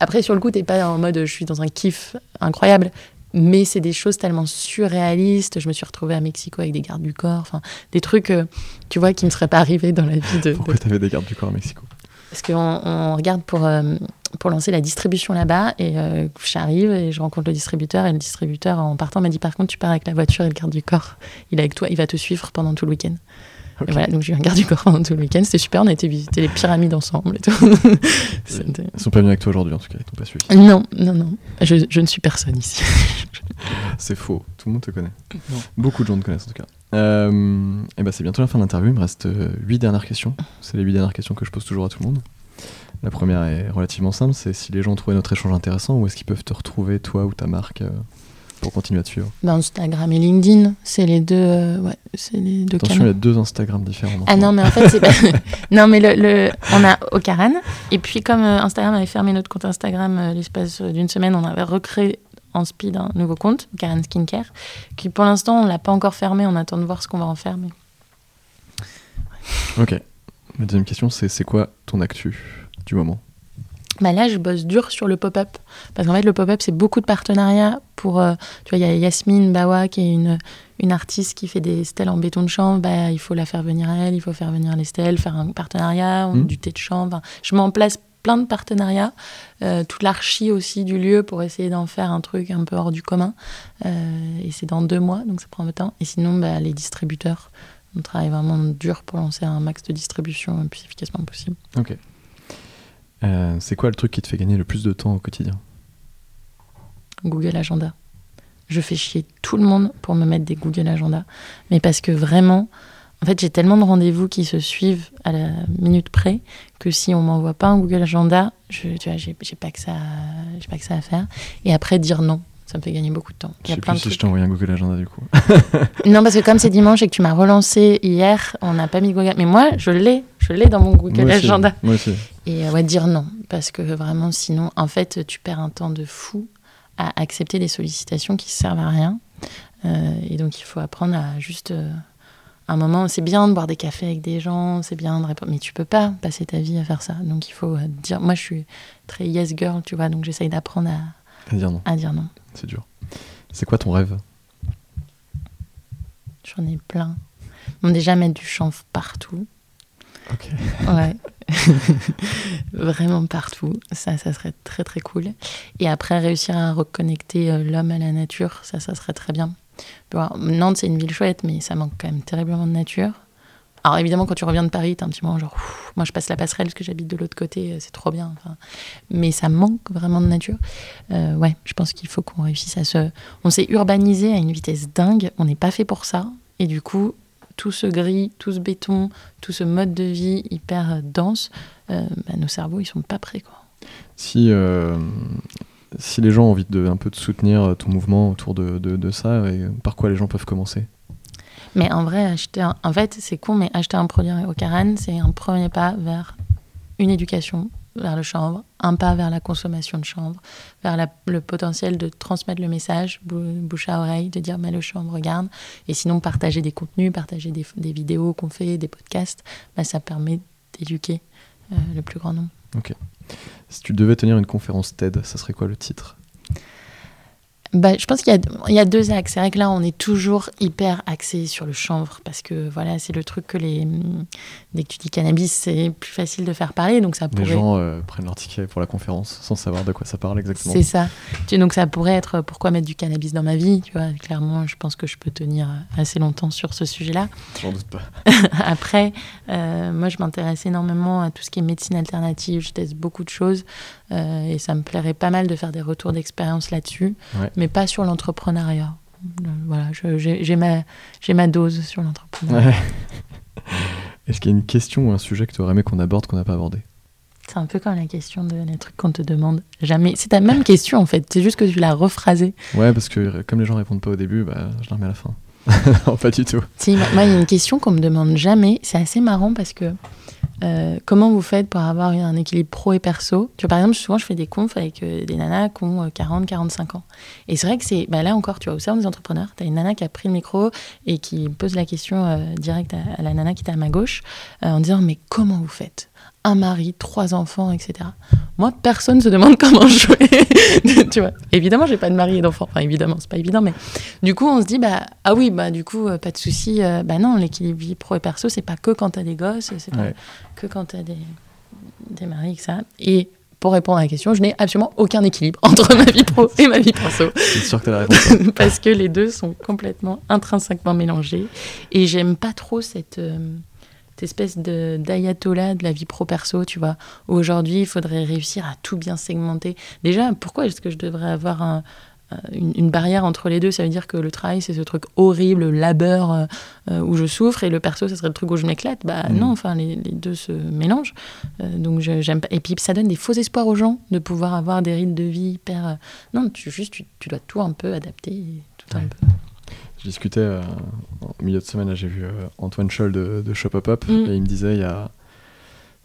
S2: Après, sur le coup, t'es pas en mode Je suis dans un kiff incroyable. Mais c'est des choses tellement surréalistes. Je me suis retrouvée à Mexico avec des gardes du corps. Enfin, des trucs, euh, tu vois, qui ne seraient pas arrivés dans la vie de, de
S1: Pourquoi t'avais des gardes du corps à Mexico?
S2: Parce qu'on on regarde pour, euh, pour lancer la distribution là-bas. Et euh, j'arrive et je rencontre le distributeur. Et le distributeur, en partant, m'a dit Par contre, tu pars avec la voiture et le garde du corps. Il est avec toi, il va te suivre pendant tout le week-end. Et voilà, donc j'ai eu un garde du corps pendant tout le week-end. C'était super. On a été visiter les pyramides ensemble et tout. <laughs>
S1: Ils sont pas venus avec toi aujourd'hui en tout cas, ils t'ont pas suivi.
S2: non, non, non. Je, je ne suis personne ici. <laughs>
S1: C'est faux, tout le monde te connaît.
S2: Non.
S1: Beaucoup de gens te connaissent en tout cas. Euh, et ben c'est bientôt la fin de l'interview, il me reste 8 dernières questions. C'est les 8 dernières questions que je pose toujours à tout le monde. La première est relativement simple, c'est si les gens ont trouvé notre échange intéressant, où est-ce qu'ils peuvent te retrouver, toi ou ta marque, euh, pour continuer à te suivre
S2: Ben, Instagram et LinkedIn, c'est les deux, euh, ouais, c'est les deux
S1: Attention, il y a deux Instagram différents.
S2: Ah non, mais en fait, c'est pas... <laughs> <laughs> non, mais le, le- on a Ocaran. Et puis, comme euh, Instagram avait fermé notre compte Instagram euh, l'espace d'une semaine, on avait recréé en speed un nouveau compte, Ocaran Skincare, qui pour l'instant, on l'a pas encore fermé. On attend de voir ce qu'on va en faire. Mais...
S1: Ok. Ma deuxième question, c'est c'est quoi ton actu du moment?
S2: Là, je bosse dur sur le pop-up. Parce qu'en fait, le pop-up, c'est beaucoup de partenariats pour. euh, tu vois, il y a Yasmine Bawa, qui est une, une artiste qui fait des stèles en béton de chanvre. Bah, il faut la faire venir à elle, il faut faire venir les stèles, faire un partenariat,
S1: Mhm.
S2: du thé de. Enfin, je mets en place plein de partenariats, euh, toute l'archi aussi du lieu pour essayer d'en faire un truc un peu hors du commun. Euh, et c'est dans deux mois, donc ça prend un peu de temps. Et sinon, bah, les distributeurs. On travaille vraiment dur pour lancer un max de distribution le plus efficacement possible.
S1: Ok. Euh, c'est quoi le truc qui te fait gagner le plus de temps au quotidien?
S2: Google Agenda. Je fais chier tout le monde pour me mettre des Google Agenda. Mais parce que vraiment, en fait, j'ai tellement de rendez-vous qui se suivent à la minute près que si on m'envoie pas un Google Agenda, je, tu vois, pas pas que ça à faire. Et après, dire non, ça me fait gagner beaucoup de temps. Il
S1: Je
S2: y a
S1: sais
S2: plein
S1: plus
S2: de
S1: si je
S2: trucs.
S1: t'ai envoyé un Google Agenda du coup. <laughs>
S2: Non, parce que comme c'est dimanche et que tu m'as relancé hier, on n'a pas mis Google. Mais moi, je l'ai, je l'ai dans mon Google
S1: Moi aussi,
S2: Agenda.
S1: Moi aussi.
S2: Et euh, ouais, dire non, parce que vraiment, sinon, en fait, tu perds un temps de fou à accepter des sollicitations qui servent à rien. Euh, et donc, il faut apprendre à juste. euh, un moment, c'est bien de boire des cafés avec des gens, c'est bien de répondre, mais tu peux pas passer ta vie à faire ça. Donc, il faut euh, dire. Moi, je suis très yes girl, tu vois, donc j'essaye d'apprendre à,
S1: À dire non,
S2: à dire non.
S1: c'est dur. C'est quoi ton rêve?
S2: J'en ai plein. Bon, déjà, mettre du chanvre partout.
S1: Ok.
S2: Ouais. <laughs> Vraiment partout. Ça, ça serait très très cool. Et après, réussir à reconnecter euh, l'homme à la nature, ça, ça serait très bien. Nantes, c'est une ville chouette, mais ça manque quand même terriblement de nature. Alors évidemment, quand tu reviens de Paris, t'as un petit moment genre, moi je passe la passerelle parce que j'habite de l'autre côté, euh, c'est trop bien. Mais ça manque vraiment de nature. Euh, ouais, je pense qu'il faut qu'on réussisse à se... On s'est urbanisé à une vitesse dingue, on n'est pas fait pour ça. Et du coup, tout ce gris, tout ce béton, tout ce mode de vie hyper euh, dense, bah, nos cerveaux, ils sont pas prêts. Quoi.
S1: Si, si les gens ont envie de un peu de soutenir ton mouvement autour de, de, ça, par quoi les gens peuvent commencer?
S2: Mais en vrai, acheter un- en fait, c'est con, mais acheter un produit au Caran, c'est un premier pas vers une éducation vers le chanvre, un pas vers la consommation de chanvre, vers le potentiel de transmettre le message, bou- bouche à oreille, de dire mais le chanvre, regarde. Et sinon, partager des contenus, partager des, vidéos qu'on fait, des podcasts, bah, ça permet d'éduquer euh, le plus grand nombre.
S1: Si tu devais tenir une conférence TED, ça serait quoi le titre?
S2: Bah, je pense qu'il y, a- il y a deux axes. C'est vrai que là, on est toujours hyper axé sur le chanvre parce que voilà, c'est le truc que les. Dès que tu dis cannabis, c'est plus facile de faire parler. Donc ça
S1: Les
S2: pourrait.
S1: gens euh, prennent leur ticket pour la conférence sans savoir de quoi ça parle exactement.
S2: C'est ça. Donc ça pourrait être euh, pourquoi mettre du cannabis dans ma vie. Tu vois, clairement, je pense que je peux tenir assez longtemps sur ce sujet-là.
S1: J'en doute pas. <laughs>
S2: Après, euh, moi, je m'intéresse énormément à tout ce qui est médecine alternative. Je teste beaucoup de choses euh, et ça me plairait pas mal de faire des retours d'expérience là-dessus,
S1: Ouais.
S2: Mais pas sur l'entrepreneuriat. Euh, Voilà, j'ai ma, j'ai ma dose sur l'entrepreneuriat.
S1: Ouais. <laughs> Est-ce qu'il y a une question ou un sujet que tu aurais aimé qu'on aborde qu'on n'a pas abordé?
S2: C'est un peu comme la question de les trucs qu'on te demande jamais. C'est ta même question en fait, c'est juste que tu l'as rephrasée.
S1: Ouais, parce que comme les gens répondent pas au début, bah, je la remets à la fin. <laughs> non, pas du tout.
S2: Si, moi, il y a une question qu'on me demande jamais. C'est assez marrant parce que euh, comment vous faites pour avoir un équilibre pro et perso? Tu vois, Par exemple, souvent, je fais des confs avec euh, des nanas qui ont 40, euh, 45 ans. Et c'est vrai que c'est. Bah là encore, tu vois, au sein des entrepreneurs, tu as une nana qui a pris le micro et qui pose la question euh, directe à, à, la nana qui était à ma gauche en disant Mais comment vous faites? Un mari, trois enfants, etc. Moi, personne ne se demande <laughs> comment jouer. <laughs> tu vois. Évidemment, j'ai pas de mari et d'enfants. Enfin, évidemment, c'est pas évident, mais du coup, on se dit, bah, ah oui, bah, du coup, pas de souci. Euh, bah non, l'équilibre vie pro et perso, c'est pas que quand t'as des gosses, c'est pas
S1: Ouais.
S2: que quand t'as des, des maris, ça. Et pour répondre à la question, je n'ai absolument aucun équilibre <laughs> entre ma vie pro et ma vie perso.
S1: C'est sûr que la réponse.
S2: parce que les deux sont complètement intrinsèquement mélangés. Et j'aime pas trop cette, euh, cette espèce de d'ayatollah de la vie pro-perso, tu vois. Aujourd'hui, il faudrait réussir à tout bien segmenter. Déjà, pourquoi est-ce que je devrais avoir un- euh, une, une barrière entre les deux? Ça veut dire que le travail, c'est ce truc horrible, le labeur euh, euh, où je souffre, et le perso, ça serait le truc où je m'éclate? Bah
S1: Mm.
S2: non, enfin, les, les deux se mélangent. Euh, donc, j'aime pas. Et puis, ça donne des faux espoirs aux gens de pouvoir avoir des rythmes de vie hyper. Non, tu, juste, tu, tu dois tout un peu adapter. Tout un peu.
S1: Je discutais euh, en milieu de semaine, j'ai vu euh, Antoine Scholl de, de Shop Up Up,
S2: Mm.
S1: et il me disait il y a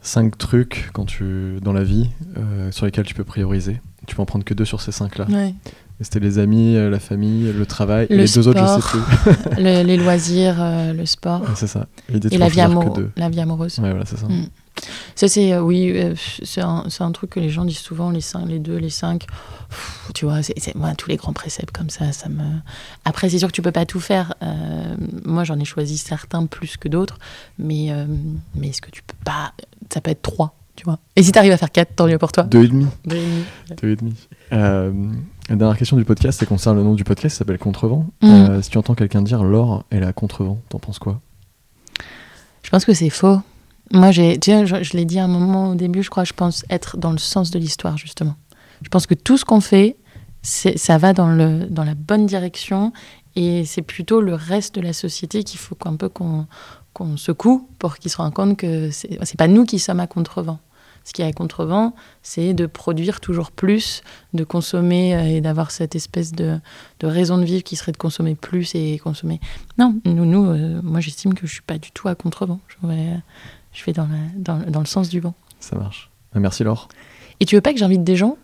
S1: cinq trucs quand tu, dans la vie euh, sur lesquels tu peux prioriser. Tu peux en prendre que deux sur ces cinq-là.
S2: Ouais.
S1: C'était les amis, euh, la famille, le travail. et les deux autres, je sais plus. <laughs>
S2: Le- les loisirs, le sport
S1: Ouais, c'est ça.
S2: Et vie, la vie amoureuse.
S1: Ouais, voilà, c'est ça.
S2: Mm. Ça, c'est, euh, oui, euh, c'est un, truc que les gens disent souvent, les, cinq, les deux, les cinq. Pff, tu vois, c'est, moi, tous les grands préceptes comme ça, ça me. Après, c'est sûr que tu peux pas tout faire. Euh, moi, j'en ai choisi certains plus que d'autres, mais, euh, mais est-ce que tu peux pas. Ça peut être trois, tu vois. Et si tu arrives à faire quatre, tant mieux pour toi.
S1: Deux et demi.
S2: Deux et demi.
S1: Deux et demi. Euh, la dernière question du podcast, c'est concerne le nom du podcast, ça s'appelle Contrevent.
S2: Mm.
S1: Si tu entends quelqu'un dire Laure, elle à Contrevent, t'en penses quoi?
S2: Je pense que c'est faux. Moi, j'ai, je, l'ai dit à un moment au début, je crois, je pense être dans le sens de l'histoire, justement. Je pense que tout ce qu'on fait, ça va dans, le, dans la bonne direction et c'est plutôt le reste de la société qu'il faut qu'un peu qu'on, qu'on secoue pour qu'ils se rendent compte que c'est, c'est pas nous qui sommes à contrevent. Ce qui est à contrevent, c'est de produire toujours plus, de consommer euh, et d'avoir cette espèce de, de raison de vivre qui serait de consommer plus et consommer. Non, nous, nous euh, moi j'estime que je suis pas du tout à contrevent. Je je vais dans, la- dans, le- dans le sens du vent.
S1: Ça marche. Ah, merci Laure.
S2: Et tu veux pas que j'invite des gens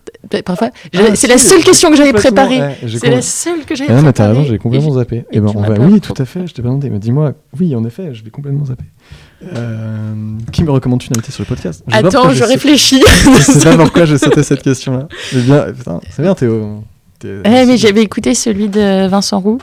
S2: Parfois,
S1: Ah,
S2: c'est la seule question que j'avais préparée.
S1: ouais,
S2: c'est la seule que j'avais
S1: Ah
S2: préparée.
S1: t'as raison, j'ai complètement zappé.
S2: et
S1: ben, on va... Oui, tout à fait, je t'ai pas demandé. Mais dis-moi, oui, en effet, je vais complètement zapper. Euh, qui me recommande-tu d'inviter sur le podcast? Je
S2: Attends, je réfléchis. <laughs>
S1: Je sais pas pourquoi j'ai sauté cette question-là. Bien, c'est bien Théo.
S2: Eh, mais j'avais écouté celui de Vincent Roux.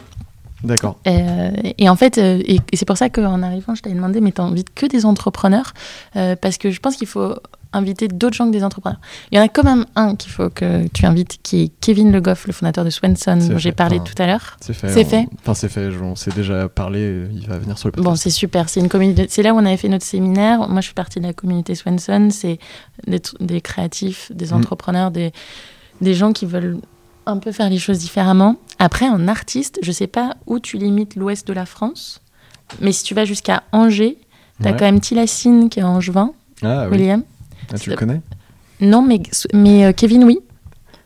S1: D'accord.
S2: Euh, et en fait, euh, et, et c'est pour ça qu'en arrivant, je t'avais demandé, mais t'invites que des entrepreneurs euh, Parce que je pense qu'il faut inviter d'autres gens que des entrepreneurs. Il y en a quand même un qu'il faut que tu invites, qui est Kevin Le Goff, le fondateur de Swenson, dont j'ai parlé
S1: Enfin,
S2: tout à l'heure.
S1: C'est fait.
S2: C'est
S1: on-
S2: fait
S1: Enfin, c'est fait. On s'est déjà parlé. Il va venir sur le
S2: Bon,
S1: podcast.
S2: c'est super. C'est une communauté. C'est là où on avait fait notre séminaire. Moi, je fais partie de la communauté Swenson. C'est des, créatifs, des
S1: Mm.
S2: entrepreneurs, des, des gens qui veulent un peu faire les choses différemment. Après, en artiste, je sais pas où tu limites l'ouest de la France, mais si tu vas jusqu'à Angers, t'as
S1: Ouais.
S2: quand même Tilassine qui est angevin,
S1: Ah oui.
S2: William.
S1: Ah, tu le connais?
S2: Non, mais, mais euh, Kevin, oui.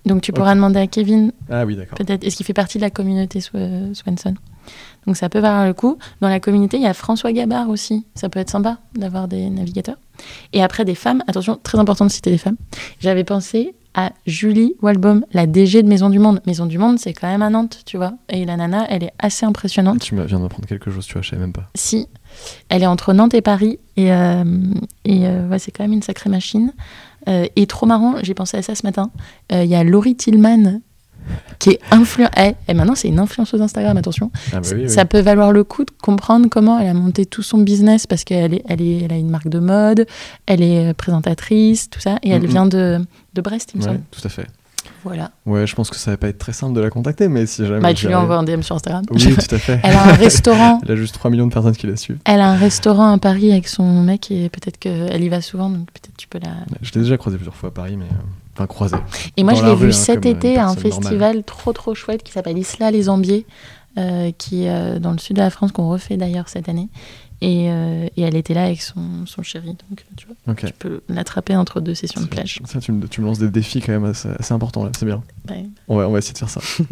S2: Donc tu pourras demander à Kevin
S1: Ah oui, d'accord.
S2: peut-être est-ce qu'il fait partie de la communauté Sw- Swenson? Donc ça peut valoir le coup dans la communauté il y a François Gabard aussi ça peut être sympa d'avoir des navigateurs et après des femmes attention très important de citer des femmes j'avais pensé à Julie Walbaum la DG de Maison du Monde. Maison du Monde c'est quand même à Nantes tu vois. Et la nana elle est assez impressionnante.
S1: Tu viens d'apprendre quelque chose, tu vois, je savais même pas.
S2: si. Elle est entre Nantes et Paris et, euh, et euh, ouais, c'est quand même une sacrée machine. Euh, et trop marrant j'ai pensé à ça ce matin. Euh, il y a Laurie Tillman qui est influente et maintenant c'est une influenceuse Instagram attention
S1: Ah bah oui, oui.
S2: ça peut valoir le coup de comprendre comment elle a monté tout son business parce qu'elle est, elle est, elle a une marque de mode elle est euh, présentatrice tout ça et elle vient de, de Brest il me
S1: Ouais,
S2: semble
S1: tout à fait.
S2: voilà
S1: Ouais, je pense que ça va pas être très simple de la contacter, mais si jamais.
S2: bah, tu lui envoies un DM sur Instagram
S1: Oui, tout à <laughs> fait.
S2: elle a un restaurant <laughs>
S1: Elle a juste 3 millions de personnes qui la suivent.
S2: elle a un restaurant à Paris avec son mec et peut-être qu'elle y va souvent donc peut-être tu peux la
S1: Je l'ai déjà croisé plusieurs fois à Paris, mais. Enfin, croisé.
S2: Et moi, je
S1: la
S2: l'ai vu
S1: hein,
S2: cet
S1: euh,
S2: été à un festival trop trop chouette qui s'appelle Isla les Ambiers, euh, qui est euh, dans le sud de la France, qu'on refait d'ailleurs cette année. Et, et elle était là avec son, son chéri. Donc, tu vois,
S1: Ok.
S2: tu peux l'attraper entre deux sessions de plage.
S1: Ça, tu me, tu me lances des défis quand même assez, assez importants là, c'est bien.
S2: Ouais.
S1: On va, on va essayer de faire ça. <laughs>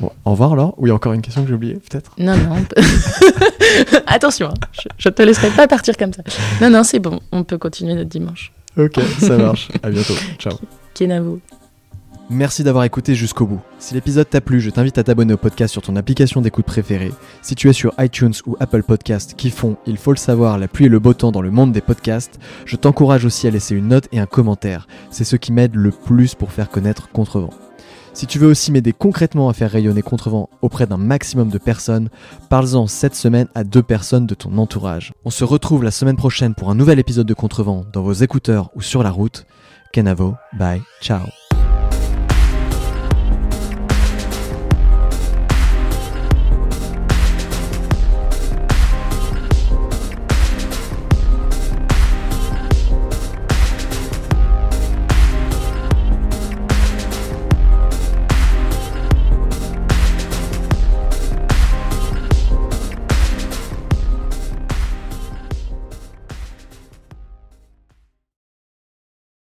S1: bon, au revoir alors. Ou il y a encore une question que j'ai oubliée, peut-être
S2: Non, non. peut- <laughs> Attention, hein, je, je te laisserai pas partir comme ça. Non, non, c'est bon. On peut continuer notre dimanche.
S1: Ok, ça marche. à bientôt. <laughs> Ciao.
S2: Kenavo.
S1: Merci d'avoir écouté jusqu'au bout. Si l'épisode t'a plu, je t'invite à t'abonner au podcast sur ton application d'écoute préférée. Si tu es sur iTunes ou Apple Podcast qui font, il faut le savoir, la pluie et le beau temps dans le monde des podcasts, je t'encourage aussi à laisser une note et un commentaire. C'est ce qui m'aide le plus pour faire connaître Contrevent. Si tu veux aussi m'aider concrètement à faire rayonner Contrevent auprès d'un maximum de personnes, parle-en cette semaine à deux personnes de ton entourage. On se retrouve la semaine prochaine pour un nouvel épisode de Contrevent dans vos écouteurs ou sur la route. Kenavo, bye, ciao.